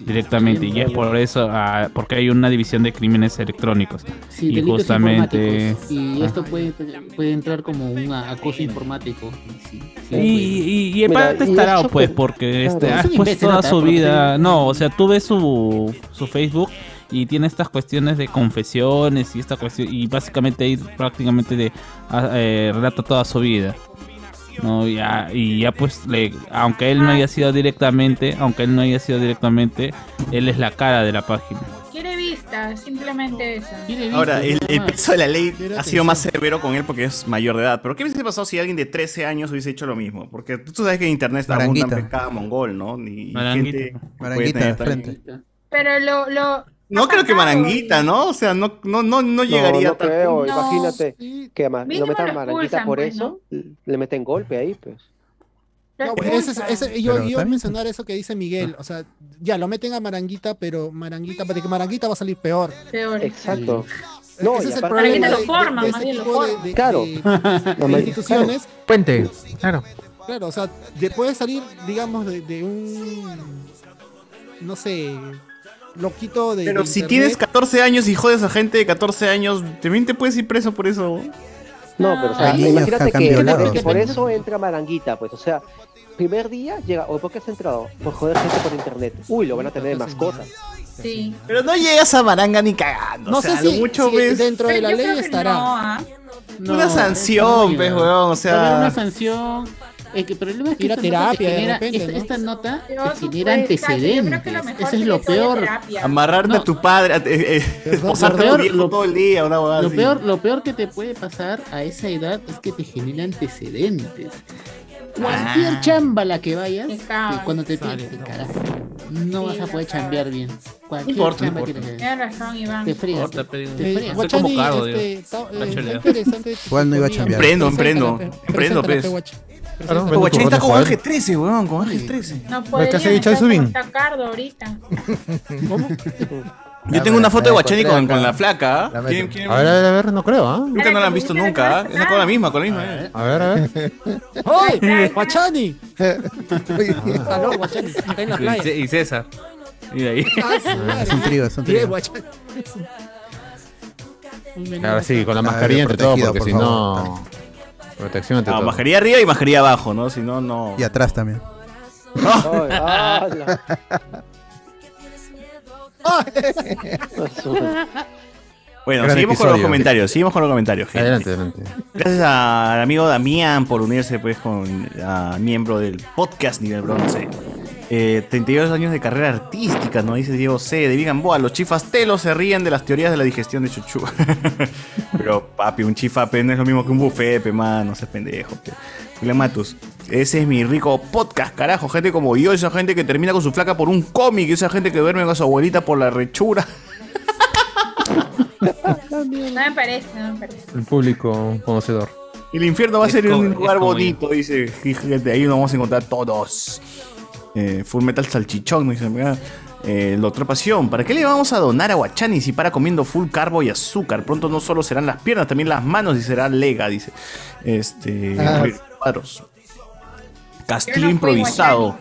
directamente y es por eso ah, porque hay una división de crímenes electrónicos Sí, y justamente. Y esto puede, puede entrar como un acoso informático. Sí, sí, Y, y, y el Mira, y eso pues, que- porque este, claro. ha Es imbécil, toda su vida. No, o sea, tú ves su, su Facebook y tiene estas cuestiones de confesiones y esta cuestión, y básicamente ahí prácticamente de, ah, eh, relata toda su vida. No, ya, y ya pues, le, aunque él no haya sido directamente, aunque él no haya sido directamente, él es la cara de la página. Quiere vista, simplemente eso. Ahora, el, peso de la ley ha sido más severo con él porque es mayor de edad. Pero ¿qué hubiese pasado si alguien de 13 años hubiese hecho lo mismo? Porque tú sabes que en internet abundan Maranguita. pecado mongol, ¿no? Maranguita. gente puede Maranguita frente. Pero lo, lo No creo que. Maranguita, ¿no? O sea, no, no, no, no No, llegaría no tan- creo, No, imagínate Sí. que ma- Mínimo lo metan lo maranguita por pues, eso, le meten golpe ahí, pues. No, ese, es- expulsan. ese- yo iba a mencionar eso que dice Miguel. O sea, ya lo meten a Maranguita, pero Maranguita, de que Maranguita va a salir peor. Peor. Exacto. No, Ese es el problema lo forma, de ese lo tipo de, Claro. de- [laughs] No, de me- instituciones. Puente, claro. Claro, o sea, de- puede salir, digamos, de, de un. No sé. Loquito de. Pero de si internet. tienes 14 años y jodes a gente de 14 años, también te puedes ir preso por eso. No, pero o sea, niños imagínate que por eso entra Maranguita, pues, o sea, primer día llega, o ¿por qué has entrado? Por joder gente por internet. Uy, lo van a tener de mascota. Sí. Pero no llegas a Maranga ni cagando. No o sea, sé si, mucho si ves dentro de la ley estará. no, ¿ah? No, una sanción, pues, weón. O sea, una sanción. El, que, el problema es que Ir a esta nota te terapia, de genera- repente, esta, ¿no? esta nota te genera antecedentes. Eso es lo a peor. amarrarte No. a tu padre, a- eh, eh, lo a tu peor- viejo lo- todo el día, una Lo así. peor, lo peor que te puede pasar a esa edad es que te genera antecedentes. Cualquier Ah. chamba a la que vayas, Te que cuando te te cagas. No Sí, vas a poder chambear bien. Cualquier importa, chamba que te Tienes razón, Iván. te pero- Te. Guachani, Guachani, como cargo, este, eh, interesante. Igual no iba a chambear. Emprendo, emprendo. Emprendo, pues. Claro, Guachín está con. Ángel 13, weón, con Ángel 13. No ¿qué podría has dicho, estar Subin? está Cardo ahorita. [laughs] ¿Cómo? Yo tengo una foto de Guachani con, con la flaca. La ¿Quién, quién- A ver, a ver, a ver, no creo, ¿ah? Nunca no la han visto nunca, ¿ah? Esa con la misma, con la misma. eh. A ver, a ver. [laughs] ¡Ay! ¡Guachani! Aló, Guachani. Acá en la Y playa. Y César. Mira ahí. Ah, Ah, es un trío, es un Bien, trío. Guachani. Ahora sí, con la Ah, mascarilla entre todo, protegido, porque por si favor. no. Protección entre Ah, todo. arriba y mascarilla abajo, ¿no? Si no, no. Y atrás también. [laughs] Bueno, Gran seguimos con los episodio. comentarios, seguimos con los comentarios. gente. Adelante, adelante. Gracias al amigo Damián por unirse pues con a miembro del podcast Nivel Bronce. Eh, 32 años de carrera artística, ¿no? Dice Diego C. de Vigan Boa. Los chifastelos se ríen de las teorías de la digestión de chuchu. [laughs] Pero, papi, un chifape no es lo mismo que un buffet, pe, man. No seas pendejo, Matus. Ese es mi rico podcast, carajo. Gente como yo, esa gente que termina con su flaca por un cómic, esa gente que duerme con su abuelita por la rechura. No me parece, no me parece. El público conocedor. El infierno va a Es ser un lugar bonito, dice gente. Ahí nos vamos a encontrar todos. Eh, Full Metal Salchichón, dice. mira. Eh, la otra pasión. ¿Para qué le vamos a donar a Guachani si para comiendo full carbo y azúcar? Pronto no solo serán las piernas, también las manos y será lega, dice. Este. Ah. Castillo improvisado.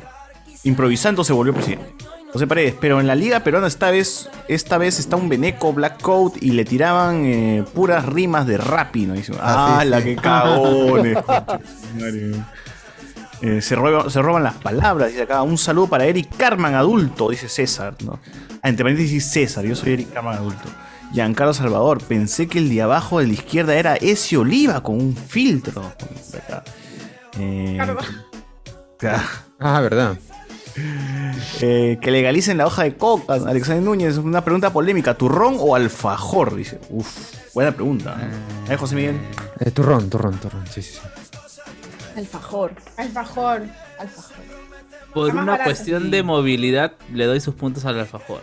Improvisando se volvió presidente. José Paredes, pero en la liga peruana esta vez, esta vez está un Beneco Black Coat y le tiraban eh, puras rimas de Rappi, ¿no? Dice, Ah, ah, sí, la sí. que cagones. [laughs] Eh, se, roban, se roban las palabras, dice acá. Un saludo para Eric Carman, adulto, dice César, ¿no? Ah, entre paréntesis César, yo soy Eric Carman, adulto. Giancarlo Salvador, pensé que el de abajo de la izquierda era ese Oliva con un filtro. Acá. Eh. Ah, verdad. Eh, que legalicen la hoja de coca, Alexander Núñez. Una pregunta polémica: ¿turrón o alfajor? Dice. Uf, buena pregunta. ¿Eh, José Miguel? Eh, turrón, turrón, turrón. Sí, sí, sí. Alfajor. Alfajor. Alfajor. Por Está una barato, cuestión sí. de movilidad, le doy sus puntos al alfajor.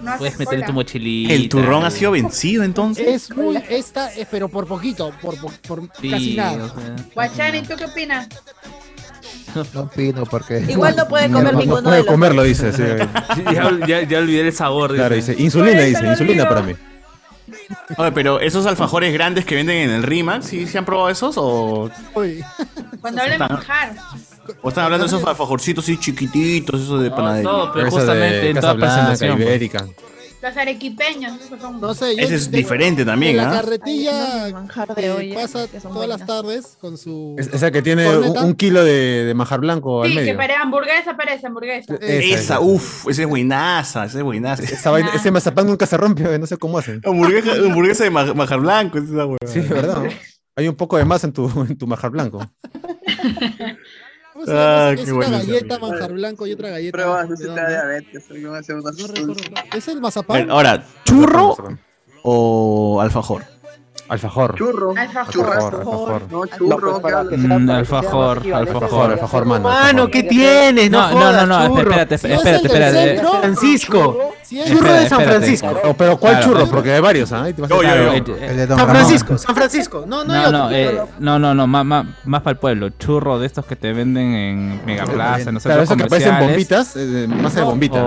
No puedes meter en cola. tu mochilita. ¿El turrón ha sido vencido entonces? Es muy. Esta, eh, pero por poquito, por, por, por Sí, casi nada. o sea, Guachani, ¿tú qué opinas? No opino porque. Igual no puede comer No, ninguno no puede de los comerlo, dice. sí. [laughs] ya, ya, ya olvidé el sabor. Claro, dice. dice. Insulina, dice. Insulina para mí. Oye, pero esos alfajores grandes que venden en el Rimax, ¿sí, ¿sí han probado esos? ¿O. Cuando hable Está- manjar. o están hablando de esos alfajorcitos así chiquititos, esos de No, panadería? no, pero Esa justamente de en toda Blanca, presentación. pues. Ibérica. Los arequipeños, esos son. No sé, yo Ese es de- diferente también, de La ¿ah? carretilla Ay, no, manjar de que olla, pasa que son todas las buenas. tardes con su. Es- esa que tiene un, ¿Corneta? un kilo de, de majar blanco al Sí, que medio. parece hamburguesa, parece hamburguesa. Esa, Esa, esa. uff, esa es buenaza, esa es buenaza. Esa vaina- ese mazapán nunca se rompe, no sé cómo hacen. Hamburguesa, hamburguesa de ma- majar blanco, esa huevada. Sí, verdad. ¿no? [laughs] Hay un poco de más en tu, en tu majar blanco. [laughs] ¿Cómo se llama? Ah, es qué una bueno. galleta, manjar blanco y otra galleta. Pruebas, redonda. diabetes. Es el mazapán. Ahora, ¿churro o alfajor? Alfajor. Churro. Alfajor. Alfajor, alfajor. No, churro. pues para que ¿qué sea, Mm, para que sea alfajor, alfajor, alfajor, mano. Mano, ¿qué tienes? No, No, no, churro. espérate, espérate, espérate. Francisco. Churro de San. Francisco. Pero ¿cuál Claro. churro? Porque hay varios, ¿ah? Eh, El de Don San. Francisco, San Francisco. No, no hay No, no, otro. eh, no, no, no, más, más, más para el pueblo. Churro de estos que te venden en Megaplaza, no sé, Claro, que parecen bombitas, eh, masa de No, bombita.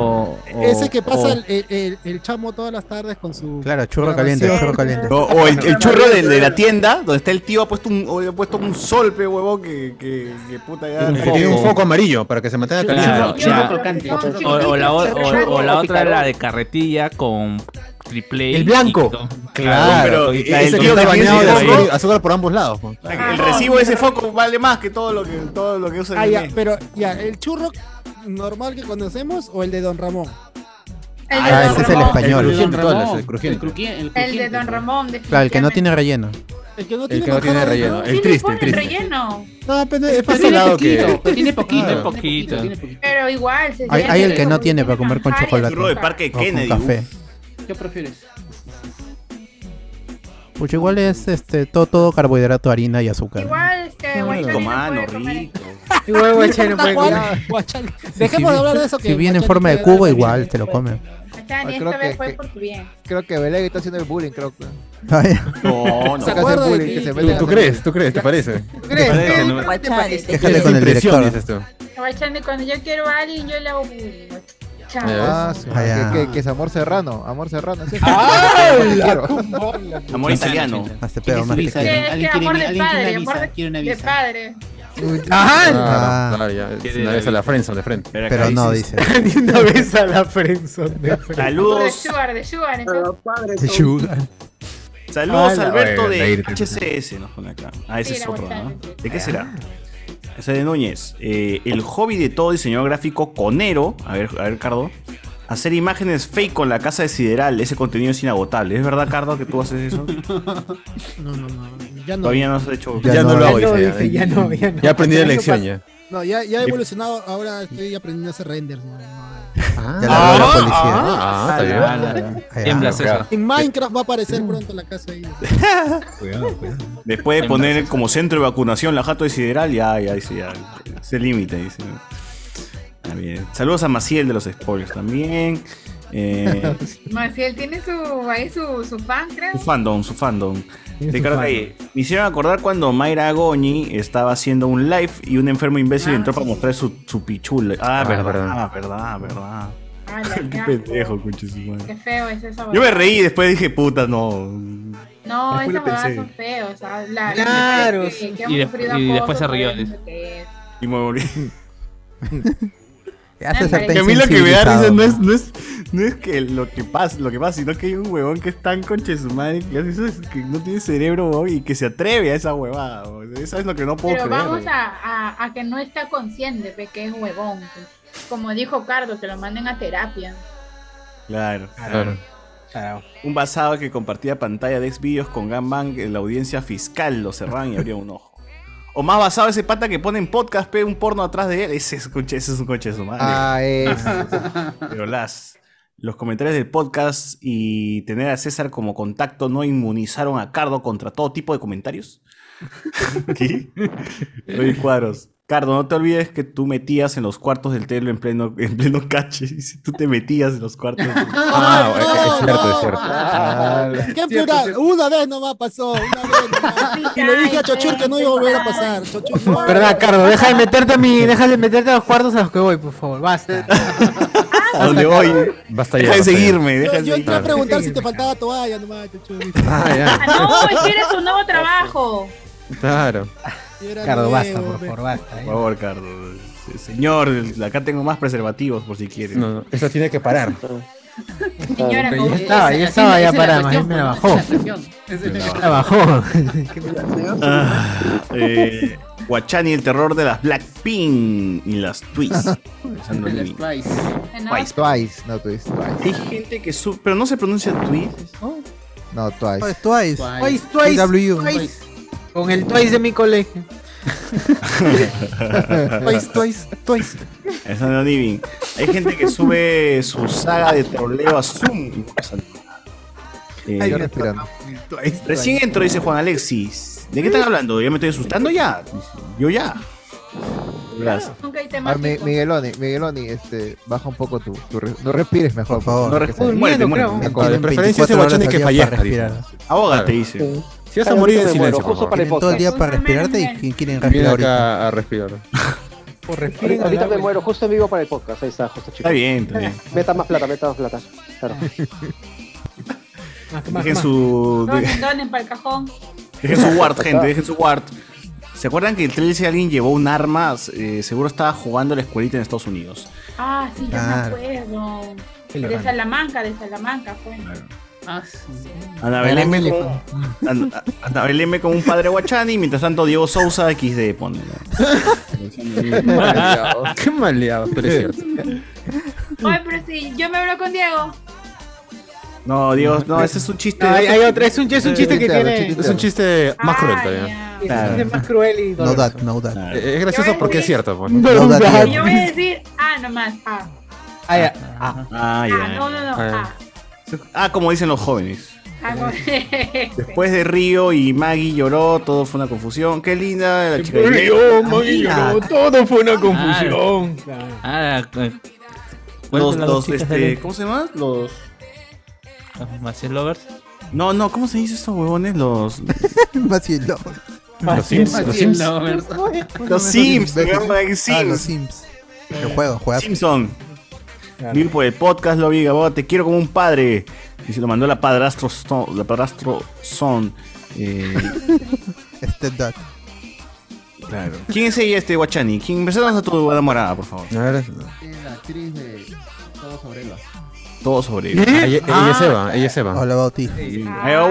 Ese que pasa el, chamo todas las tardes con su. Claro, churro caliente, churro caliente. O, el, el churro de, de la tienda, donde está el tío ha puesto un, ha puesto un sol, pe huevón, que, que, que puta ya. Que tiene un foco amarillo para que se mantenga Claro, caliente. O, o la, o, o- o la otra la de carretilla con triple. El blanco. Claro, pero ese tío está bañado de azúcar, por ambos lados. El recibo de ese foco vale más que todo lo que, todo lo que usa Ah, el ya, mes. pero ya, el churro normal que conocemos o el de Don Ramón. El Ah, ese es el español. El el. El el El de. Don Ramón. Claro, el que no tiene relleno. El que no El tiene que no tiene relleno. El triste, el triste. relleno. No, pero es más tiene salado que. poquito, pero tiene [laughs] poquito. Tiene poquito. tiene poquito. Pero igual. Se Hay, el que no tiene para comer con chocolate. Churro de. Parque Kennedy. café. ¿Qué prefieres? Pues igual es este todo, todo carbohidrato, harina y azúcar. Igual, este, Rico, Guachani no puede. Igual Guachani no puede comer. Dejemos de hablar de eso. que Si viene en forma de cubo, igual te lo come. Guachani, Creo esta que- vez fue por tu bien. Creo que Belén está haciendo el bullying, creo. Ay, No, no. ¿Se acuerda de que se ¿Tú, mete tú crees? ¿Tú crees? ¿Te parece? ¿Crees? Parece, ¿no? Guachani, con el director. dices tú. Guachani, cuando yo quiero a alguien, yo le hago bullying. Ah, sí, Ah, que, que- que es amor serrano, amor serrano. ¡Ah, quiero. Amor italiano. Más visa? Que es que ¿Alguien amor de alguien quiere padre, una amor visa? de, Quiere una de visa. padre. Ajá. Ah. Claro, ya. Quiere [laughs] Una vez a la Friendzone de frente. Pero no, dice. Ni una vez a la friendzone de frente. De Saludos, sugar, de sugar. Pero Entonces, padre, De son- sugar. saludos Ah, Alberto de. HCS, nos pone acá. Ah, ese Sí, es la otro, ¿no? ¿De qué será? Ese de Núñez. Eh, el hobby de todo diseñador gráfico conero. A ver, a ver, Cardo. Hacer imágenes fake con la casa de Sideral. Ese contenido es inagotable. ¿Es verdad, Cardo, que tú haces eso? [laughs] No, no, no. Ya no. Todavía no has hecho. Ya Ya, no, no, lo hago, ya dice, dice, ya no, ya no. Ya aprendí la lección ya. No, ya, ya he evolucionado. Ahora estoy aprendiendo a hacer renders. no, no. Ah, Ya la la policía. ah, está bien. Ah, Ah, Tiembla, ya. César. En Minecraft va a aparecer pronto la casa ahí. [laughs] Después de poner como centro de vacunación la jato de Sideral, ya, ya, dice, ya. Se límite, dice. Está bien. Saludos a Maciel de los spoilers también. Eh, [laughs] Maciel tiene su, ahí su, su fan, creo. su fandom, su fandom. Ricardo fandom. Calle, me hicieron acordar cuando Mayra Goñi estaba haciendo un live y un enfermo imbécil Ah, entró sí, para mostrar su, su pichula. Ah, Ah, verdad, verdad. verdad, verdad. Ay, [laughs] la- Qué pendejo. Qué feo es eso. Yo me reí y después dije, puta, no. No, esas son feos. Claro, la sí. que, que Y de- después se rió. Y me volví. [laughs] Hace Que a mí lo que me da risa no es, no es, no es que lo que pasa, lo que pasa, sino que hay un huevón que es tan conche su madre que hace eso, es que no tiene cerebro huevón, y que se atreve a esa huevada. huevón. Eso es lo que no puedo Pero creer. vamos huevón. a, a, a que no está consciente de que es huevón. pues. Como dijo Cardo, que lo manden a terapia. Claro. Claro. Claro. Un basado que compartía pantalla de Xvideos con Gangbang en la audiencia fiscal lo cerraban y abría un ojo. O más basado ese pata que pone en podcast, pe un porno atrás de él. Ese es, ese es un coche de su madre. Ah, [laughs] es. Pero las, los comentarios del podcast y tener a César como contacto no inmunizaron a Cardo contra todo tipo de comentarios. [laughs] [laughs] ¿Qué? Luis Cuadros. Cardo, no te olvides que tú metías en los cuartos del telo en pleno, en pleno cache. [laughs] Si tú te metías en los cuartos. [laughs] Ah, no, es cierto, es no. cierto. Ah, ¿Qué plural? Una vez nomás pasó, una vez nomás. Y le dije a Chochur que no iba a volver a pasar. Chochur no. Verdad, Cardo, deja de meterte a mi, deja de meterte a los cuartos a los que voy, por favor, basta. [laughs] ¿A dónde voy? Basta ya. Deja de seguirme, deja Yo, yo iba a preguntar si te faltaba toalla nomás, Chochur. Ah, ya. Ah, no, es que eres un nuevo trabajo. Claro. Cardo, basta, por favor, basta. Por eh. favor, Cardo. Señor, acá tengo más preservativos por si quieres. No, no, eso tiene que parar. [laughs] Señora, Pero ¿cómo ya estaba, ya estaba ya para, más bien me la bajó. Me la bajó. Ah, eh, Guachani, el terror de las Blackpink y las Twists. Pensando en mí. Twice. [laughs] No, Twice. Twice, no Twice, Twice. Hay gente que su... Pero no se pronuncia Twice. ¿no? No, Twice. Twice, Twice. Twice, twice, TW. twice. Con el twice de mi colegio. [laughs] Twice, twice, twice. Eso no living. Hay gente que sube su saga de troleo a Zoom. y no pasa nada. Eh, Yo respirando. recién entro, dice Juan Alexis. ¿De qué están hablando? ¿Ya me estoy asustando ya? Yo ya. Gracias. Nunca hay Ah, Migueloni, Migueloni, este, baja un poco tu, tu re- no respires mejor, Por favor. No Durmiendo, muérete. creo. De preferencia ese 24 horas guachani que fallezca. Ahógate, dice. Si vas a morir en silencio, todo el día para respirarte y ¿quién quieren respirar ahorita? a respirar. [laughs] Por respirar. ahorita me muero, justo en vivo para el podcast. Ahí está, justo chicos. Está bien, está bien. [laughs] Meta más plata, meta más plata. Claro. Dejen más. su. de- Donen, donen para el cajón. Dejen su ward, [laughs] gente, dejen su ward. ¿Se acuerdan que el trailer si alguien llevó un arma? eh, seguro estaba jugando a la escuelita en Estados Unidos. Ah, sí, ya Claro. me acuerdo. De. Salamanca, de Salamanca fue. Ah, sí. Ana Era Belén, Meli, con, Ana, Ana Belén me con un padre guachani, mientras tanto Diego Sousa XD pone. Qué maleado, [laughs] qué maleado, pero es cierto. [laughs] Oye, pero sí, yo me hablo con Diego. No, Diego, no, ese es un chiste. No, hay, hay otra, es un, es un chiste que tiene. Es un chiste más cruel todavía. Es un chiste más cruel y No that, no that. Es gracioso porque es cierto. pues. No that yo voy a decir, ah, nomás, ah. Ah, ya. Ah, Ah, Ah, no, no, no, Ah. Ah. Ah, como dicen los jóvenes. Ah, [laughs] Después de Río y Maggie lloró, todo fue una confusión. Qué linda la chica de Río, Maggie lloró, todo fue una confusión. Ah, eh, ¿cuál Los, los, este, ¿cómo se llama? Los. los Maciel Lovers? No, no, ¿cómo se dice estos huevones? Los. [laughs] Vacilo. Los Sims, los Sims. lovers. Los Sims, imbéciles. se llaman Ah, los Sims. Sims. Simpson. Mil por el podcast, lo vi, Gabo, te quiero como un padre. Y se lo mandó la padrastro son. La padrastro son. Eh, [laughs] Stepdad. claro. ¿Quién es ella, este Guachani? ¿Quién preséntanos a tu enamorada, por favor? Es la actriz de Todo sobre Eva. Todo sobre Ella, ella. ella Ah. es Eva, ella es Eva. Hola, Bauti. Eh,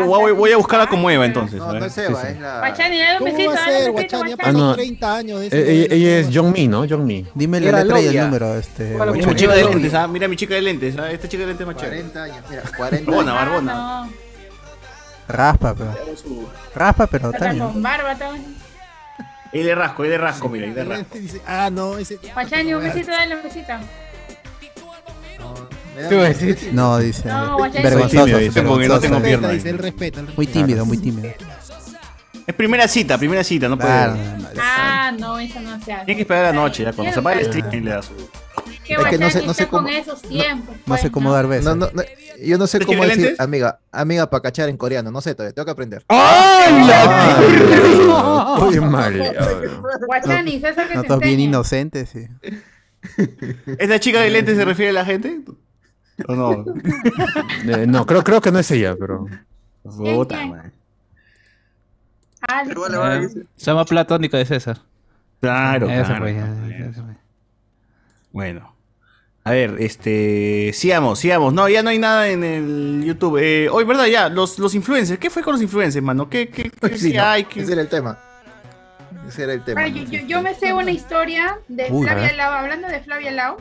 voy, voy a buscarla como Eva entonces. No, no es Eva, es la. Guachani, dale un ¿Cómo besito, va a dale ser, un besito, Guachani? Ha Guachani. pasado no. 30 años de Eh, ese- Ella, ella es John Me, ¿no? John Me. Dime la letra y el número. Este, Hola, Mi chica de lentes, ¿ah? Mira mi chica de lentes, ¿ah? Esta chica de lentes es más chévere. 40 años, mira, [laughs] 40 Barbona, años. barbona. No, Raspa, pero. Raspa, pero está también. con barba, también. Ahí le rasco, ahí le rasco, mira, ahí le rasco. Dice, ah, no, ese. Guachani, un besito, dale un besito. No, dice. No, Guachani. vergonzoso. Tímido, dice, porque no tengo pierna. Dice, él respeta. él Muy respeta. tímido, muy tímido. Es primera cita, primera cita, no puede. Claro, Ah, no, eso no se hace. Tiene que esperar a la noche, ya cuando se apague el stream le da su. Que Es que no sé- no sé cómo- esos tiempos. No sé pues, cómo dar besos. No, no, no, yo no sé ¿Te cómo decir lentes? amiga, amiga para cachar en coreano, no sé todavía, tengo que aprender. Uy, [laughs] mal. Guachani, César que te Notos bien enseñe. inocentes, sí. ¿Esta chica de lentes se refiere a la gente? ¿O no? [laughs] Eh, no, creo, creo que no es ella, pero. Puta, quién? madre. Ah, Igual Eh, se llama Platónico de César. Claro, Eso claro, fue, ya, claro, ya, claro. eso fue. Bueno. A ver, este. Sigamos, sigamos. No, ya no hay nada en el YouTube. Eh, hoy, ¿verdad? Ya, los, los influencers. ¿Qué fue con los influencers, mano? ¿Qué, qué, qué, Sí, qué no, hay? ¿Qué- Ese era el tema. Ese era el tema. Bueno, yo, yo, yo me sé una historia de Uy, a Flavia ver. Lau, hablando de Flavia Lau.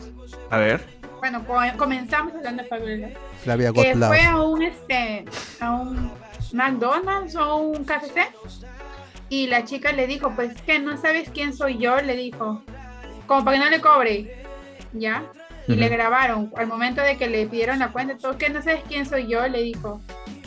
A ver. Bueno, co- comenzamos hablando de Flavia Lau. Flavia Que fue a un, este, a un McDonald's o un KFC. Y la chica le dijo, pues que no sabes quién soy yo, le dijo. Como para que no le cobre. ¿Ya? Y le grabaron. Al momento de que le pidieron la cuenta, todo, que no sabes quién soy yo, le dijo.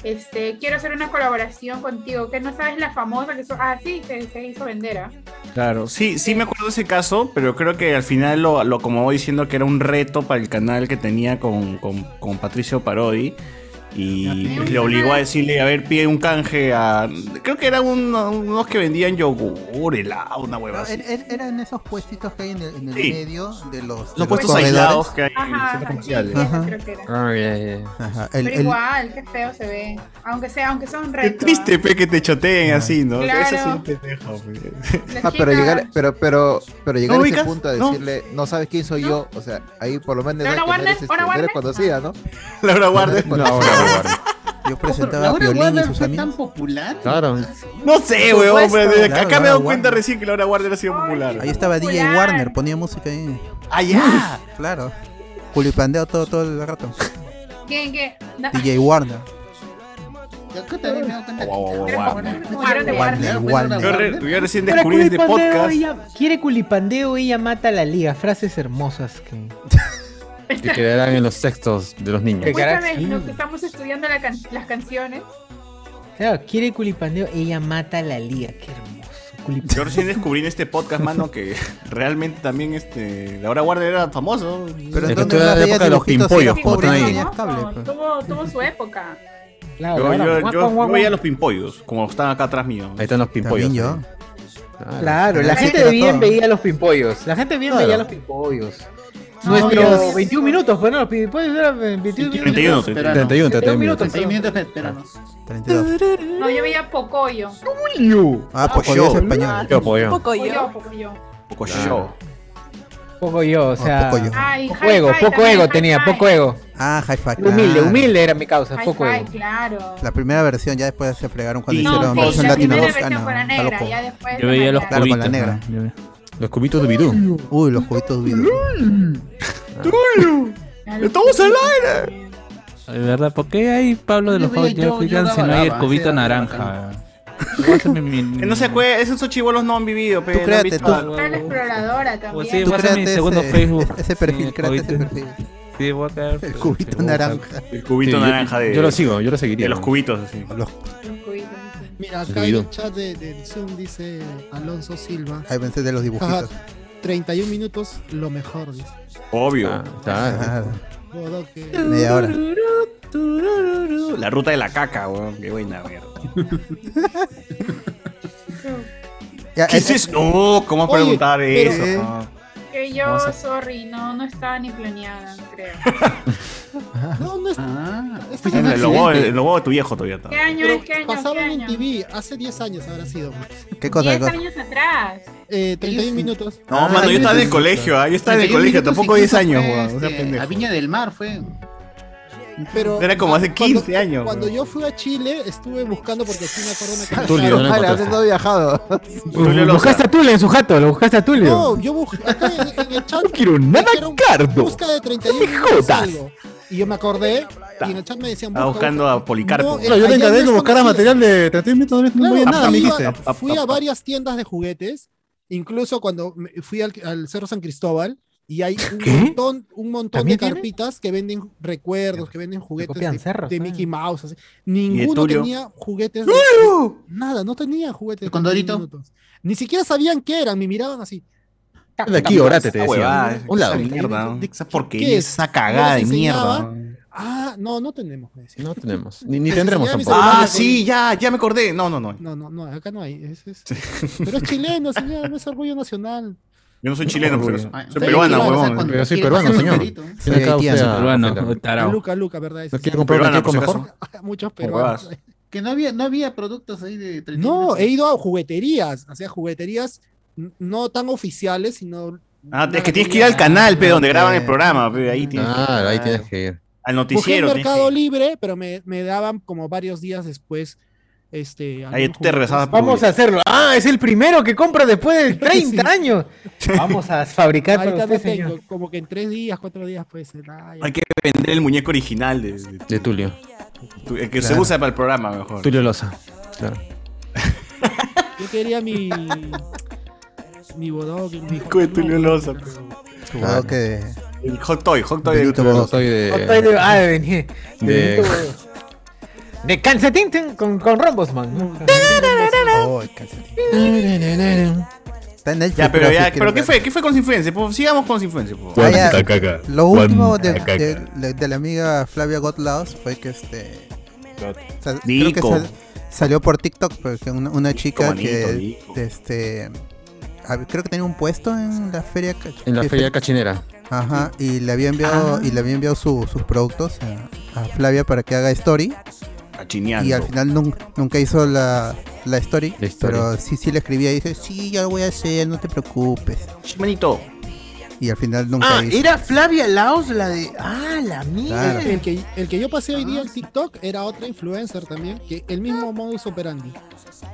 Este, quiero hacer una colaboración contigo, que no sabes la famosa que. Ah, sí, se, hizo vender, ¿ah? Claro, sí, sí me acuerdo de ese caso, pero creo que al final lo, lo acomodó diciendo que era un reto para el canal que tenía con, con Patricio Parodi. Y pues, le obligó a decirle, a ver, pide un canje a... Creo que eran un- unos que vendían yogur, helado, una hueva así. er- er- eran esos puestitos que hay en el, en el Sí. medio de los, de Los puestos aislados que hay en Ajá, comerciales. sí, Ajá. creo que era. Ah. Ajá, el- Pero el- igual, qué feo se ve. Aunque sea, aunque son Qué retos. triste, pe, que te choteen así, ¿no? Claro. Eso sí es pendejo, pe. Ah, pero llegar, pero, pero, pero llegar ¿No a ese ubicas? punto de ¿No? decirle, no sabes quién soy yo, o sea, ahí por lo menos ¿Laura Warner? este, ¿Laura no eres Warner? conocida, ¿no? Laura Warner. No. Yo presentaba a Laura Piolín y Warner sus fue amigos. tan popular. Claro. No sé, weón, pero Claro, acá me he Laura dado cuenta Warner. recién que Laura Warner ha sido popular. Ahí estaba DJ. Warner, ponía música ahí. ¡Ah, ya! Claro. Culipandeo todo, todo el rato. ¿Quién, qué? No, DJ Warner. Yo acá también me he dado cuenta Guau, guau, que- guau, Warner. Yo, re- Warner. yo recién descubrí este culipandeo, podcast. ella quiere culipandeo, ella mata a la liga. Frases hermosas que. [laughs] [laughs] Que quedarán en los textos de los niños. Escúchame, que estamos estudiando la can- las canciones. Claro, quiere culipandeo, ella mata a la liga. Qué hermoso. Yo recién descubrí en este podcast, mano, que realmente también este Laura Warner era famoso. Pero Es que ¿dónde tú eras la época de los pimpollos, como pobre, están ahí. pues? tuvo, su época. Claro, Yo, claro. yo, Guau, yo- guau, guau, yo veía los pimpollos, como están acá atrás mío. Ahí están los pimpollos. Yo. Claro. Claro, la gente bien todo. veía los pimpollos. La gente bien Claro. veía los pimpollos. No, Nuestro yo- 21 minutos, pues no, eran 21 minutos. 31, 31, 31, 31 minutos. 31 minutos esperanos. 32. No, yo veía Pocoyo. Ah, poco yo. es español. Yo apoyo. Poco yo. Pocoyo, Pocoyo. Poco yo, o sea. poco yo. Ay, Poco ego, poco ego tenía, poco ego. Ah, Hi-Fi. Humilde, claro. humilde era mi causa, poco ego. claro. La primera versión, ya después se fregaron cuando Sí. No, hicieron sí, versión la primera latinoamericana. versión fue la Está negra, loco. ya después. Yo veía los Claro, con la negra. ¿no? Yo veía- Los cubitos de Bidú. Uy, los juguitos video. [laughs] ¡Estamos al aire! De verdad, ¿por qué hay Pablo de los Juegos yo- yo si no hay el lava, cubito naranja? No se acuerda, esos chivolos no han vivido, pero. Tú créate, tú. La exploradora Pues también. sí, Tú voy a hacer mi créate segundo ese- Facebook. ese perfil, Sí, créate ese perfil. Sí, voy a caer. El cubito naranja. El cubito naranja de. Yo lo sigo, yo lo seguiría. De los cubitos, así. Los- cubitos. Mira, acá en el chat de- del Zoom dice Alonso Silva. Ahí pensé de los dibujitos. 31 minutos, lo mejor, dice. Obvio. Ah, claro. Claro. Jodo que- Media hora. La ruta de la caca, weón. Qué buena mierda. ¿Qué eh, es eso? No, ¿cómo Oye, preguntar pero- eso? Eh, no? ¿Qué que yo, a- sorry, no, no estaba ni planeada, creo. [laughs] No, no es. Ah, este El, es el logo, el logo de tu viejo todavía está. ¿Qué año Pero es? ¿Qué año? pasaban ¿Qué en año? TV hace 10 años habrá sido. ¿Qué cosa? 10 ¿Qué cosa? años atrás. Eh, 31 minutos. No, Ah, mano, yo estaba en el colegio, ah, yo estaba en el 31 colegio, tampoco 10 incluso años, weón. O sea, pendejo. A Viña del Mar fue. Pero Era como hace cuando- 15 años, Cuando yo fui a Chile, estuve buscando porque sí me acuerdo una canción. Tulio, no Vale, habiendo viajado. Lo buscaste a Tulio en su jato, lo buscaste a Tulio. No, yo busqué acá en, en el chat. No quiero nada, Cardo. Busca de 31 me minutos jodas. algo. Y yo me acordé y en el chat me decían. Estaba busca, buscando busca. a Policarpo. No, No, yo te encargué no que conocido. material de 31 minutos, no Claro, había nada, me dijiste. Fui a varias tiendas de juguetes, incluso cuando fui al, al Cerro San Cristóbal, y hay un ¿Qué? montón, un montón de carpitas que venden recuerdos, que venden juguetes de, cerros, de ah. Mickey Mouse. así. Ninguno tenía juguetes. de- nada, no tenía juguetes. de ¿El Condorito? 31 minutos. Ni siquiera sabían qué eran, me miraban así. De aquí, orate, te decía. Un lado. esa mierda, ¿no? ¿De esa porquería, esa ¿No cagada de mierda. Ah, no, no tenemos. me. No [laughs] tenemos. Ni, ni tendremos tampoco. Ah, con- sí, ya, ya me acordé. No, no, no. No, no, no, acá no hay. es- es- Pero es [laughs] chileno, señor, no es orgullo nacional. Yo no soy chileno, eso. Ah, Soy está peruana, huevón. Pero yo soy peruano, señor. Tiene acá usted haitiano. a- Peruano. Luca, Luca, ¿verdad? ¿No quiere comprar Peruana, un por si mejor? Muchos peruanos. Que no había, no había productos ahí de 31 No, he ido a jugueterías, o sea, jugueterías no tan oficiales, sino. Ah, es que tienes que ir al canal, pe, donde graban el programa, pe, ahí tienes. Claro, ahí tienes que ir. Al Busqué noticiero. en tienes Mercado Libre, pero me, me daban como varios días después. Este, Ahí te regresabas a Vamos a hacerlo. Ah, es el primero que compra después de [laughs] 30 años. Vamos a fabricar para usted, tengo, señor. como que en tres días, cuatro días puede ser. Ah, ya. Hay que vender el muñeco original de, de- De Tulio. tu- el que se Claro. usa para el programa mejor. Tulio Loza. Claro. Yo quería mi. mi bodog. Mi Con Tulio Loza, que. El hot toy, hot toy de Loza. soy de. Estoy de, ah, de, de, de- calcetín con, con rombos, man. Oh, el calcetín. Está en Netflix, Ya, pero ya, pero ¿qué fue? ¿Qué fue con los influencers? Pues sigamos con pues. Ah, ya. caca. Lo último de, Cuánta de- caca. de- de la amiga Flavia Gotlaus fue que este. sal- creo que Dico. sal- salió por TikTok porque una, una chica manito, que Dico. este creo que tenía un puesto en la feria ca- En la que- feria cachinera. ajá y le había enviado y le había enviado su- sus productos a, a Flavia para que haga story Y al final nun- nunca hizo la, la story, La story. pero sí sí le escribía y dice sí ya lo voy a hacer no te preocupes Manito. Y al final nunca Ah, hizo era Flavia Laos la de. Ah, la mierda. El que, el que yo pasé hoy día en TikTok era otra influencer también, que el mismo modus operandi.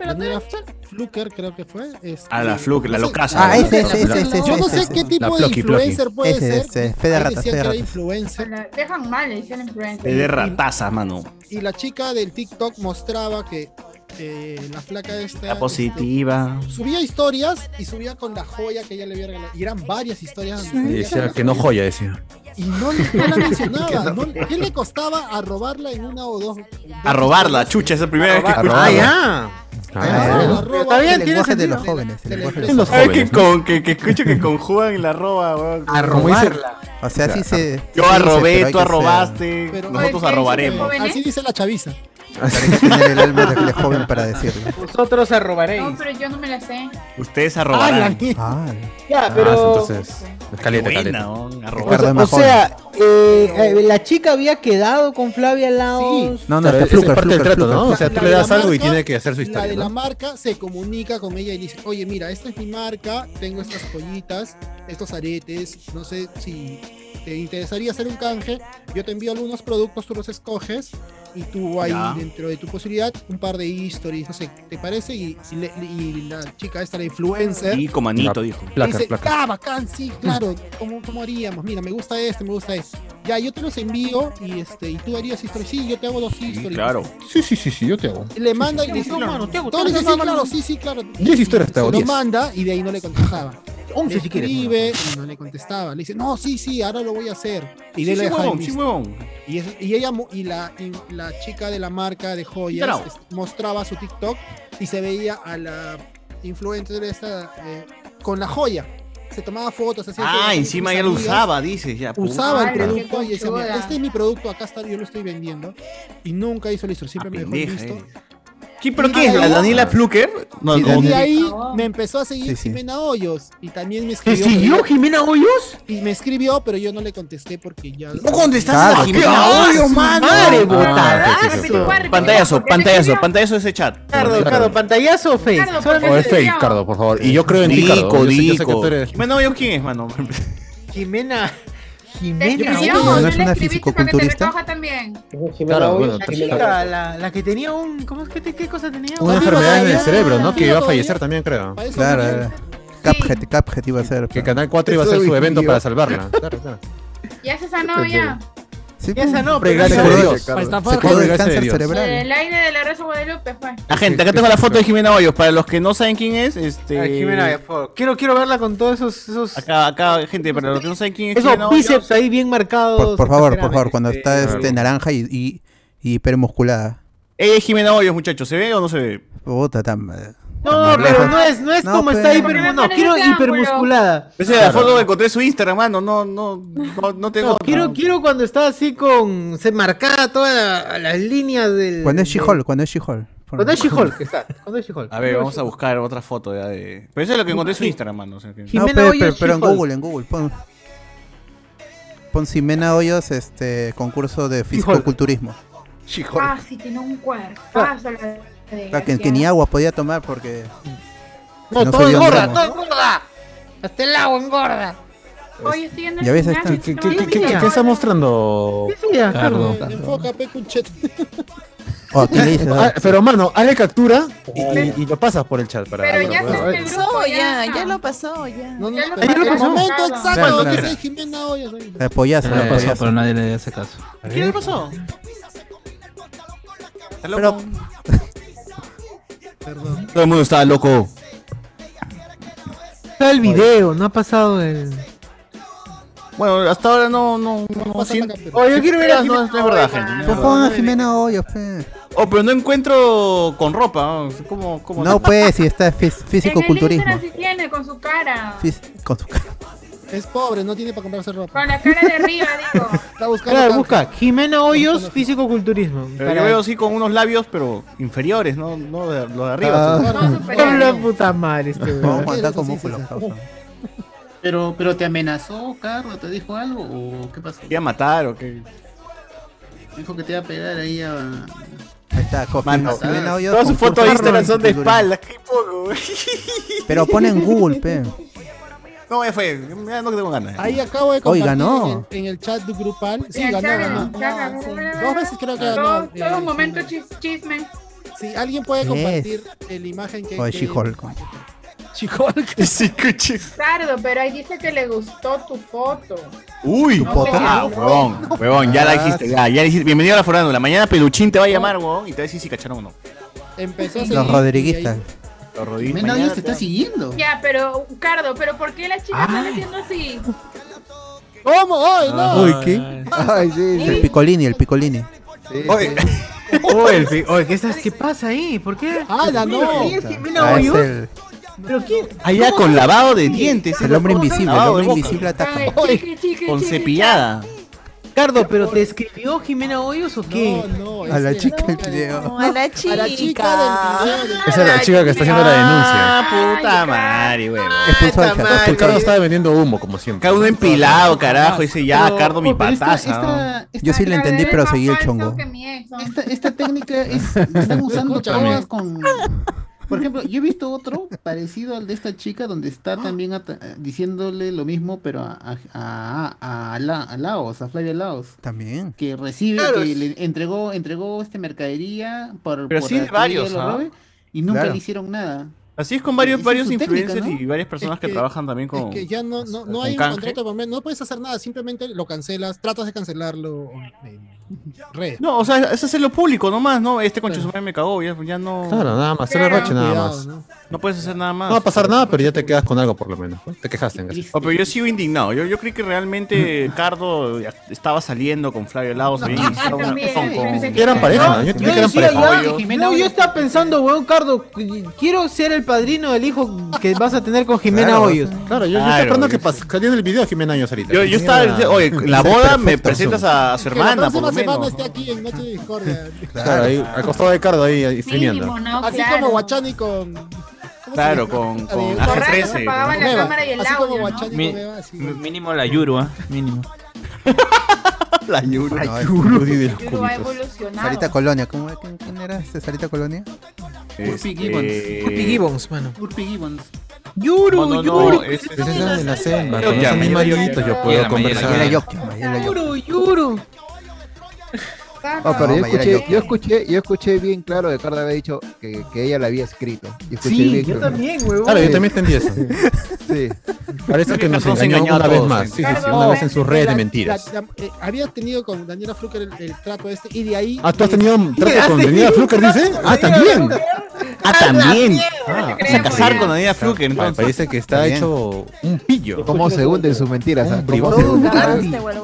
La negra Fluker creo que fue. este, Ah, la Fluke, la locaza. Ah, ese, ese, ese, ese, Yo no sé qué tipo de influencer puede Ese, ser. ese, Fe de Ahí ratas, decían Fe de que era ratas. influencer. Dejan mal, influencer. Es de ratazas, mano. Y la chica del TikTok mostraba que eh, la flaca esta. La positiva. este, subía historias y subía con la joya que ella le había regalado. Y eran varias historias. Y decía que no joya, decía. Y no, no la [laughs] mencionaba. no- ¿Qué le costaba a robarla en una o dos? A robarla, chucha, esa es la primera vez que. Ah, ya. Ah, el está bien, tiene lenguaje de los jóvenes el de de empresa. los Ay, que, jóvenes, con, que, que escucho que conjugan la roba, weón. A Como dice- robarla. O sea, sí se. Yo sí arrobé, tú arrobaste, nosotros arrobaremos. ¿qué? Así dice la chaviza. Hay que tener el alma de de joven para decirlo. Vosotros arrobaréis. No, pero yo no me la sé. Ustedes Ah, arrobarán. mierda. Ah, Ya, Ah, pero. entonces. O sea, o eh, eh, la chica había quedado con Flavia no, no, es Fluker, parte del Fluker, trato, ¿no? O sea, La- tú la le de das la algo y marca- tiene que hacer su La de historia, la ¿no? marca se comunica con ella y dice, oye, mira, esta es mi marca, tengo estas joyitas, estos aretes, no sé si te interesaría hacer un canje, yo te envío algunos productos, tú los escoges y tú ahí Ya. dentro de tu posibilidad un par de histories, no sé, ¿te parece? Y, y le- y la chica esta, la influencer, Y comanito, dijo. Placa, dice, placa. ah, bacán, sí, claro, ¿cómo, ¿cómo haríamos? Mira, me gusta este, me gusta este. Ya, yo te los envío y este y tú harías historias. Sí, yo te hago dos Sí, historias. claro. Sí, sí, sí, sí, yo te hago. Le manda y le dice, No, mano, te hago, todo le dice, sí, claro, sí, sí, claro. Diez historias te hago, lo manda y de ahí no le contestaba. 11 Le si quieres. escribe y no le contestaba. Le dice, no, sí, sí, ahora lo voy a hacer. Y de Sí, lo sí, huevón, sí, huevón. Y, es- y ella y la, y la chica de la marca de joyas Bravo. es- mostraba su TikTok y se veía a la influencer esta eh, con la joya. Se tomaba fotos, hacía Ah, encima ya lo usaba, dices, ya. puta. Usaba el producto y decía, "Mira, conchuda. este es mi producto, acá está, yo lo estoy vendiendo. Y nunca hizo listo, siempre me dejó visto. eh. ¿Quién, pero qué es? ¿La Daniela Fluker? No, Y de ahí me empezó a seguir Sí, sí. Jimena Hoyos y también me ¿Te escribió. siguió pero Jimena Hoyos? yo- Y me escribió, pero yo no le contesté porque ya. ¿No contestaste Claro, a Jimena ¿qué Hoyos, mano? madre, Ah, botadazo. ok. Pantallazo, pantallazo, pantallazo de ese chat. Cardo, Cardo, pantallazo o Solamente- O es fake, Cardo, por favor. Y yo creo en ti, Cardo. Jimena Hoyos, ¿quién es, mano? [laughs] Jimena. Jimena Hoyos. no tú es una escribiste para que te fisicoculturista. recoja también. Claro, bueno, chica, la, la que tenía un. ¿Cómo es que te- qué cosa tenía? Una enfermedad en el cerebro, ¿no? Que iba a fallecer también, creo. Claro, no era. Cuphead iba a ser. Que Canal 4 iba a hacer su evento para salvarla. [laughs] Claro, claro. Ya se sanó ya. Sí, esa no, pero Dios. Se Gracias a cáncer cerebral. El aire de la Rosa Guadalupe fue. La gente, acá tengo la foto de Jimena Hoyos. Para los que no saben quién es, este. Ah, Jimena Hoyos, por favor. Quiero, quiero verla con todos esos. Esos, Acá, acá, gente, para los que no saben quién es esos Jimena Hoyos. bíceps ahí bien marcados. Por, por favor, por favor, cuando Este, está este naranja y, y, y hipermusculada. Ella es Jimena Hoyos, muchachos. ¿Se ve o no se ve? Puta, tan. No, pero no es, no es No, como pero- está ¿Por qué hiper. No, quiero hipermusculada. Esa es la foto que encontré en su Instagram, mano. No, no, no, no tengo. No, quiero, quiero cuando está así con. Se marcada todas la- las líneas del. Cuando es del- She-Hulk, cuando es She-Hulk. Cuando es She-Hulk, está. Cuando es She-Hulk. A ver, vamos a buscar otra foto ya de. Pero eso es lo que encontré en su Instagram, mano. o sea que- No, pero, Hoyos, pero, pero en. Google, en Google. Pon, pon Ximena Hoyos, este concurso de fisicoculturismo. Ah, sí, tiene un cuerpazo. la Que, ni agua podía tomar porque. No, no todo engorda, todo engorda. Hasta el agua engorda. Oye, estoy en el Ya ves, gimnasio, está- ¿Qué, qué, me qué, qué- olvides. qué está mostrando? [laughs] Oh, ¿qué le dices? Ah, pero mano, hazle captura y, y- y lo pasas por el chat para. Pero ya para- grupo, Pasó, ya, ya, ya lo pasó, ya. No, no, Ya lo pero pasó. el momento exacto Jimena lo pasó, pero nadie le hace caso. ¿Qué le pasó? Perdón. Todo el mundo estaba loco. Está el video, no ha pasado el. Bueno, hasta ahora no, no, no, captura. Oh, yo quiero ver a No, Jimena no es verdad, gente. no es Pues verdad. pon a Jimena Hoyos, pe. Oh, pero no encuentro con ropa. ¿no? ¿Cómo, cómo No, pues, si está En el fisicoculturismo. Instagram sí tiene con su cara. Fis- con su cara. Es pobre, no tiene para comprarse ropa. Con la cara de arriba, [laughs] digo. Está buscando. Claro, busca Jimena Hoyos, físico-culturismo. Pero yo veo así con unos labios, pero inferiores, no, no de, los de arriba. Ah. No, Con superior. la puta madre, este Vamos a weón. aguantar con Sí, sí, músculos, sí, sí. causa. Pero, pero te amenazó, Carlos, te dijo algo o qué pasó? ¿Te iba a matar o qué? Dijo que te iba a pegar ahí a. Ahí está. Mano, Jimena Hoyos. Todas sus fotos de Instagram son de espaldas, qué poco, güey. Pero pon en Google, pe. No, ya fue, ya no tengo ganas. Ahí acabo de Hoy compartir ganó. En, en el chat grupal. Sí, ganó, ganó. Dos veces creo que ganó. Todo, eh, todo un momento chis- chisme. Si alguien puede compartir la imagen que. O de She-Hulk. [laughs] She-Hulk. [laughs] Sí, cuchis. Sardo, pero ahí dice que le gustó tu foto. Uy, No, foto. ah, huevón, huevón, ya la dijiste, ya, ya dijiste. Bienvenido a la farándula. Mañana Peluchín te va a llamar, huevón, y te va a decir si cacharon o no. Empezó a Los Rodriguistas. Los rodillos. Hoyos te está siguiendo. Ya, pero, Cardo, ¿pero por qué las chicas están haciendo así? ¿Cómo? ¡Ay, no! Uy, ¿qué? Ay, sí, El sí. picolini, el picolini. sí, Oye, sí. Oye, el ¿qué, estás, ¿qué pasa ahí? ¿Por qué? ¡Ah, la no! ¿Quién es Jimena Ah, es el, ¿Pero quién? allá con lavado de dientes. el hombre invisible, el hombre invisible ataca. Con cepillada. Cardo, ¿pero te escribió Jimena Hoyos o qué? No, no. A la chica del video. No, a la chica. A la chica del video. Esa es la chica que está haciendo la denuncia. Ah, puta madre, huevón. Expulsó al madre, expulsó Cardo estaba vendiendo humo, como siempre. Cada uno empilado, carajo. Dice ya, Cardo, mi pataza. Yo sí Cardo, entendí, pero seguí el chongo. Esta, técnica es, la [laughs] están usando todas con... Por [laughs] ejemplo, yo he visto otro parecido al de esta chica donde está también ata- diciéndole lo mismo, pero a, a, a, a La- a Laos, a Flavia Laos. También. Que recibe, Claro. que le entregó, entregó este mercadería por, Pero por sí varios, ¿ah? robe, y nunca Claro. le hicieron nada. Así es con varios, es varios técnica, influencers ¿no? y varias personas Es que, que- trabajan también con. Es que ya no, no, no hay un contrato no puedes hacer nada, simplemente lo cancelas, tratas de cancelarlo en No, o sea, es hacerlo público nomás, ¿no? Este su madre me cagó, ya, ya no. Claro, nada más, hacerle Claro. rache nada Cuidado, más. ¿no? No puedes hacer nada más. No va a pasar nada, pero ya te quedas con algo por lo menos. ¿no? Te quejaste. gracias. Oh, pero yo sigo indignado. Yo, yo creí que realmente [laughs] Cardo estaba saliendo con Flavio Laos. que Eran pareja, yo decía pareja. ya, no, yo estaba pensando, weón, Cardo, quiero ser el padrino del hijo que vas a tener con Jimena Claro, Hoyos. Claro, yo, yo Claro, estoy esperando que saliera el video de Jimena Hoyos ahorita. Yo, yo estaba oye, en la boda me presentas a su hermana, por lo semana esté aquí en Noche de Discordia. Claro, ahí, al costado de Cardo ahí, ahí streameando. Mínimo, ¿no? Así Claro. como Guachani con. ¿cómo se Claro, con, La con Borracho, AG13. apagaban con la cámara y el Así como audio, ¿no? Guachani Mi- mínimo la Yuru, ¿ah? Mínimo. [laughs] La Yuru. No, es de los Yuru ha evolucionado. Sarita Colonia, ¿cómo ¿quién, quién era este Sarita Colonia? Urpi Gibbons. Este, Puppy Gibbons, mano. Urpi Gibbons. Yuru, No, no, no, Yuru. es- Esa es la de la selva, Yo con yo animalitos yo puedo conversar. Yuru, Yuru. No, pero No, yo escuché, yo escuché, yo escuché bien claro que Carla había dicho que, que ella la había escrito. Yo escuché Sí, bien yo claro. también, huevón. Claro, yo también entendí eso. [laughs] Sí. Parece que nos engañó una vez más. sí. Sí, sí, una vez en sus redes de mentiras. la- la- eh, había tenido con Daniela Fluker el, el trato este y de ahí. Ah, ¿tú has tenido un trato con. Daniela Fluker, dice? Ah, también. Ah, también. Ah, Vas a casar con Daniela Ah, Fluker, entonces. Parece que está hecho un pillo. ¿Cómo se hunden sus mentiras? Ah? ¿Cómo se hunden? Ah,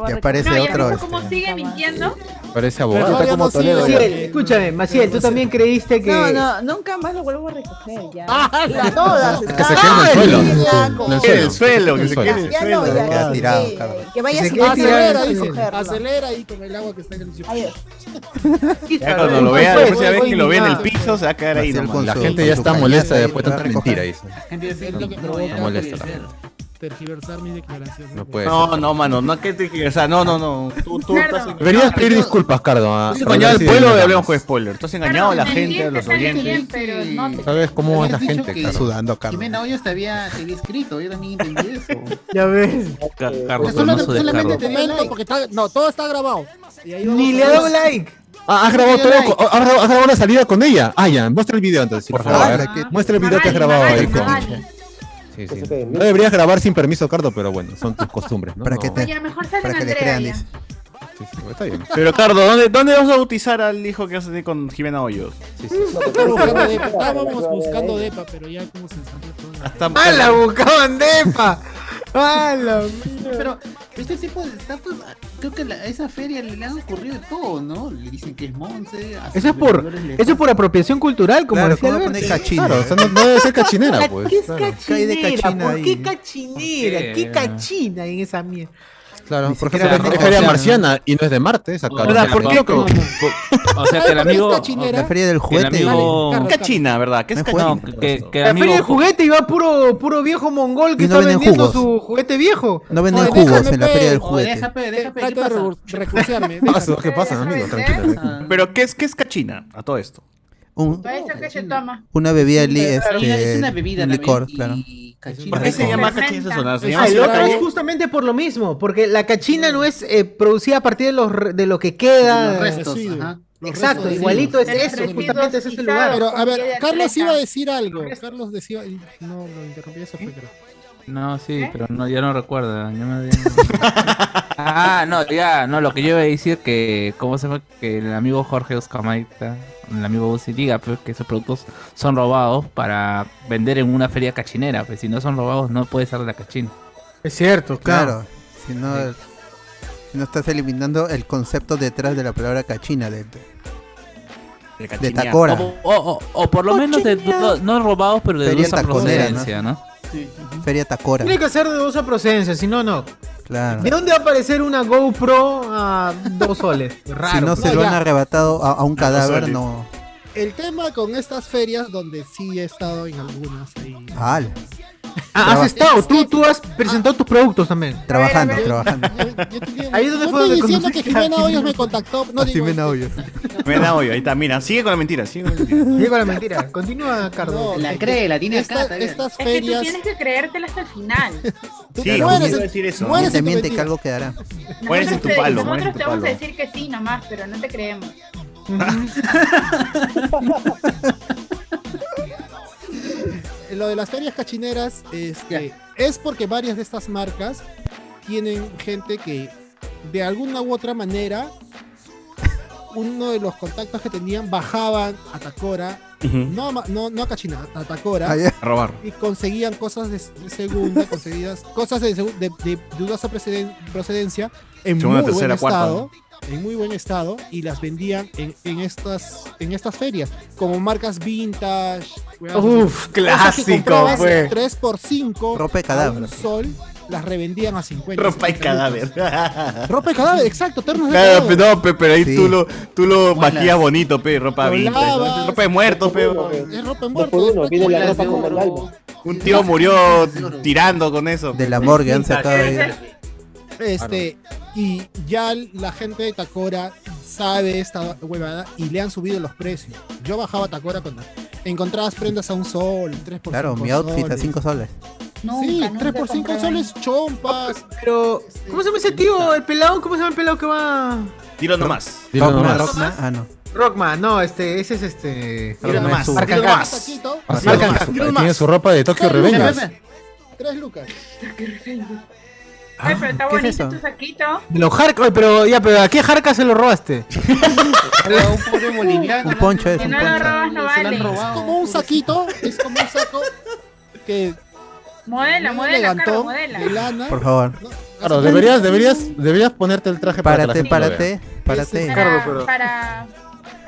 Ya aparece otro. cómo este. sigue mintiendo. Parece pero abogado. todavía como Toledo. Maciel, escúchame, Maciel, tú también creíste que. No, no, nunca más lo vuelvo a recoger ya. [laughs] Ah, [laughs] Ya todas Que se quede en el suelo. Ya, En el Que en el suelo, que se suelo. quede en el suelo. no, ya. Tirado, que- vaya tirado, Acelera recogerlo. acelera ahí con el agua que está en el suelo. Adiós. Ya cuando lo vea, la próxima vez que lo vea en el piso, se va a quedar ahí La gente ya está molesta después de tanta mentira, dice. Gente ya, molesta tergiversar mis declaraciones. No puede No, no, mano, no que te o sea, no, no, no. Tú, tú estás Deberías pedir disculpas, Cardo. a- Has para engañado al pueblo de Hablemos con Spoiler. Tú has engañado a la gente, a los oyentes. pero no te ¿Sabes cómo es la gente, que- Cardo? Sudando, Cardo. Jimena Hoyos te había, te había escrito, yo también entendí eso. Ya ves. Ca- Carlos, Solo- hermoso de solamente Carlos. te comento porque está, no, todo está grabado. Ni a le ha dado like. Ah, has grabado todo. con- has grabado- has grabado la salida con ella. Ah, ya, muestra el video entonces, por favor. Ah, Muestra el video que has grabado ahí con. Sí, sí. No deberías grabar sin permiso, Cardo, pero bueno, son tus costumbres, ¿no? Para que te- Oye, mejor sale Para que Andrea crean, ya. dice. sí, sí, está bien. Pero Cardo, ¿dónde, ¿dónde vas a bautizar al hijo que vas a tener con Jimena Hoyos? Sí, sí. Estábamos buscando depa, estábamos buscando depa, pero ya como se salió todo. Hasta ¡Ah, la buscaban depa! ¡Ah, la Pero este tipo de estatuas, creo que la- a esa feria le, le han ocurrido de todo, ¿no? Le dicen que es Monse. Eso es por, eso es por apropiación cultural, como Claro, decía. Claro, o sea, no, no debe ser cachinera, pues. [laughs] ¿Qué es claro. ¿Qué hay de cachinera? qué cachinera? ¿Qué? ¿Qué cachina en esa mierda? Claro, por ejemplo, es es feria marciana. marciana y no es de Marte, esa O cara. ¿Verdad? sea, ¿Por qué? O sea, que el [laughs] amigo. La feria del El juguete. amigo. Carlos, ¿Qué China, verdad? ¿Qué es cachina? No, que, que el La feria de amigo. juguete iba puro, puro viejo mongol que no está vendiendo jugos. su juguete viejo. No venden Oye, jugos déjame en la feria del juguete. [laughs] ¿Qué pasa? déjame. ¿Qué pasa, amigo? Tranquilo. Ah, Pero ¿qué es, qué es cachina a todo esto? Un- una bebida li- es una- este, es una bebida un también, licor, y claro. Cachina. ¿Por qué se llama cachina esa zona? ¿Se llama Ah, así lo la otro es justamente por lo mismo, porque la cachina no es eh, producida a partir de, los, re- de lo que queda. Los restos, residuos. ajá. Los Exacto, restos igualito es eso, justamente ese es el pisados. lugar. Pero a ver, Carlos iba a decir algo. Carlos decía. No, lo interrumpí, eso fue, creo. No, sí, pero no, ya no recuerda. ya me- [laughs] ah, no, ya, no, lo que yo iba a decir que, ¿cómo se llama? Que el amigo Jorge Oscamaita, el amigo Uzi diga, pues, que esos productos son robados para vender en una feria cachinera, pues si no son robados no puede ser de la cachina. Es cierto, claro. Claro. Si no, si no estás eliminando el concepto detrás de la palabra cachina de, de, De. Tacora. O, o- o- o por lo menos de, no, no robados, pero de Feria dudosa taconera, procedencia, ¿no? Feria Tacora. Tiene que ser de dudosa procedencia, si no, no. Claro. ¿De dónde va a aparecer una GoPro a dos soles? [laughs] Raro. Si no se lo ya. han arrebatado a, a un cadáver, no. El tema con estas ferias, donde sí he estado en algunas ahí. Ah, has estado, tú, tú has presentado tus productos también. Trabajando, trabajando. [laughs] Yo- yo tenía- Ahí donde no fue estoy donde diciendo que Jimena. [laughs] Hoyos me contactó. No digo Jimena. Hoyos. Jimena Hoyos, ahí está, mira, sigue con la mentira, sigue con la mentira. [laughs] La. Continúa, Cardo. No, La es cree, la tiene acá. Estas Es que tú ferias. tienes que creértela hasta el final. tú Sí, a en- decir eso. mueres Te miente que algo quedará. Mueres en Nosotros tu te- palo, Nosotros te vamos a decir que sí nomás, pero no te creemos. Lo de las ferias cachineras este, es porque varias de estas marcas tienen gente que de alguna u otra manera uno de los contactos que tenían bajaban a Tacora, no, no, no a Cachina, a Tacora, Ah. A robar. y conseguían cosas de, segunda, conseguidas cosas de, de- de dudosa proceden- procedencia en Segunda, muy buen cuarta. En muy buen estado y las vendían en, en estas, en estas ferias, como marcas vintage. Uf, así. clásico, comprabas pues. 3 por 5 Ropa de cadáver. un sol, las revendían a 50. Ropa y 60 cadáver. Ropa y cadáver, exacto, ternos de Claro, cadáver. pe, no, pe, pero ahí Sí. tú lo, tú lo Buenas. maquillas bonito, pe, ropa vintage, ropa de muerto, pe. Es ropa en Dos por muerto. uno, la ropa de como el alma. Un tío murió tirando con eso. De la morgue han sacado Este, y ya la gente de Tacora sabe esta huevada y le han subido los precios. Yo bajaba a Tacora cuando encontrabas prendas a un sol, 3 por Claro, cinco mi outfit a. 5 soles. Nunca, Sí, nunca 3 por 5 compraba. soles, chompas. Pero, ¿cómo se llama ese tío? ¿El pelado? ¿Cómo se llama el pelado que va? Tiro nomás. Dilo Rockman, nomás. Rockman. Ah, no. Rockman, no, este, ese es este. Tiro nomás. Marca Tiro Gas. nomás. Marca Tiro nomás. Tiene su ropa de Tokyo Tres lucas, Revengers. 3 lucas. Ay, pero está ¿Qué es bonito eso? tu saquito. De los Jarcas, pero ya, pero ¿a qué Jarca se lo robaste? [laughs] Era un pobre boliviano. Un poncho es Que un no lo poncho. robas, no lo vale. robado. Como un saquito, es como un saco que Modela, modela, Carlos, modela. de lana. Por favor. ¿no? Claro, deberías, deberías, deberías ponerte el traje para que la Párate, gente lo vea. párate, párate. Para, para,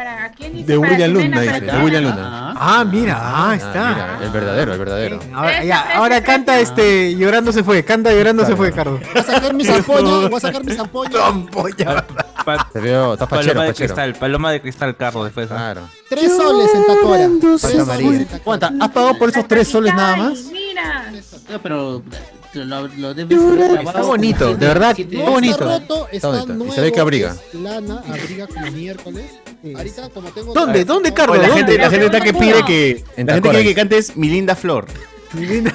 para, ¿a quién dice? De Para William Luna, dice. De. William Luna. Ah, Ah, mira, ah, Ah, está. mira, el verdadero, el verdadero. Ahora, ya, canta este, llorando se fue, canta llorando se fue, Carlos. Voy a sacar mi zampoña, [laughs] voy a sacar mi zampoña. Pa- Te veo, estás pachero, paloma de pachero. cristal, paloma de cristal, Carlos, después. Claro. Tres soles en Tacora. Tres soles. ¿Cuánta? ¿Has pagado por esos tres soles nada más? Mira. no, pero lo, lo debes Está grabado bonito, de verdad, muy bonito. está roto, está bonito. Y nuevo. se ve que abriga. es Lana, abriga como miércoles. Ahorita, como tengo. ¿Dónde? ¿Dónde, Carlos? Oye, la ¿Dónde? gente, la gente está que pide que. La gente quiere que cantes Mi linda flor. Mi linda-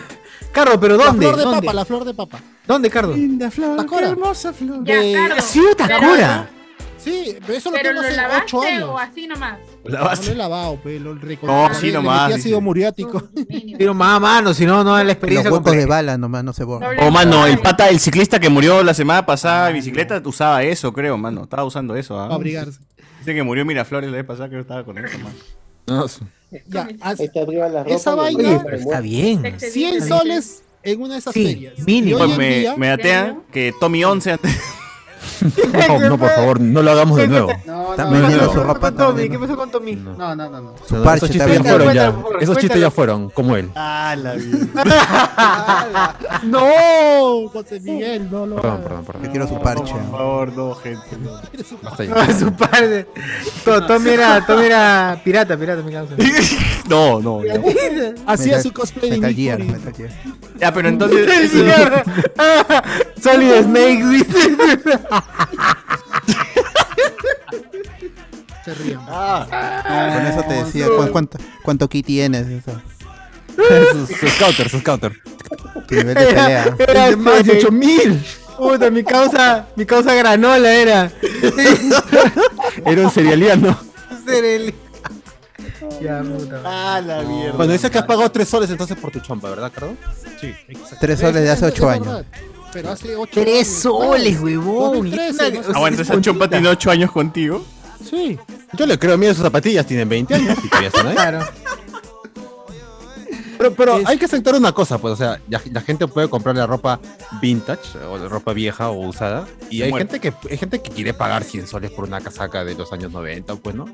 Carlos, pero La ¿dónde? flor de ¿Dónde? papa, la flor de papa. ¿Dónde, Carlos? Linda flor. Tacora. hermosa flor. Ya, De- Carlos. ¿Ha sido Tacora? Sí, pero eso lo ¿Pero tengo lo hace lavaste 8 años. o así nomás? La No lo he lavado, lo recorté. No, sí le nomás, dice. ácido muriático. Pero [laughs] más a mano, si no, no es la Los experiencia huecos de bala nomás no se borran. Doble Oh, mano, el pata, el ciclista que murió la semana pasada en bicicleta usaba eso, creo, mano. Estaba usando eso, ¿ah? Para abrigarse. Dice que murió Miraflores la vez pasada, que estaba con eso, mano. [laughs] No, su- Ya, haz. Esa vaina- Oye, pero está bien. Te excediste. 100 soles en una de esas Sí, ferias. mínimo. Pues me, día, me datean que Tommy 11 antes. No, no, por favor, no lo hagamos de nuevo. No, no, no, ¿Qué pasó con Tommy? ¿Qué ¿no? pasó con Tommy? no, no, no, no. Su parche esos chistes ya fueron, ya. Esos chistes ya fueron, como él. Ah, la [laughs] No, José Miguel, no lo Perdón, perdón, perdón. Yo quiero su parche. Por favor, no, gente. no. [laughs] Su padre. To- Tommy era, Tommy era pirata, pirata, causa. [laughs] No, no, no. Hacía su cosplay de Metal Gear, Fury. Metal Gear. Ya, pero entonces. Solid Snake, dice. Se ríen. Ah, Con eso te decía ¿cu- cuánto, cuánto ki tienes. Eso. Su, su scouter, su scouter. Tu nivel de pelea. Era de más de este, 8000. Puta, mi causa, mi causa granola era. Era un cerealiano. [laughs] El- Ya, puta. ah, la mierda. Bueno, dice que has pagado 3 soles entonces por tu chompa, ¿verdad, Carlos? Sí, exacto. Tres soles de hace Es ocho verdad, años. Pero hace 8 Tres soles, huevón. 2013, ¿no? Ah, bueno, esa chompa tiene 8 años contigo. Sí. Yo le creo, mira sus zapatillas, tienen 20 años y todavía están ahí. Claro. Pero, pero Es- hay que aceptar una cosa, pues, o sea, ya- la gente puede comprar la ropa vintage o la ropa vieja o usada y hay gente que hay gente que quiere pagar 100 soles por una casaca de los años 90, pues, ¿no?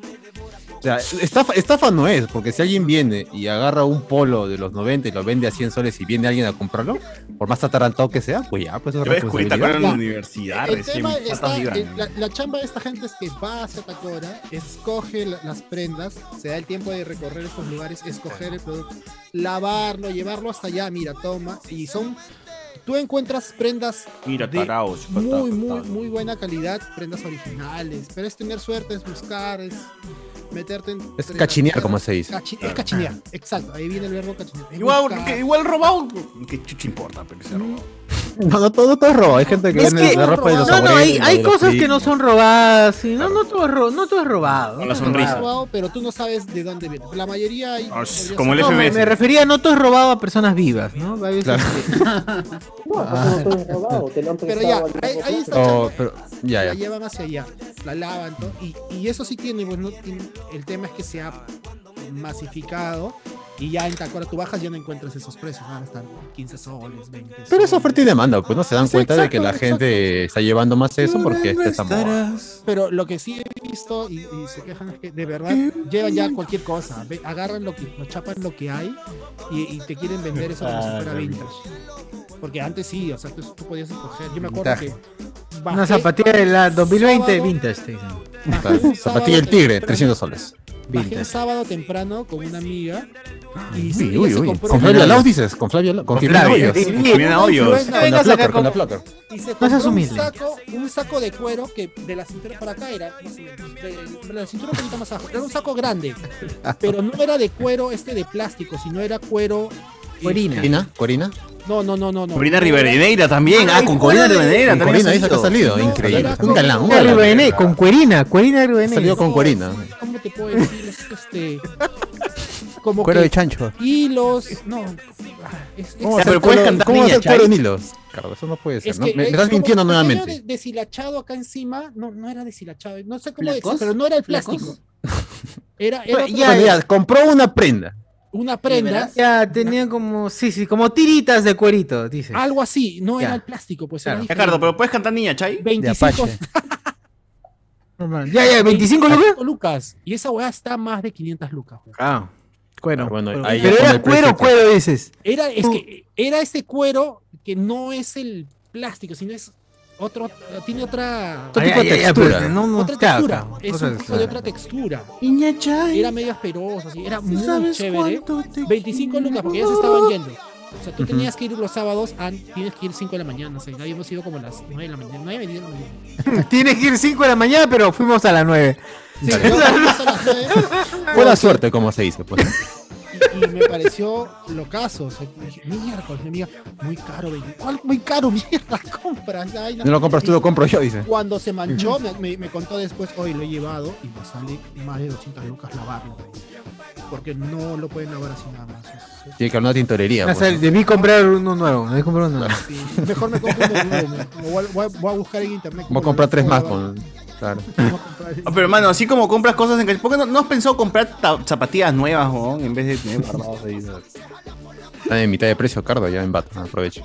O sea, estafa, estafa no es, porque si alguien viene y agarra un polo de los 90 y lo vende a 100 soles y viene alguien a comprarlo, por más atarantado que sea, pues ya, pues es ves cuenta responsabilidad. en la universidad El recién tema está, la, la chamba de esta gente es que va hacia Tacora, escoge la- las prendas, se da el tiempo de recorrer estos lugares, escoger el producto, lavarlo, llevarlo hasta allá, mira, toma, y son, tú encuentras prendas Mira, de tarao, muy, muy, muy buena calidad, prendas originales, pero es tener suerte, es buscar, es meterte en... Es cachinear, la como se dice. Cachi- es cachinear, exacto, ahí viene el verbo cachinear. es Igual, buscar. que- igual robado. ¿Qué chucha importa? Pero que sea robado. No, no todo, todo es robo, hay gente que Es vende que- la ropa de los No, no, hay, hay cosas que no son robadas. y no, no todo es, ro- no todo es robado. Con la no todo es sonrisa. robado. robado, pero tú no sabes de dónde viene. La mayoría hay... Ah, como el ser- No, me, FMS. me refería, no todo es robado a personas vivas, ¿no? Claro. [laughs] No, no todo es robado, te lo han Pero ya, ahí, ahí está Oh, pero, ya, la ya. llevan hacia allá, la lavan todo, y, y eso sí tiene, pues no tiene- el tema es que se ha masificado Y ya en Tacora tú bajas ya no encuentras esos precios, ahora están 15 soles, 20 soles. Pero es oferta y demanda, pues no se dan Sí, cuenta de que la exacto, gente está llevando más eso porque está moda. Pero lo que sí he visto y, y se quejan es que de verdad llevan ya cualquier cosa, ve- agarran lo que, lo chapan lo que hay y, y te quieren vender eso como si fuera Ah, vintage. Porque antes sí, o sea, tú, tú podías escoger. Yo me acuerdo Vintage. que Una zapatilla de la 2020 sábado- vintage, te dicen. Claro, Zapatilla del tigre, 300 soles. Bajé un sábado temprano con una amiga y Uy, sí, uy, uy. Con Flavia Laus dices, con Flavia Laus, con Flavia, Hoyos. con Hoyos. influencer. Con la Plucker, con la Plucker. Y se No compró seas un saco, un saco de cuero que de la cintura para acá era de la cintura un poquito más abajo. Era un saco grande, pero no era de cuero este de plástico, sino era cuero. Cuerina. Corina, Corina. No, no, no, no. no. Corina Rivadeneira también. Ah, con Corina Rivadeneira Con también. Corina dice que ha salido, increíble. Un galán, con cuerina, cuerina Rivadeneira. Salió con Corina. ¿Cómo te puedo decir? Es este. [laughs] Como Cuero que de chancho. hilos. No. Es, es- ¿Cómo Ya, hacer pero puedes cantar ¿Cómo niña, cuero en hilos? Claro, eso no puede ser. es ¿no? que Me, me es estás mintiendo nuevamente. de- deshilachado acá encima. No, no era deshilachado. No sé cómo decir, pero no era el plástico. Era, era Ya, Bueno, ya, compró una prenda. Una prenda. Ya, tenía como, sí, sí, como tiritas de cuerito, dices. Algo así. No Ya. era el plástico, pues. Claro. Era Ricardo, pero puedes cantar niña, Chay. 25 Apache. [laughs] Ya, ya, 25 lucas. lucas. Y esa weá está más de 500 lucas. weón. Ah, cuero. Bueno, pero- ahí era cuero, cuero, dices. Era, es que era este cuero que no es el plástico, sino es otro, tiene otra, Otro Ay, tipo de ay, ay, textura. pero no, no, otra claro, textura. claro, Es un tipo de otra textura. Era medio asperoso, así, era muy ¿Sabes chévere. cuánto te 25 lucas, porque ya se estaban yendo. O sea, tú tenías que ir los sábados, an- tienes que ir 5 de la mañana. O sea, ya habíamos ido como a las 9 de la mañana. 9 de la mañana. Tienes que ir 5 de la mañana, pero fuimos a las 9. Sí, a las Buena suerte, como se dice. Pues. Y, me pareció locazo. O sea, dije, miércoles, mi amiga, muy caro, baby. ¿Cuál muy caro? [laughs] Mierda, compras. Ay, No lo compras tú, lo compro yo, dice. Cuando se manchó, me, me- me contó después, hoy lo he llevado y me sale más de 200 lucas lavarlo. Porque no lo pueden lavar así nada más. Tiene que haber una tintorería. O sea, debí comprar uno nuevo. Debí comprar uno nuevo. sí, mejor me compro uno nuevo. me- Voy a, voy a- voy a buscar en internet. Voy a comprar tres más. Con... Claro. [laughs] Ah, pero hermano, así como compras cosas en ¿por qué no, no has pensado comprar zapatillas nuevas, weón? En vez de tener guardados ahí. Está en mitad de precio, Cardo, ya en Bata. Aprovecho.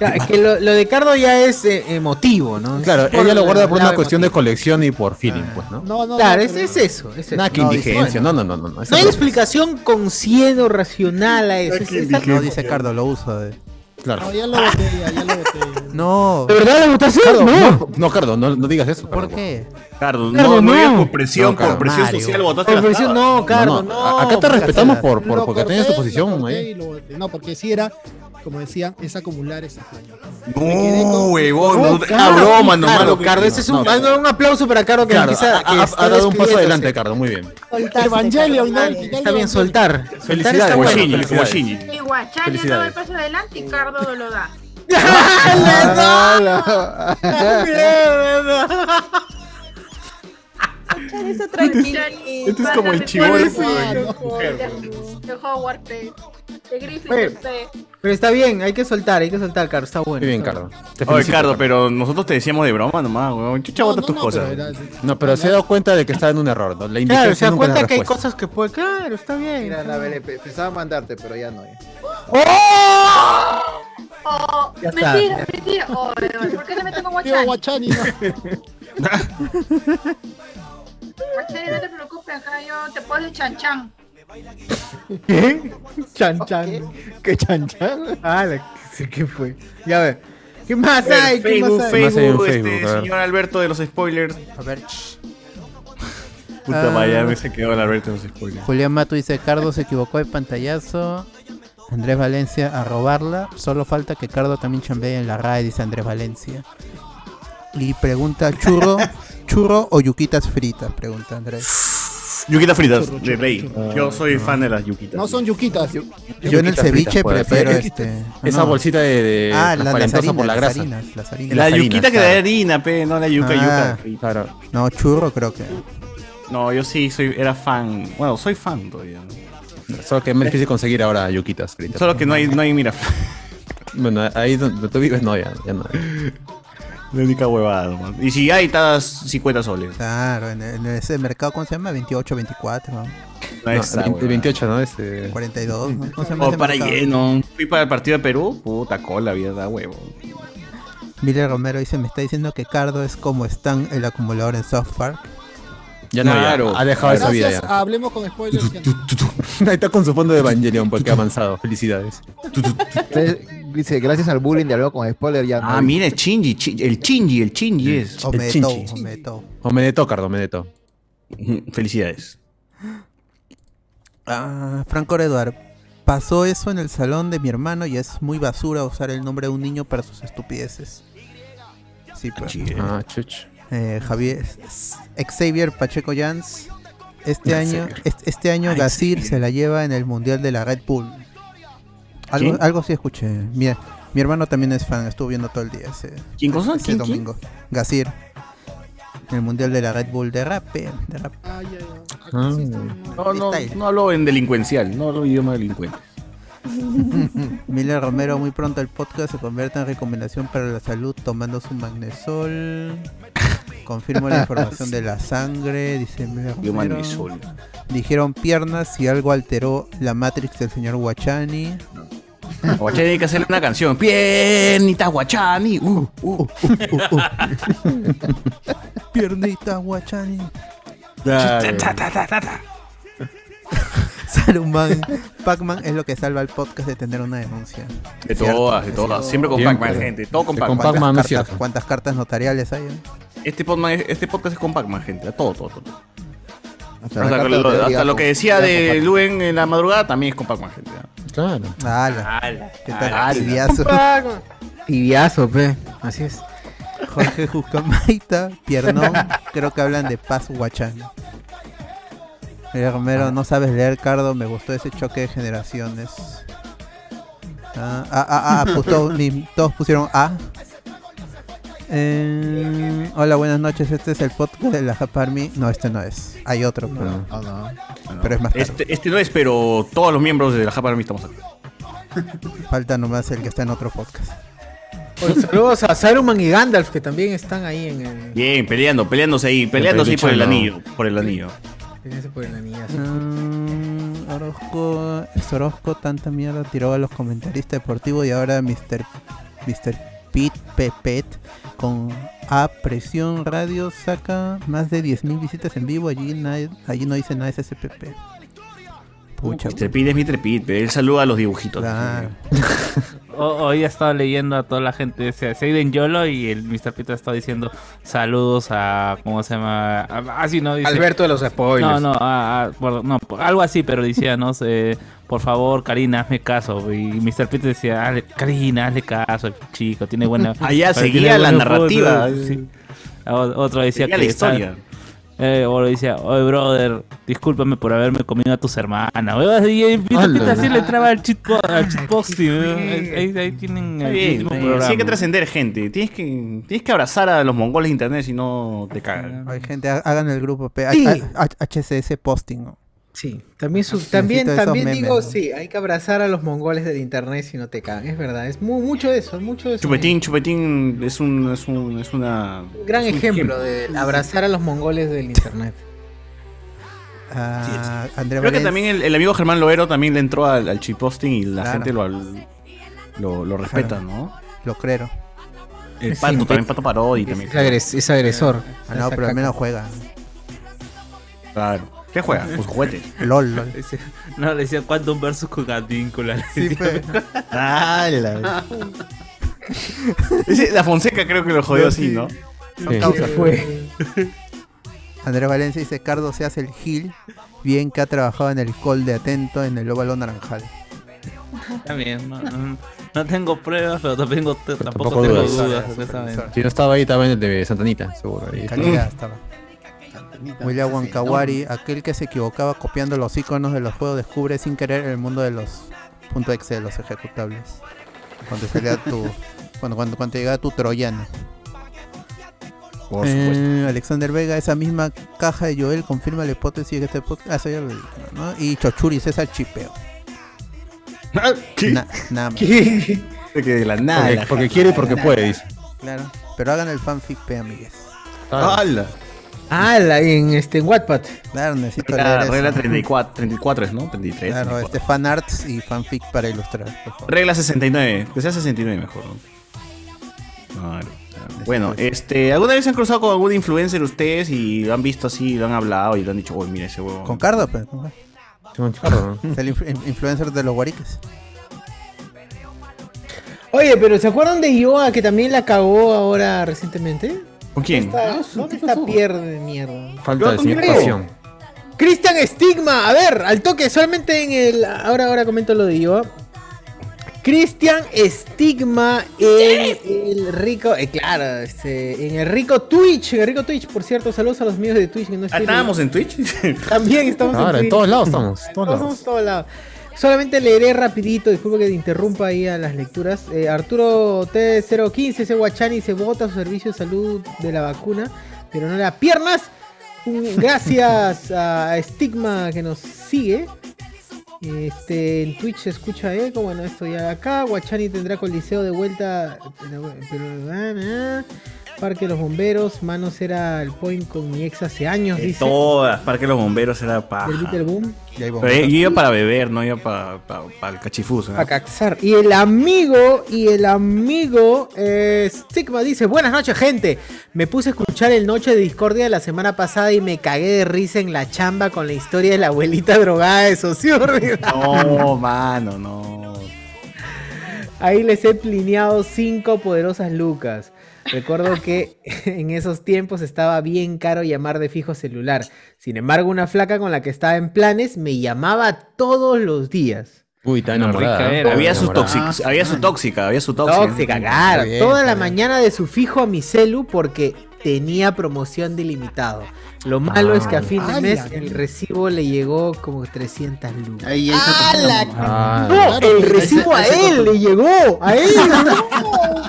Ya, es que lo, lo de Cardo ya es eh, emotivo, ¿no? Claro, por ella lo guarda por una cuestión de colección y por feeling, pues, ¿no? No, no, Claro, no, es, es eso. Es eso. Nada que No, indigencia. bueno, No, no, no, no. no. No hay no. explicación o racional a eso. Es- es- No, dice Cardo, lo uso. de- Claro. No, ya lo boté, ya, ya lo boté. [laughs] No. ¿De verdad? Cardo, No. no, no, Cardo, no, no digas eso. ¿Por qué? Cardo, Cardo, no, no, digas por presión, No, Cardo. por presión Mario. social Por presión, no, Cardo, No, no. no, acá te respetamos por, porque tienes tu posición corté ahí. y lo boté. No, porque si era, como decían, es acumular ese año. Me quedé No, huevón, No, no, broma, no, Cardo, mano. Cardo, ese es un, No, un aplauso para Cardo que Claro, empieza. ha, ha- ha dado un paso adelante, Cardo, muy bien. Soltaste, Evangelion, ¿no? está Está bien, soltar. Felicidades. Guachini. Guachini. Y Guachani ya daba el paso adelante y Cardo lo da. [laughs] [laughs] [laughs] bien. Eso tranquilo. Este es como el chivolo de, ese de de- Pero está bien, hay que soltar, hay que soltar, Cardo. Está bueno. Muy bien, está. Te Oye, Cardo, pero nosotros te decíamos de broma nomás, weón. Chucha, No, bota no, tus no, cosas. pero era- No, pero se ha dado cuenta de que está en un error, ¿no? La Claro, se da la cuenta que hay cosas que puede. Claro, está bien. Mira, está a ver, bien. pe- pensaba mandarte, pero ya no. ya. Oh, Ya está, mentira, ya. mentira. Oh, ¿Por qué se mete con Tío Guachani? Guachani, no. [laughs] No te preocupes, acá yo te puedo decir chan chan. ¿Qué? Chan chan. ¿Qué chan chan? Ah, la- ¿qué- ¿qué fue? Ya ver. ¿Qué más hay? ¿Qué Facebook, más hay? ¿Qué más hay en Facebook, Facebook? este, A ver. señor Alberto de los spoilers. A ver. shh. Puta Ah. me se quedó el Alberto de los spoilers. Julián Mato dice, Cardo se equivocó de pantallazo. Andrés Valencia a robarla. Solo falta que Cardo también chambee en la RAE, dice Andrés Valencia. Y pregunta, ¿churro, [laughs] churro o yuquitas fritas? Pregunta Andrés. Yuquitas fritas, Churro, de churro, rey. churro. Yo soy fan de las yuquitas. No son yuquitas. Yo en el ceviche fritas, prefiero este... Esa no. bolsita de, de Ah, la- las harinas, por la las grasa. harinas, las harinas. La Las yuquita harinas, que da harina, pe, no la yuca, Ah. yuca. Claro. No, churro creo que. No, yo sí soy, era fan. Bueno, soy fan todavía. ¿no? Solo que es más difícil conseguir ahora yuquitas fritas. Solo que no hay, no hay, mira, Bueno, ahí donde tú vives no, ya, ya no. [laughs] la única huevada. nomás. Y si hay, estás 50 soles. Claro, en, en ese mercado, ¿cómo se llama? 28, 24. ¿no? No, esa, el huevada. 28, ¿no? Este... 42. ¿no? ¿Cómo se llama O ese Oh, para mercado? lleno. Fui para el partido de Perú, puta cola, había da huevo. Miller Romero dice, me está diciendo que Cardo es como Stan el acumulador en South Park. Ya no, ya, Claro. ha dejado esa vida Gracias, ya. hablemos con spoilers. ya. [laughs] Ahí está con su fondo de Evangelion porque ha avanzado. Felicidades. [laughs] Dice, gracias al bullying de algo con spoiler ya no Ah, hay". mira, el Shinji, chi- el Shinji, el Shinji es. Ometo, Chinchi. Ometo. O Meneto, Cardo, Meneto. [laughs] Felicidades. Ah, Franco Eduard. Pasó eso en el salón de mi hermano y es muy basura usar el nombre de un niño para sus estupideces. Sí, pues. Ah, chuch. Eh, Javier Xavier Pacheco Jans. Este año, este, este año Xavier. se la lleva en el mundial de la Red Bull. Algo, ¿Quién? algo sí escuché. Mi, mi hermano también es fan, estuvo viendo todo el día ese, ¿Quién cosa? ese ¿Quién, quién? domingo. Gazir. En el mundial de la Red Bull de rap. eh, De rap. Ah. Sí está. No, no, no hablo en delincuencial, no hablo idioma delincuente. [laughs] Miller Romero, muy pronto el podcast se convierte en recomendación para la salud tomando su magnesol. Confirmo la información de la sangre, dice Miller Romero. magnesol. Dijeron piernas y algo alteró la Matrix del señor Guachani. Guachani hay que hacerle una canción. Piernita Guachani. Uh, uh. Piernita Guachani. Claro. Ta, ta, ta, ta, ta. Saruman, Pac-Man es lo que salva al podcast de tener una denuncia. De Cierto, todas, de todas. Siempre con. Pac-Man, gente. Todo con Pac-Man. Es ¿Cuántas, cuántas cartas notariales hay? eh? Este, podcast- este podcast es con Pac-Man, gente. Todo, todo, todo. Hasta lo, hasta que decía de. Luen en la madrugada también es con Pac-Man, gente. Claro. ¡Hala! ¿Qué tal? ala. Tibiazo. Tibiazo, pe. Así es. Jorge [laughs] Juscamaita, Piernón, creo que hablan de Paz. Mira, Romero, no sabes leer, Cardo, me gustó ese choque de generaciones. Ah, ah, ah, ah, pues todos pusieron A. Eh, hola, buenas noches, este es el podcast de la Jap Army. No, este no es, hay otro, pero, No, no. Bueno, pero es más tarde. Este, este no es, pero todos los miembros de la Japa Army estamos acá. [laughs] Falta nomás el que está en otro podcast. Bueno, saludos a Saruman y Gandalf que también están ahí en el. Bien, peleando, peleándose ahí, peleándose ahí por el anillo. Por el anillo. Fíjense por el anillo. Mm, Orozco, este Orozco tanta mierda tiró a los comentaristas deportivos y ahora Mr. Mr. Pete Pepet con A Presión Radio saca más de 10.000 visitas en vivo. Allí, nadie- allí no dice nada de SPP. Pucha. Pete es Mr. Pete, pero él saluda a los dibujitos. Claro. [laughs] Ho- Hoy he estado leyendo a toda la gente, se Seiden Yolo y el Mr. Peter está diciendo saludos a, ¿cómo se llama? A- Así, ¿no? Dice, Alberto de los spoilers. No, no, a- a- por- no, por- algo así, pero decía, no sé, por favor, Karina, hazme caso. Y Mr. Peter decía, "Hazle- Karina, hazle caso, el chico, tiene buena... [laughs] Ah, tiene seguía la narrativa. foto", sí. Otro decía Seguía que... la historia. está- eh, o le decía, oye brother, discúlpame por haberme comido a tus hermanas. Y Mr. Peter así le entraba al weón. Ahí, ahí tienen el bien, mismo. Sí hay que trascender gente. Tienes que, tienes que abrazar a los mongoles de internet si no te cagan. Hay gente, ha- hagan el grupo P- Sí. HCS Posting. ¿no? Sí, también, su- también, también memes, digo, ¿no? sí, hay que abrazar a los mongoles del internet si no te cagan, es verdad, es mu- mucho de eso, mucho de eso. Chupetín, Chupetín es un, es un, es una... Un gran es un ejemplo de abrazar a los mongoles del internet. Ah, Creo que también el, el amigo Germán Loero también le entró al, al posting y la Claro. gente lo, lo, lo respeta, ¿no? Lo creo. El pato también, Pato Parodi Es, también. es agresor. Ah, no, pero al menos juega. Claro. ¿Qué juega? [laughs] Pues juguete. LOL, LOL. No, le decía Quantum versus le Sí, [laughs] decía. pe. Ah, la... La Fonseca creo que lo jodió así, ¿no? Sí. Fue. Andrea Valencia dice, Cardo se hace el Gil, bien que ha trabajado en el call de Atento en el óvalo naranjal. También, no, no- tengo pruebas, pero tampoco, tengo- tampoco, tampoco tengo dudas. Si no estaba ahí, estaba en el de Santanita, seguro. Ahí. Calidad estaba. William Wankawari, aquel que se equivocaba copiando los iconos de los juegos, descubre sin querer el mundo de los .exe, de los ejecutables. Cuando salía tu... [laughs] Cuando, cuando, cuando llegaba tu troyano. Por supuesto. Eh, Alexander Vega, esa misma caja de Joel confirma la hipótesis de que este podcast. Ah, ya lo dije, ¿no? Y Chochuri, César Chipeo. ¿Qué? Na- nada más. Que de la nada. Porque, la porque gente- quiere y porque puede, dice. Claro. Pero hagan el fanfic, pe, amigues. ¡Hala! Ah, la, en, este, en Wattpad. Claro, necesito Regla, leer regla eso. 34, 34 es, ¿no? 33. Claro, 34. este fanarts y fanfic para ilustrar. por favor. Regla 69, que sea 69 mejor. ¿no? Claro, claro. Bueno, este, ¿alguna vez se han cruzado con algún influencer ustedes y lo han visto así, lo han hablado y lo han dicho, uy, mira ese huevo? Con Cardo, pues. con Cardo. [laughs] El inf- influencer de los guariques. Oye, pero ¿se acuerdan de Yoa que también la cagó ahora recientemente? ¿Con quién? Está, ¿Dónde está Pierre de mierda? Falta de pasión. Cristian Stigma, a ver, al toque, solamente en el. Ahora, ahora comento lo de Yoa. Cristian Stigma en el rico, eh, claro, este, en el rico Twitch, en el rico Twitch, por cierto, saludos a los amigos de Twitch que no Ah, estén- ¿Estábamos en Twitch? También estamos Ahora, en Twitch. todos lados estamos, todos Todos lados. estamos en todos lados. Solamente leeré rapidito, disculpa que te interrumpa ahí a las lecturas. Eh, Arturo T015, ese guachani se vota su servicio de salud de la vacuna, pero no da piernas. Gracias a Stigma que nos sigue. Este, en Twitch se escucha eco, bueno, esto ya acá. Guachani tendrá coliseo de vuelta. Pero, pero, ah, Parque de los Bomberos, Manos era el point con mi ex hace años, De dice. todas, para que los bomberos era. Del Little Boom. Pero yo iba para beber, no iba para, para, para el cachifuz. ¿no? A caxar. Y el amigo, y el amigo eh, Stigma dice, buenas noches gente, me puse a escuchar el Noche de Discordia de la semana pasada y me cagué de risa en la chamba con la historia de la abuelita drogada de Sociurri. No, mano, no. Ahí les he plineado cinco poderosas lucas. Recuerdo que [laughs] en esos tiempos estaba bien caro llamar de fijo celular. Sin embargo, una flaca con la que estaba en planes me llamaba todos los días. Uy, está Bueno, enamorada. rica era. Había su, tóxica, había su tóxica, había su tóxica. Tóxica, claro. Está bien, Toda la bien. mañana de su fijo a mi celu porque tenía promoción de ilimitado. Lo malo es que a fin de Ah, mes el recibo le llegó como 300 lucas. Ahí, ahí pasando la- Ah, No, Claro, el ahí recibo a ahí él le llegó. A él. [laughs]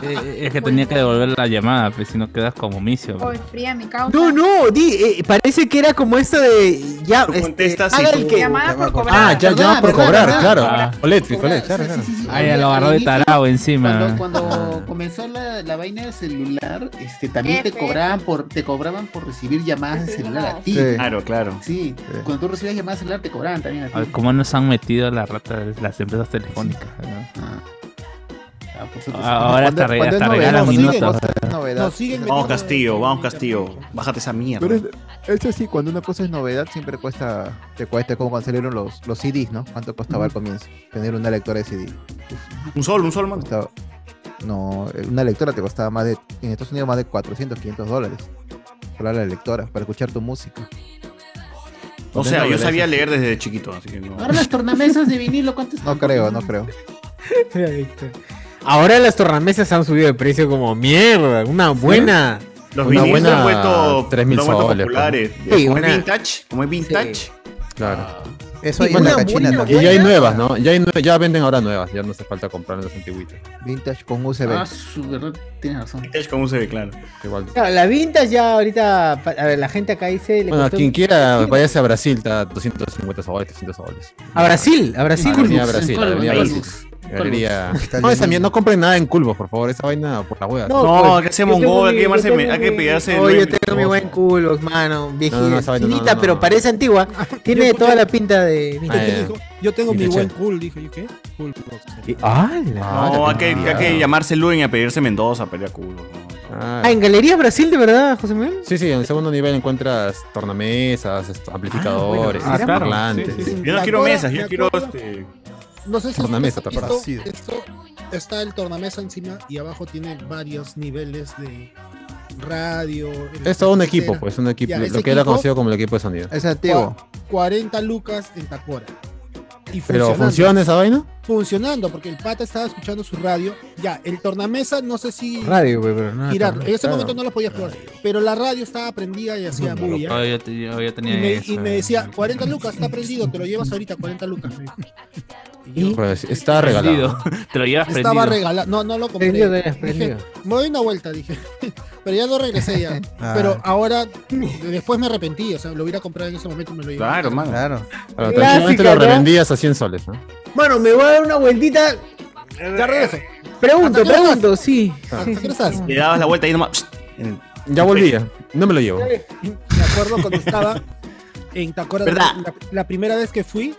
Eh, es que tenía que devolver la llamada, pues si no quedas como misio. Hoy fría mi causa. No, no, di, eh, parece que era como esto de ya Tú este, contestas haga el que Llamada por cobrar. Ah, ya, ya ¿Verdad, por verdad, cobrar, verdad? claro. Ah. Ficolet, Ficolet, claro, claro. sí, sí, sí. Ah, ya lo agarró de tarao encima. Cuando, cuando comenzó la, la vaina del celular, este, también te cobraban por te cobraban por recibir llamadas de Recibir celular a ti. Sí. Claro, claro. Sí, cuando tú recibías llamadas celular te cobraban también a ti. A ver, ¿Cómo nos han metido la rata de las empresas telefónicas? ¿no? Ah. Ah, supuesto. Ahora Cuando- re- cuando novedad, regalan minutos. Vamos Castillo, vamos Castillo. Bájate esa mierda. Pero es, es así, cuando una cosa es novedad, siempre cuesta, te cuesta es como cuando salieron los, los CDs, ¿no? ¿Cuánto costaba al comienzo? Tener una lectora de CD. Un sol, un sol, mano. Costaba- no, eh, una lectora te costaba más de, en Estados Unidos más de 400, 500 dólares. Para la lectora, para escuchar tu música. O sea, yo sabía leer desde chiquito, así que no. Ahora las tornamesas de vinilo, ¿cuánto están? No creo, no creo. [laughs] Ahora las tornamesas han subido de precio como mierda. Una buena. Los Una vinilos buena han puesto, 3.000 lo han puesto soles, populares. Sí, como una- es vintage, como es vintage. Claro. Eso Y y en la cachina buena- también. Y ya hay nuevas, ¿no? Ya, hay nue- ya venden ahora nuevas, ya no hace falta comprar las antiguitas. Vintage con USB. Ah, su verdad, tienes razón. Vintage con USB, claro. Igual. Claro, la vintage ya ahorita. A ver, la gente acá dice. le Bueno, costó- quien quiera, váyase a Brasil, está 250 soles, 300 soles. A Brasil, a Brasil. Colbus, Brasil, Colbus. Brasil. Galería. No, esa mierda, no compren nada en Culvos, por favor, esa vaina por la hueá. No, No, pues, hay que tengo mongol, hay que llamarse- hay que mi- pegarse el yo tengo mi buen culo, mano. Viejita, No, no, esa vaina no, finita, no, pero no. parece antigua. [laughs] Tiene toda la pinta de. ¿Qué Ah? Yo tengo mi buen cool, dije yo, ¿qué? Cool. No, Ah, hay que, llamarse Luen y a pedirse Mendoza a pelear culo. ¿no? Ah, Ah, en Galerías Brasil, de verdad, José Manuel. Sí, sí, en el segundo nivel encuentras tornamesas, esto, amplificadores, Ah, bueno, claro. parlantes. Sí, sí, sí. Yo no quiero mesas, yo quiero este. No sé si Tornamesa, esto, ¿te acuerdas? esto, esto está el tornamesa encima y abajo tiene varios niveles de radio. Es todo un equipo, pues, un equipo, Ya, lo que era equipo- conocido como el equipo de sonido. Es antiguo. Cua- 40 lucas en Tacora. Y Pero. ¿funciona esa vaina? Funcionando, porque el pata estaba escuchando su radio. Ya, el tornamesa, no sé si Radio, güey, pero no. girarlo. En ese claro. momento no lo podía probar. Pero la radio estaba prendida y hacía bulla. Yo, te- yo- yo tenía Y me, eso. y me decía, 40 lucas, está prendido, te lo llevas ahorita, 40 lucas. me dijo. [laughs] Y yo, Pues está regalado. [laughs] Te lo llevas estaba prendido. regalado. No, no lo compré. Prendido, Dije, me doy una vuelta, dije. [laughs] Pero ya no regresé ya. Ah. Pero ahora, después me arrepentí. O sea, lo hubiera comprado en ese momento y me lo llevé. Claro, mano. Claro. Claro, Clásica, tranquilamente lo ¿no? revendías a 100 soles, ¿no? Mano, me voy a dar una vueltita. Ya regreso. Pregunto, ¿Hasta qué hora pregunto, sí. Le dabas la vuelta y nomás. Ya volvía, no me lo llevo. Ya, acuerdo cuando estaba en Tacora, la, la primera vez que fui,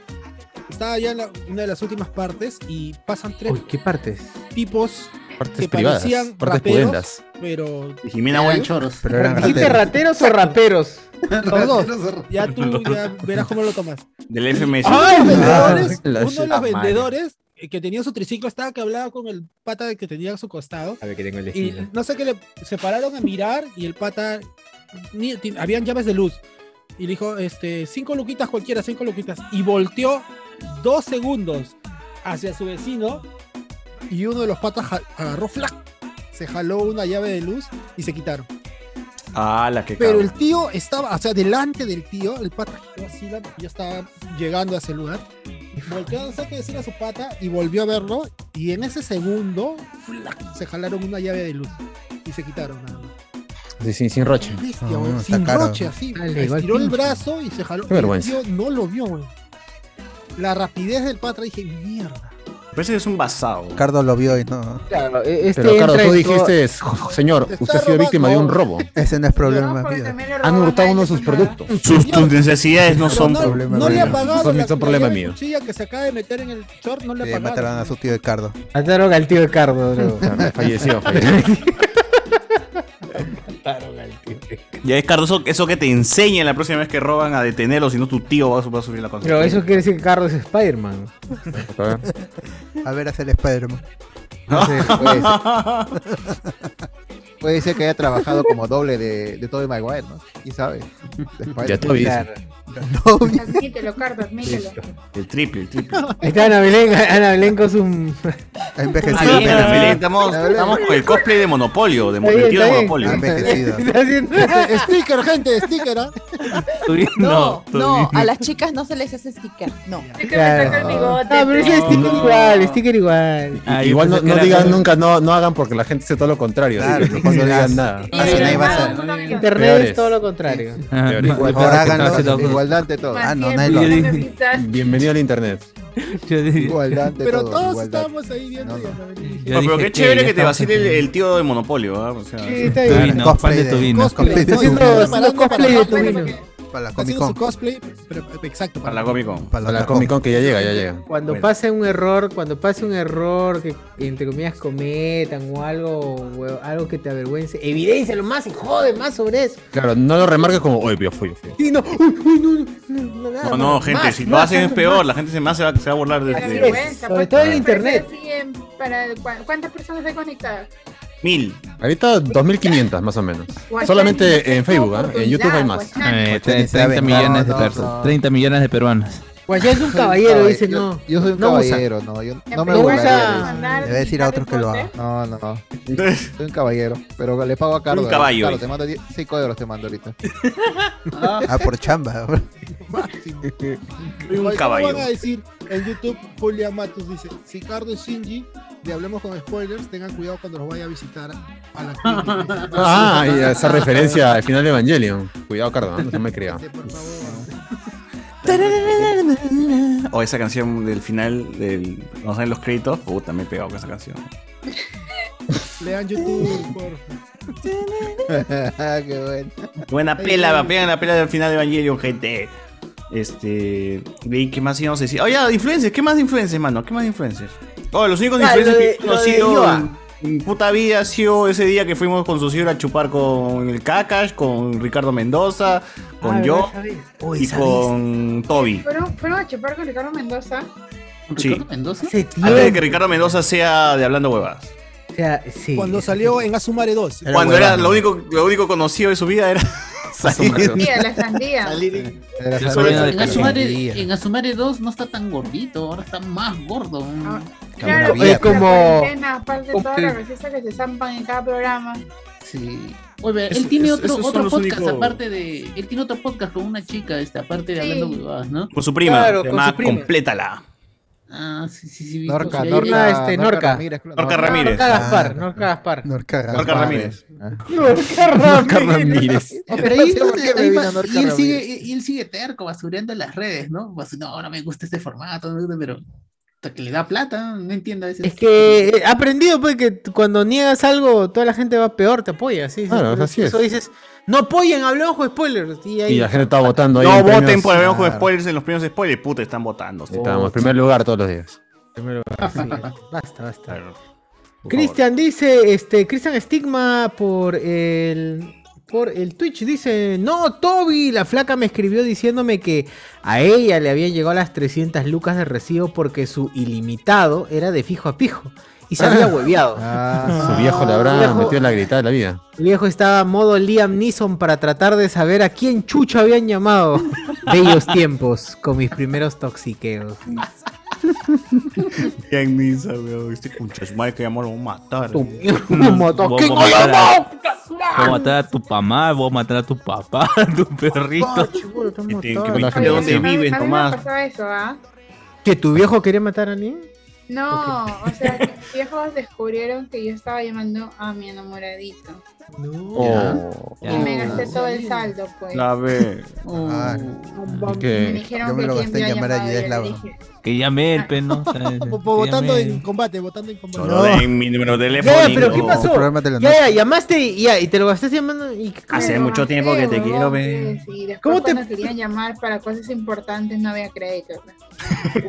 estaba ya en la- una de las últimas partes y pasan tres Uy, ¿qué partes? tipos Partes que privadas, parecían partes raperos, pudendas. pero Y Jimena Buen choros. Pero eran ¿Dijiste rateros o raperos? [laughs] los dos. Ya tú ya verás cómo lo tomas. del FMS. Ah, los vendedores, la uno de los vendedores que tenía su triciclo estaba que hablaba con el pata que tenía a su costado. A ver que tengo el Y no sé qué le se pararon a mirar y el pata ni- ti- habían llaves de luz. Y le dijo, este, cinco luquitas cualquiera, cinco luquitas. Y volteó dos segundos hacia su vecino y uno de los patas agarró flac, se jaló una llave de luz y se quitaron. Ah, la que Pero el tío estaba, o sea, delante del tío, el pata así, ya estaba llegando a ese lugar. Volteó a hacer que decir a su pata y volvió a verlo. Y en ese segundo, ¡flac! se jalaron una llave de luz y se quitaron nada más. Sí, sin, sin roche. Bestia, No, sin caro. roche, así. Dale, igual Estiró el brazo y se jaló. Qué vergüenza. El tío no lo vio, weón. La rapidez del pata, dije, mierda. Parece que es un basado. Cardo lo vio y no. Claro, e- este Pero entra tú dijiste, señor, Te está usted ha sido víctima de un robo. Ese no es problema mío. Han hurtado uno de sus productos. Sus, tus necesidades no son no, problema no le ha pagado Son- problema mío. que se acaba de meter en el short, no le Sí, ha pagado. mataron a su tío de Cardo. Mataron al tío de Cardo. Falleció, falleció. [laughs] Mataron al tío de Cardo. Ya es Cardoso, eso que te enseña la próxima vez que roban a detenerlo, si no tu tío va a, va a sufrir la Pero consecuencia. eso quiere decir que Cardo es Spider-Man. A ver. A ver, hace el Spider-Man. No sé, [laughs] Puede ser. Puede ser que haya trabajado como doble de, de Tobey Maguire, ¿no? ¿Quién sabe? Ya Spider-Man. Toby dice. claro. Admítelo, Cardo, admítelo. El triple, el triple. Ahí está Ana Belén, Ana Belén con su... Ha envejecido. Belén, estamos, estamos con el cosplay de Monopolio, de, Está del bien, tío de está bien. Monopolio. Ha envejecido. [laughs] Este, sticker, gente, sticker, ¿ah? No, no, a las chicas no se les hace sticker. No. El bigote. Ah, pero ese sticker igual, sticker igual. Ah, Igual no, no digan nunca, no, no hagan porque la gente hace todo lo contrario. Claro, no digan nada. Internet es todo lo contrario. Ah, Igual, Igualdad todo. Ah. Bienvenido al internet. [laughs] yo dije- Igualdad ante Pero todo. todos estábamos ahí viendo. No, no. Pero qué chévere que te vacile el, el tío de Monopolio, ¿ah? O sea, Sí, está bien. Cosplay de de-. Cosplay, de cosplay de para-. Para la Comic Con. su cosplay, pero- exacto. para la Comic Con. Para La la Comic Con que ya llega, ya llega. Cuando Bueno. pase un error, cuando pase un error que entre comillas cometan o algo, algo que te avergüence, evidencia lo más y jode más sobre eso. Claro, no lo remarques como, oye, yo fui, yo fui. Y no, uy, uy, no, no, no, nada No, no, más, gente, más, si lo más, hacen es peor, más. la gente se más se va, se va a burlar de, de- vergüenza, sobre pues, todo en internet. para, ¿cu- ¿Cuántas personas hay conectadas? Mil. Ahorita 2500 más o menos. Solamente en Facebook, ¿ah? en YouTube hay más. Eh, Guachani. tre- 30 millones de personas. no. 30 millones de peruanos. Pues ya es un Soy un caballero, caball- dice yo- no. Yo soy un no usa. caballero, no. Yo no me eso. Mandar Le voy a decir a otros que lo hagan. No, no, no. Soy un caballero. Pero le pago a Carlos. Un caballo, Carlos, dice. te mando 5 euros, te mando ahorita. [laughs] Ah, por chamba. Oye, Un ¿cómo caballo. van a decir en YouTube, Julia Matos dice, si Cardo es Shinji, de Hablemos con Spoilers, tengan cuidado cuando los vaya a visitar a la [laughs] clínica. Ah, y esa referencia al final de Evangelion. Cuidado, Cardo, no se me crea. Por favor. [laughs] O esa canción del final, del, cuando salen los créditos, puta, me he pegado con esa canción. Lean YouTube, por [laughs] Qué bueno. Buena pela, pegan la pela del final de Evangelion, gente. Este. ¿y ¿Qué más íbamos a decir? Oye, influencers, ¿qué más de influencers, mano? ¿Qué más de influencers? Oh, los únicos Ah, influencers que he conocido en, en puta vida ha sido ese día que fuimos con su señora a chupar con el Kakash, con Ricardo Mendoza, con Ah, yo y con Toby. ¿Fueron, fueron a chupar con Ricardo Mendoza. Sí. ¿Ricardo Mendoza? Antes de que Ricardo Mendoza sea de Hablando Huevadas. O sea, sí. Cuando salió en Asumare 2. Era Cuando era lo único, lo único conocido de su vida era [laughs] salir. La sandía. De En Asumare, Sandía. en Asumare 2 no está tan gordito, ahora está más gordo. Ah, Claro, una pues, vía. como- aparte de como toda el- la receta que se zampan en cada programa. Sí. Oye, Es- él tiene es- otro, otro podcast únicos- aparte de. Él tiene otro podcast con una chica, este, aparte de Sí. hablando huevadas, ¿no? Con su prima, Claro, con su prima. Complétala. Ah, sí, sí, sí. vi Norca, ahí Norca, este, [laughs] Norca. Ramírez. Norca Ramírez. Norca Gaspar, Norca Gaspar. Norca Norca Ramírez. Norca Ramírez. Pero ahí, [laughs] Norca y él sigue, y él sigue terco, basureando en las redes, ¿no? Basu- no, no me gusta este formato, pero que le da plata, no entiendo a veces. Es que he aprendido pues que cuando niegas algo, toda la gente va peor, te apoya, sí. sí. Claro, Por así eso es. dices, no apoyen, hablamos con spoilers. Y, ahí, Y la gente está votando ahí. No en voten premios. por de Ah, spoilers en los premios spoilers, puta, están votando. Estamos en primer lugar todos los días. Primero, sí, [laughs] basta, basta. Cristian dice, este, Cristian Estigma por el por el Twitch dice, no, Toby, la flaca me escribió diciéndome que a ella le habían llegado las 300 lucas de recibo porque su ilimitado era de fijo a pijo y se había [laughs] hueveado. Su viejo le habrá Viejo- metido en la gritada de la vida. El viejo estaba modo Liam Neeson para tratar de saber a quién chucho habían llamado. [laughs] Bellos tiempos con mis primeros toxiqueos. [laughs] Bien misa, weón. Este su madre que llamó lo va a matar. Me ¿Quién vos lo matar a- Voy a matar [laughs] a tu mamá, voy a matar a tu papá, a tu [laughs] perrito. Me de dónde viven, A mí me Tomás. pasó eso, ¿ah? ¿Que tu viejo quería matar a alguien? No, o sea, que mis viejos descubrieron que yo estaba llamando a mi enamoradito. Oh. Y me gasté todo el saldo, pues. La ve. Ah, Me Que dijeron Yo me que lo gasté en llamar a llamado, Judith yo le Lava. dije, Que llame el pe, ¿no? [laughs] O sea, que Votando en combate, votando en combate. Solo den mi número de teléfono. Ya, pero ¿qué pasó? Ya, llamaste y, ya, y te lo gastaste llamando. Y, Hace "Me lo mucho tiempo que te quiero pues, después ¿Cómo te- cuando querían llamar para cosas importantes no había crédito.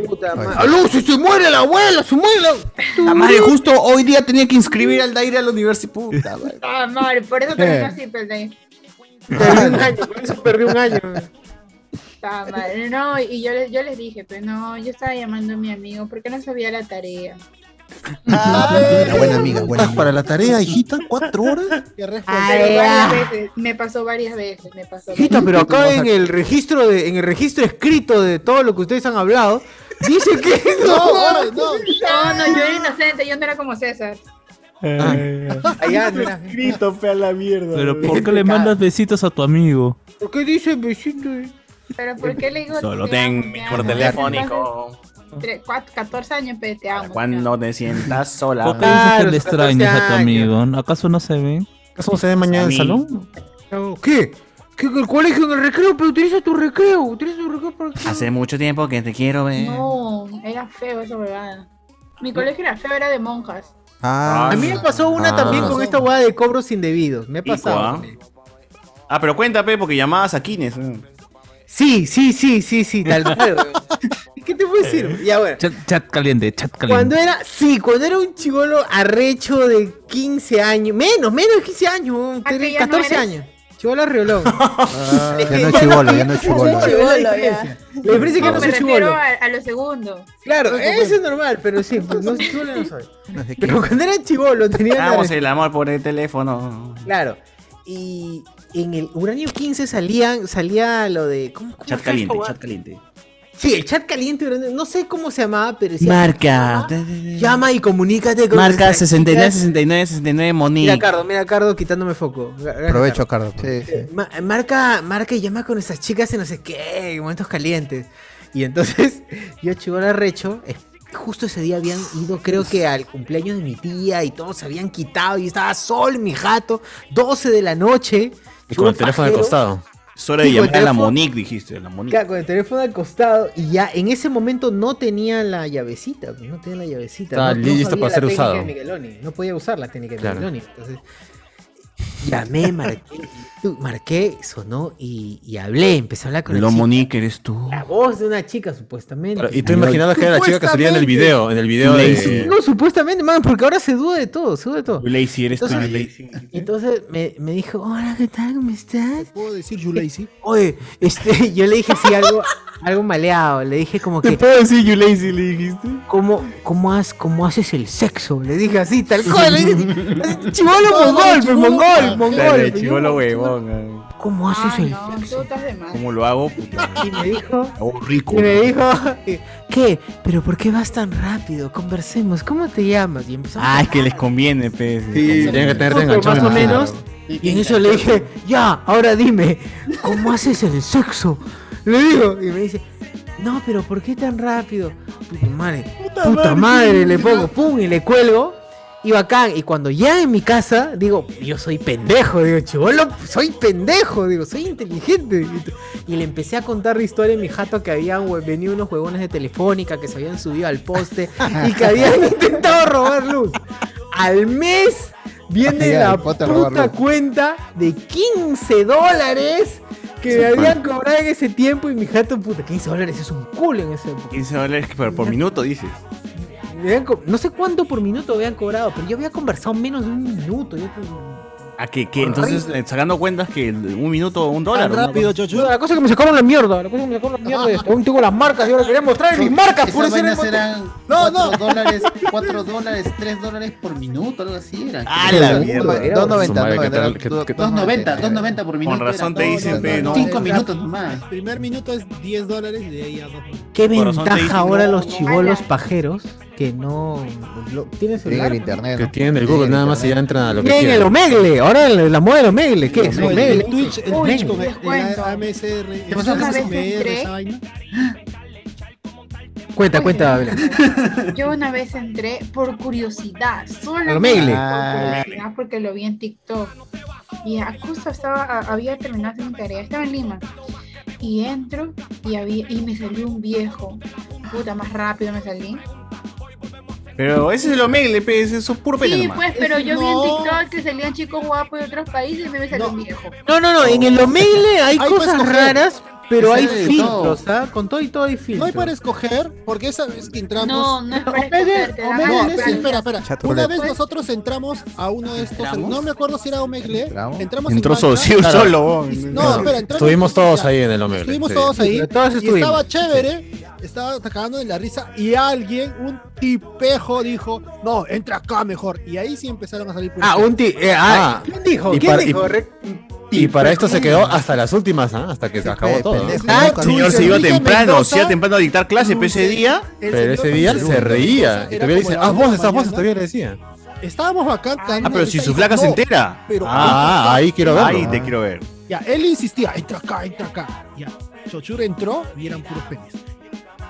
Puta madre. ¡Aló, si se muere la abuela! ¡Se muere la... La madre, justo hoy día tenía que inscribir al Daire a la universidad. Puta, [laughs] madre. Ah, madre, por eso te así, de- Perdí un año, por eso perdí un año. Ah, madre, no, y yo, le- yo les dije, pues no, yo estaba llamando a mi amigo porque no sabía la tarea. Una para la tarea, hijita, cuatro horas. Me pasó varias veces. Hijita, pero acá en el registro de, en el registro escrito de todo lo que ustedes han hablado, dice que [laughs] no, [laughs] no, no, yo era inocente, yo no era como César. Pero ¿por qué le mandas besitos a tu amigo? ¿Por qué dice besitos? Pero ¿por qué le digo? Solo ten mi teléfónico. 14 años, pero te. Cuando te sientas sola. ¿Por qué le extrañas a tu amigo? ¿Acaso no se ve ¿Acaso se ven mañana en el salón? ¿Qué? qué el colegio en el recreo, pero utiliza tu recreo, utiliza tu recreo para qué? Hace mucho tiempo que te quiero ver. No, era feo eso, verdad. Mi colegio era feo, era de monjas. Ah, ah a mí me pasó una ah. también con esta hueá de cobros indebidos. Me ha pasado. Ah, pero cuéntame, porque llamabas a Kines. Mm. Sí, sí, sí, sí, sí, tal cual. [laughs] weón. ¿Qué te puedo decir? Ya, bueno. Chat, chat caliente, chat Cuando caliente. era, sí, cuando era un chivolo arrecho de 15 años, menos, menos de 15 años, weón, ¿Ah, que tenía ya no 14 eres? años. Chivolo riolón. [laughs] Ah, ya no es chivolo, ya no es chivolo. La diferencia. La diferencia es que No, no soy chivolo. a, a lo segundo. Claro, eso es normal, pero sí, pues no chivolo no soy. No sé. Pero cuando era chivolo tenía Hagamos el amor por el teléfono. Claro. Y en el Uranio 15 salían, salía lo de. ¿Cómo, cómo Chat caliente, chat caliente. Sí, el chat caliente, no sé cómo se llamaba, pero decía. Marca. Llama y comunícate con. Marca nuestras 69, chicas". 69, 69, Monique. Mira, Cardo, mira, Cardo quitándome foco. Gracias, Aprovecho, Cardo. Cardo. Sí, sí. Ma- marca, marca y llama con esas chicas y no sé qué, en momentos calientes. Y entonces, [laughs] yo chivolo arrecho, es- justo ese día habían ido, creo que al cumpleaños de mi tía y todos se habían quitado y estaba solo en mi jato, 12 de la noche. Y con el teléfono al costado. Es hora de llamar a la. Monique, dijiste. La Monique. Claro, con el teléfono al costado y ya en ese momento no tenía la llavecita, pues, no tenía la llavecita. Estaba no, no listo sabía para ser técnica usado. de Migueloni, no podía usar la técnica de Claro. Migueloni. Entonces, llamé, marqué, marqué, sonó y, y hablé, empecé a hablar con la Lo chica. Monique eres tú. La voz de una chica, supuestamente. Y tú imaginabas que era la chica que salía en el video, en el video Lazy. de... No, supuestamente, man, porque ahora se duda de todo, se duda de todo. You lazy, eres tú. Entonces- you lazy. Entonces me, me dijo, hola, ¿qué tal? ¿Cómo estás? ¿Puedo decir Yulaisi? [laughs] Oye, este, yo le dije así algo, algo maleado, le dije como que, puedo decir you lazy? Le dijiste. ¿cómo, cómo, has, ¿cómo haces el sexo? Le dije así, tal cual, le dije, [laughs] chivolo mongol, mongol, mongol. Chivolo yo, huevón. ¿Cómo haces el no, sexo? tú de. ¿Cómo lo hago? Puta, Y me dijo, hago rico. y me dijo, ¿qué? ¿Pero por qué vas tan rápido? Conversemos, ¿cómo te llamas? Y empezamos Ah, es que les conviene, pez. Sí, tienen que tenerte enganchado. más o menos. Y en eso le dije, ya, ahora dime, ¿cómo haces el sexo? Le digo, y me dice, no, pero ¿por qué tan rápido? Puta madre, puta, madre, le pongo, pum, y le cuelgo. Y bacán, y cuando ya en mi casa, digo, yo soy pendejo, digo, chivolo, soy pendejo, digo, soy inteligente. Y le empecé a contar la historia de mi jato que habían venido unos huevones de telefónica que se habían subido al poste y que habían [laughs] intentado robar luz. Al mes viene la puta cuenta de 15 dólares que me habían cobrado en ese tiempo y mi jato, puta, 15 dólares es un culo en ese época. 15 dólares por, por minuto, dices. Me habían no sé cuánto por minuto habían cobrado, pero yo había conversado menos de un minuto. Yo ¿A que, que entonces, eh, sacando cuentas que un minuto, un dólar. Tan rápido, La cosa es que me sacaron la mierda. La cosa es que me sacaron la mierda. y Aún tengo las marcas. Yo ahora quería mostrar mis marcas. Por eso eran No, 4 no. dólares, 4 dólares, 3 dólares por minuto, algo así era. ¡Ah, la mierda! Dos Su noventa, madre, no, ¿qué era- tal? ¿Qué- dos- qué- dos 2.90, 2.90 por minuto. razón era te dicen, pe, no. 5 El- minutos nomás. El primer minuto es 10 dólares y de ahí a 2 dólares. Qué ventaja ahora los chivolos pajeros que no. lo- ¿Tienen celular? el internet. Que tienen el Google nada más y ya entran a lo que Tienen el. Omegle. Ahora la, la moda del Omegle. ¿Qué es? El, Omegle. el Twitch, el Twitch con el, el AMSR, el pasó? Una vez entré. Cuenta, cuenta. Yo una vez entré por curiosidad, solo por curiosidad, porque lo vi en TikTok. Y justo estaba, había terminado mi tarea, estaba en Lima. Y entro y, había, y me salió un viejo. Puta, más rápido me salí. Pero ese es el Omegle, pe, ese es puro pelo Sí, nomás. pues, pero yo vi en No. TikTok que salían chicos guapos de otros países y me salió un viejo. No, no, no. En el Omegle hay puedes cosas coger. raras, pero hay filtros, ¿ah? Con todo y todo hay No hay filtros. para escoger, porque esa vez que entramos. No, no es para Omegle- escoger, te dan pero- espera, espera. Una vez nosotros entramos a uno de estos, ¿Entramos? no me acuerdo si era Omegle, Entramos. entramos Entró en banca, sí, Claro. solo. weón. No, espera, entramos Estuvimos todos ahí en el Omegle. Estuvimos sí. todos ahí. y estaba chévere, estaba cagando de la risa y alguien, un tipejo, dijo, no, entra acá mejor. Y ahí sí empezaron a salir Ah, un ti. eh, ah, ¿Quién dijo? ¿Quién dijo? Y para esto se quedó hasta las últimas, ¿ah? hasta que se acabó todo. Ah, Luis Señor se iba temprano, se iba temprano a dictar clase, pero ese día. el Pero ese día se reía. Y todavía dice, la haz voces, mañana. todavía le decía. Estábamos cagando Ah, pero si su flaca se entera. pero- Ah, ahí quiero verlo. Ahí te quiero ver. Ya, él insistía, entra acá, entra acá. Ya, Chochur entró y eran puros penes.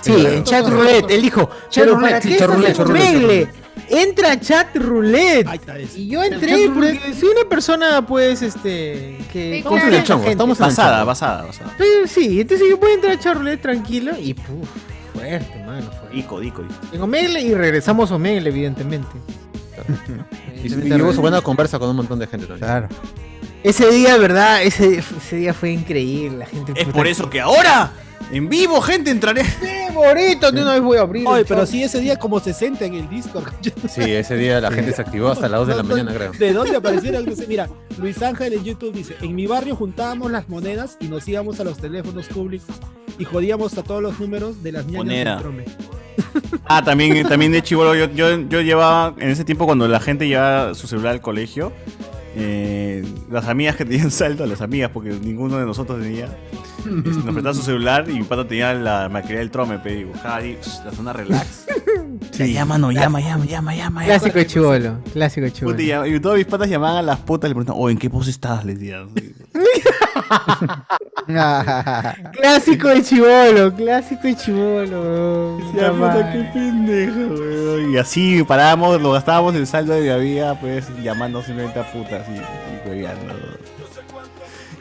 Sí, en chat roulette. Él dijo, Chat roulette, ¿para sí, qué chat estás roulette, Entra a chat roulette. Ahí está eso. Y yo entré porque soy una persona, pues, este. que en chongo, estamos en Basada, basada, basada. Pero sí, entonces yo puedo entrar a chat roulette tranquilo y puf, fuerte, mano. Fuerte. Dico, dico, dico. En Omegle y regresamos a Omegle, [laughs] evidentemente. Y, y su buena conversa con un montón de gente también. Claro. Ese día, ¿verdad? Ese, ese día fue increíble. La gente. Es por eso que ahora, en vivo, gente, entraré. ¡Qué bonito! De una vez voy a abrir. Oye, pero sí, ese día como 60 en el Discord. [laughs] Sí, ese día la gente se activó hasta las 2 de la mañana, creo. ¿De dónde aparecieron? Mira, Luis Ángel en YouTube dice, en mi barrio juntábamos las monedas y nos íbamos a los teléfonos públicos y jodíamos a todos los números de las trome. [laughs] Ah, también, también de chivolo, yo, yo, yo llevaba, en ese tiempo cuando la gente llevaba su celular al colegio, eh, las amigas que tenían [laughs] saldo, las amigas, porque ninguno de nosotros tenía, este, nos prestaban su celular y mi pata tenía la maquinaria del trome, y buscaba ahí la zona relax. [laughs] Ya, llama, no, llama, llama, llama, llama. Clásico de chivolo. Clásico de chivolo. Y todos mis patas llamaban a las putas y le preguntaban, oh, ¿en qué pose estás? Les decían. [laughs] [laughs] Clásico de chivolo. Clásico de chivolo. Ya, puta, qué pendejo, weón. Y así parábamos, lo gastábamos el saldo de había, pues, llamando simplemente a putas y, y hueveando.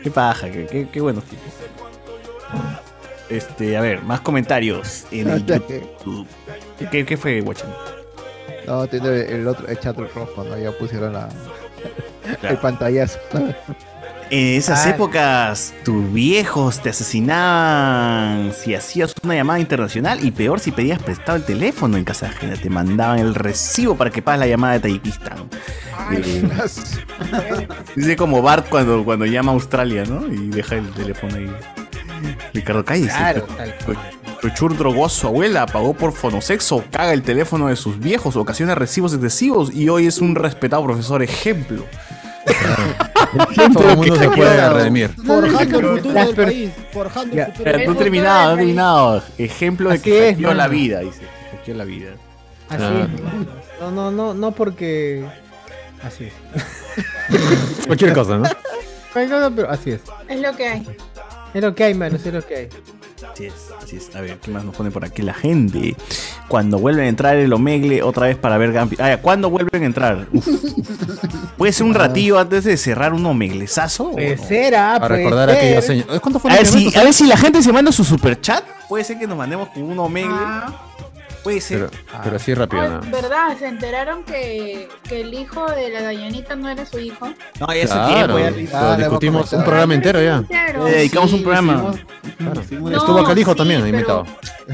Qué paja, qué, qué, qué buenos tipos. Este, a ver, más comentarios en el YouTube. ¿Qué, qué fue, Guachan? No, tiene el otro, el chat rojo, ¿no? Ya pusieron la, el Claro. pantallazo. En esas Ah. épocas, tus viejos te asesinaban si hacías una llamada internacional y peor si pedías prestado el teléfono en casa ajena. Te mandaban el recibo para que pagues la llamada de Tayikistán. Eh, dice como Bart cuando, cuando llama a Australia, ¿no? Y deja el teléfono ahí. Ricardo Calles. Claro. Chochur drogó a su abuela, pagó por fonosexo, caga el teléfono de sus viejos, ocasiona recibos excesivos y hoy es un respetado profesor ejemplo. [laughs] Todo el mundo se puede redimir. Forjando el futuro del país. Forjando el futuro del No terminado, no terminado. Ejemplo de que es, la vida, dice. La vida. Así es. No, no, no, no porque. Así es. [laughs] Cualquier cosa, ¿no? Cualquier cosa, pero así es. Es lo que hay. Es lo que hay, mano, es lo que hay. Así es, así es. A ver, ¿qué más nos pone por aquí la gente? Cuando vuelven a entrar el Omegle otra vez para ver Gampi. Ah, ya, ¿cuándo vuelven a entrar? Uf. [laughs] ¿Puede ser un ratillo antes de cerrar un Omeglesazo? Puede ser, ah, Para puede recordar aquellos. ¿Cuánto fue A ver, si, a ver si la gente se manda su superchat. Puede ser que nos mandemos con un Omegle. Ah. Puede ser. Pero, pero así rápido, Ay, ¿no? ¿Verdad? ¿Se enteraron que, que el hijo de la Dayanita no era su hijo? No, ya Claro, tiempo. Ya, lo Ah, discutimos un programa entero ya. Le dedicamos un Sí, programa. hicimos- hicimos- No, Estuvo acá el hijo sí, también, invitado.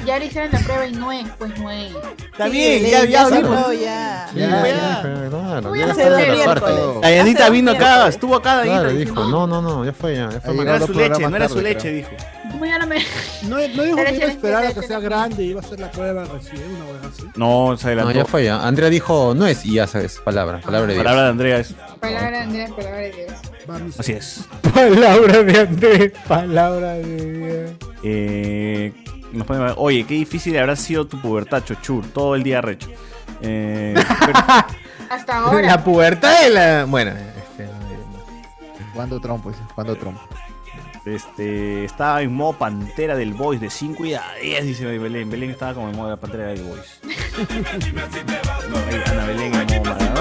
Ya le hicieron la prueba y no es, pues no es. Está bien, ya, ya, se vimos. habló, ya. Ya, Ya, ya, ya. claro, ya Hace vino acá, estuvo acá, Dayanita. Claro, dijo, no, no, no, ya fue, ya, ya No era su programa leche, no era su leche, dijo. ¿Cómo ya no? No, no dijo que iba a Espera, esperar a que sea grande y iba a hacer la prueba recién, una buena así. No, se No, adelantó. ya fue, ya. Andrea dijo, no es, y ya sabes, palabra, palabra de Dios. Palabra de Andrea es. Palabra de Andrés, palabra de Dios. Así es. [laughs] Palabra de Andrés, palabra de Dios. Eh, nos pone, Oye, qué difícil habrá sido tu pubertad, Chochur. Todo el día recho. Eh, pero- [laughs] Hasta ahora. La pubertad de la. Bueno, este, no diré más. ¿Cuándo este, estaba en modo pantera del Voice de 5 y a 10, dice Belén. Belén estaba como en modo pantera del Voice. [laughs] Ahí, Ana Belén en modo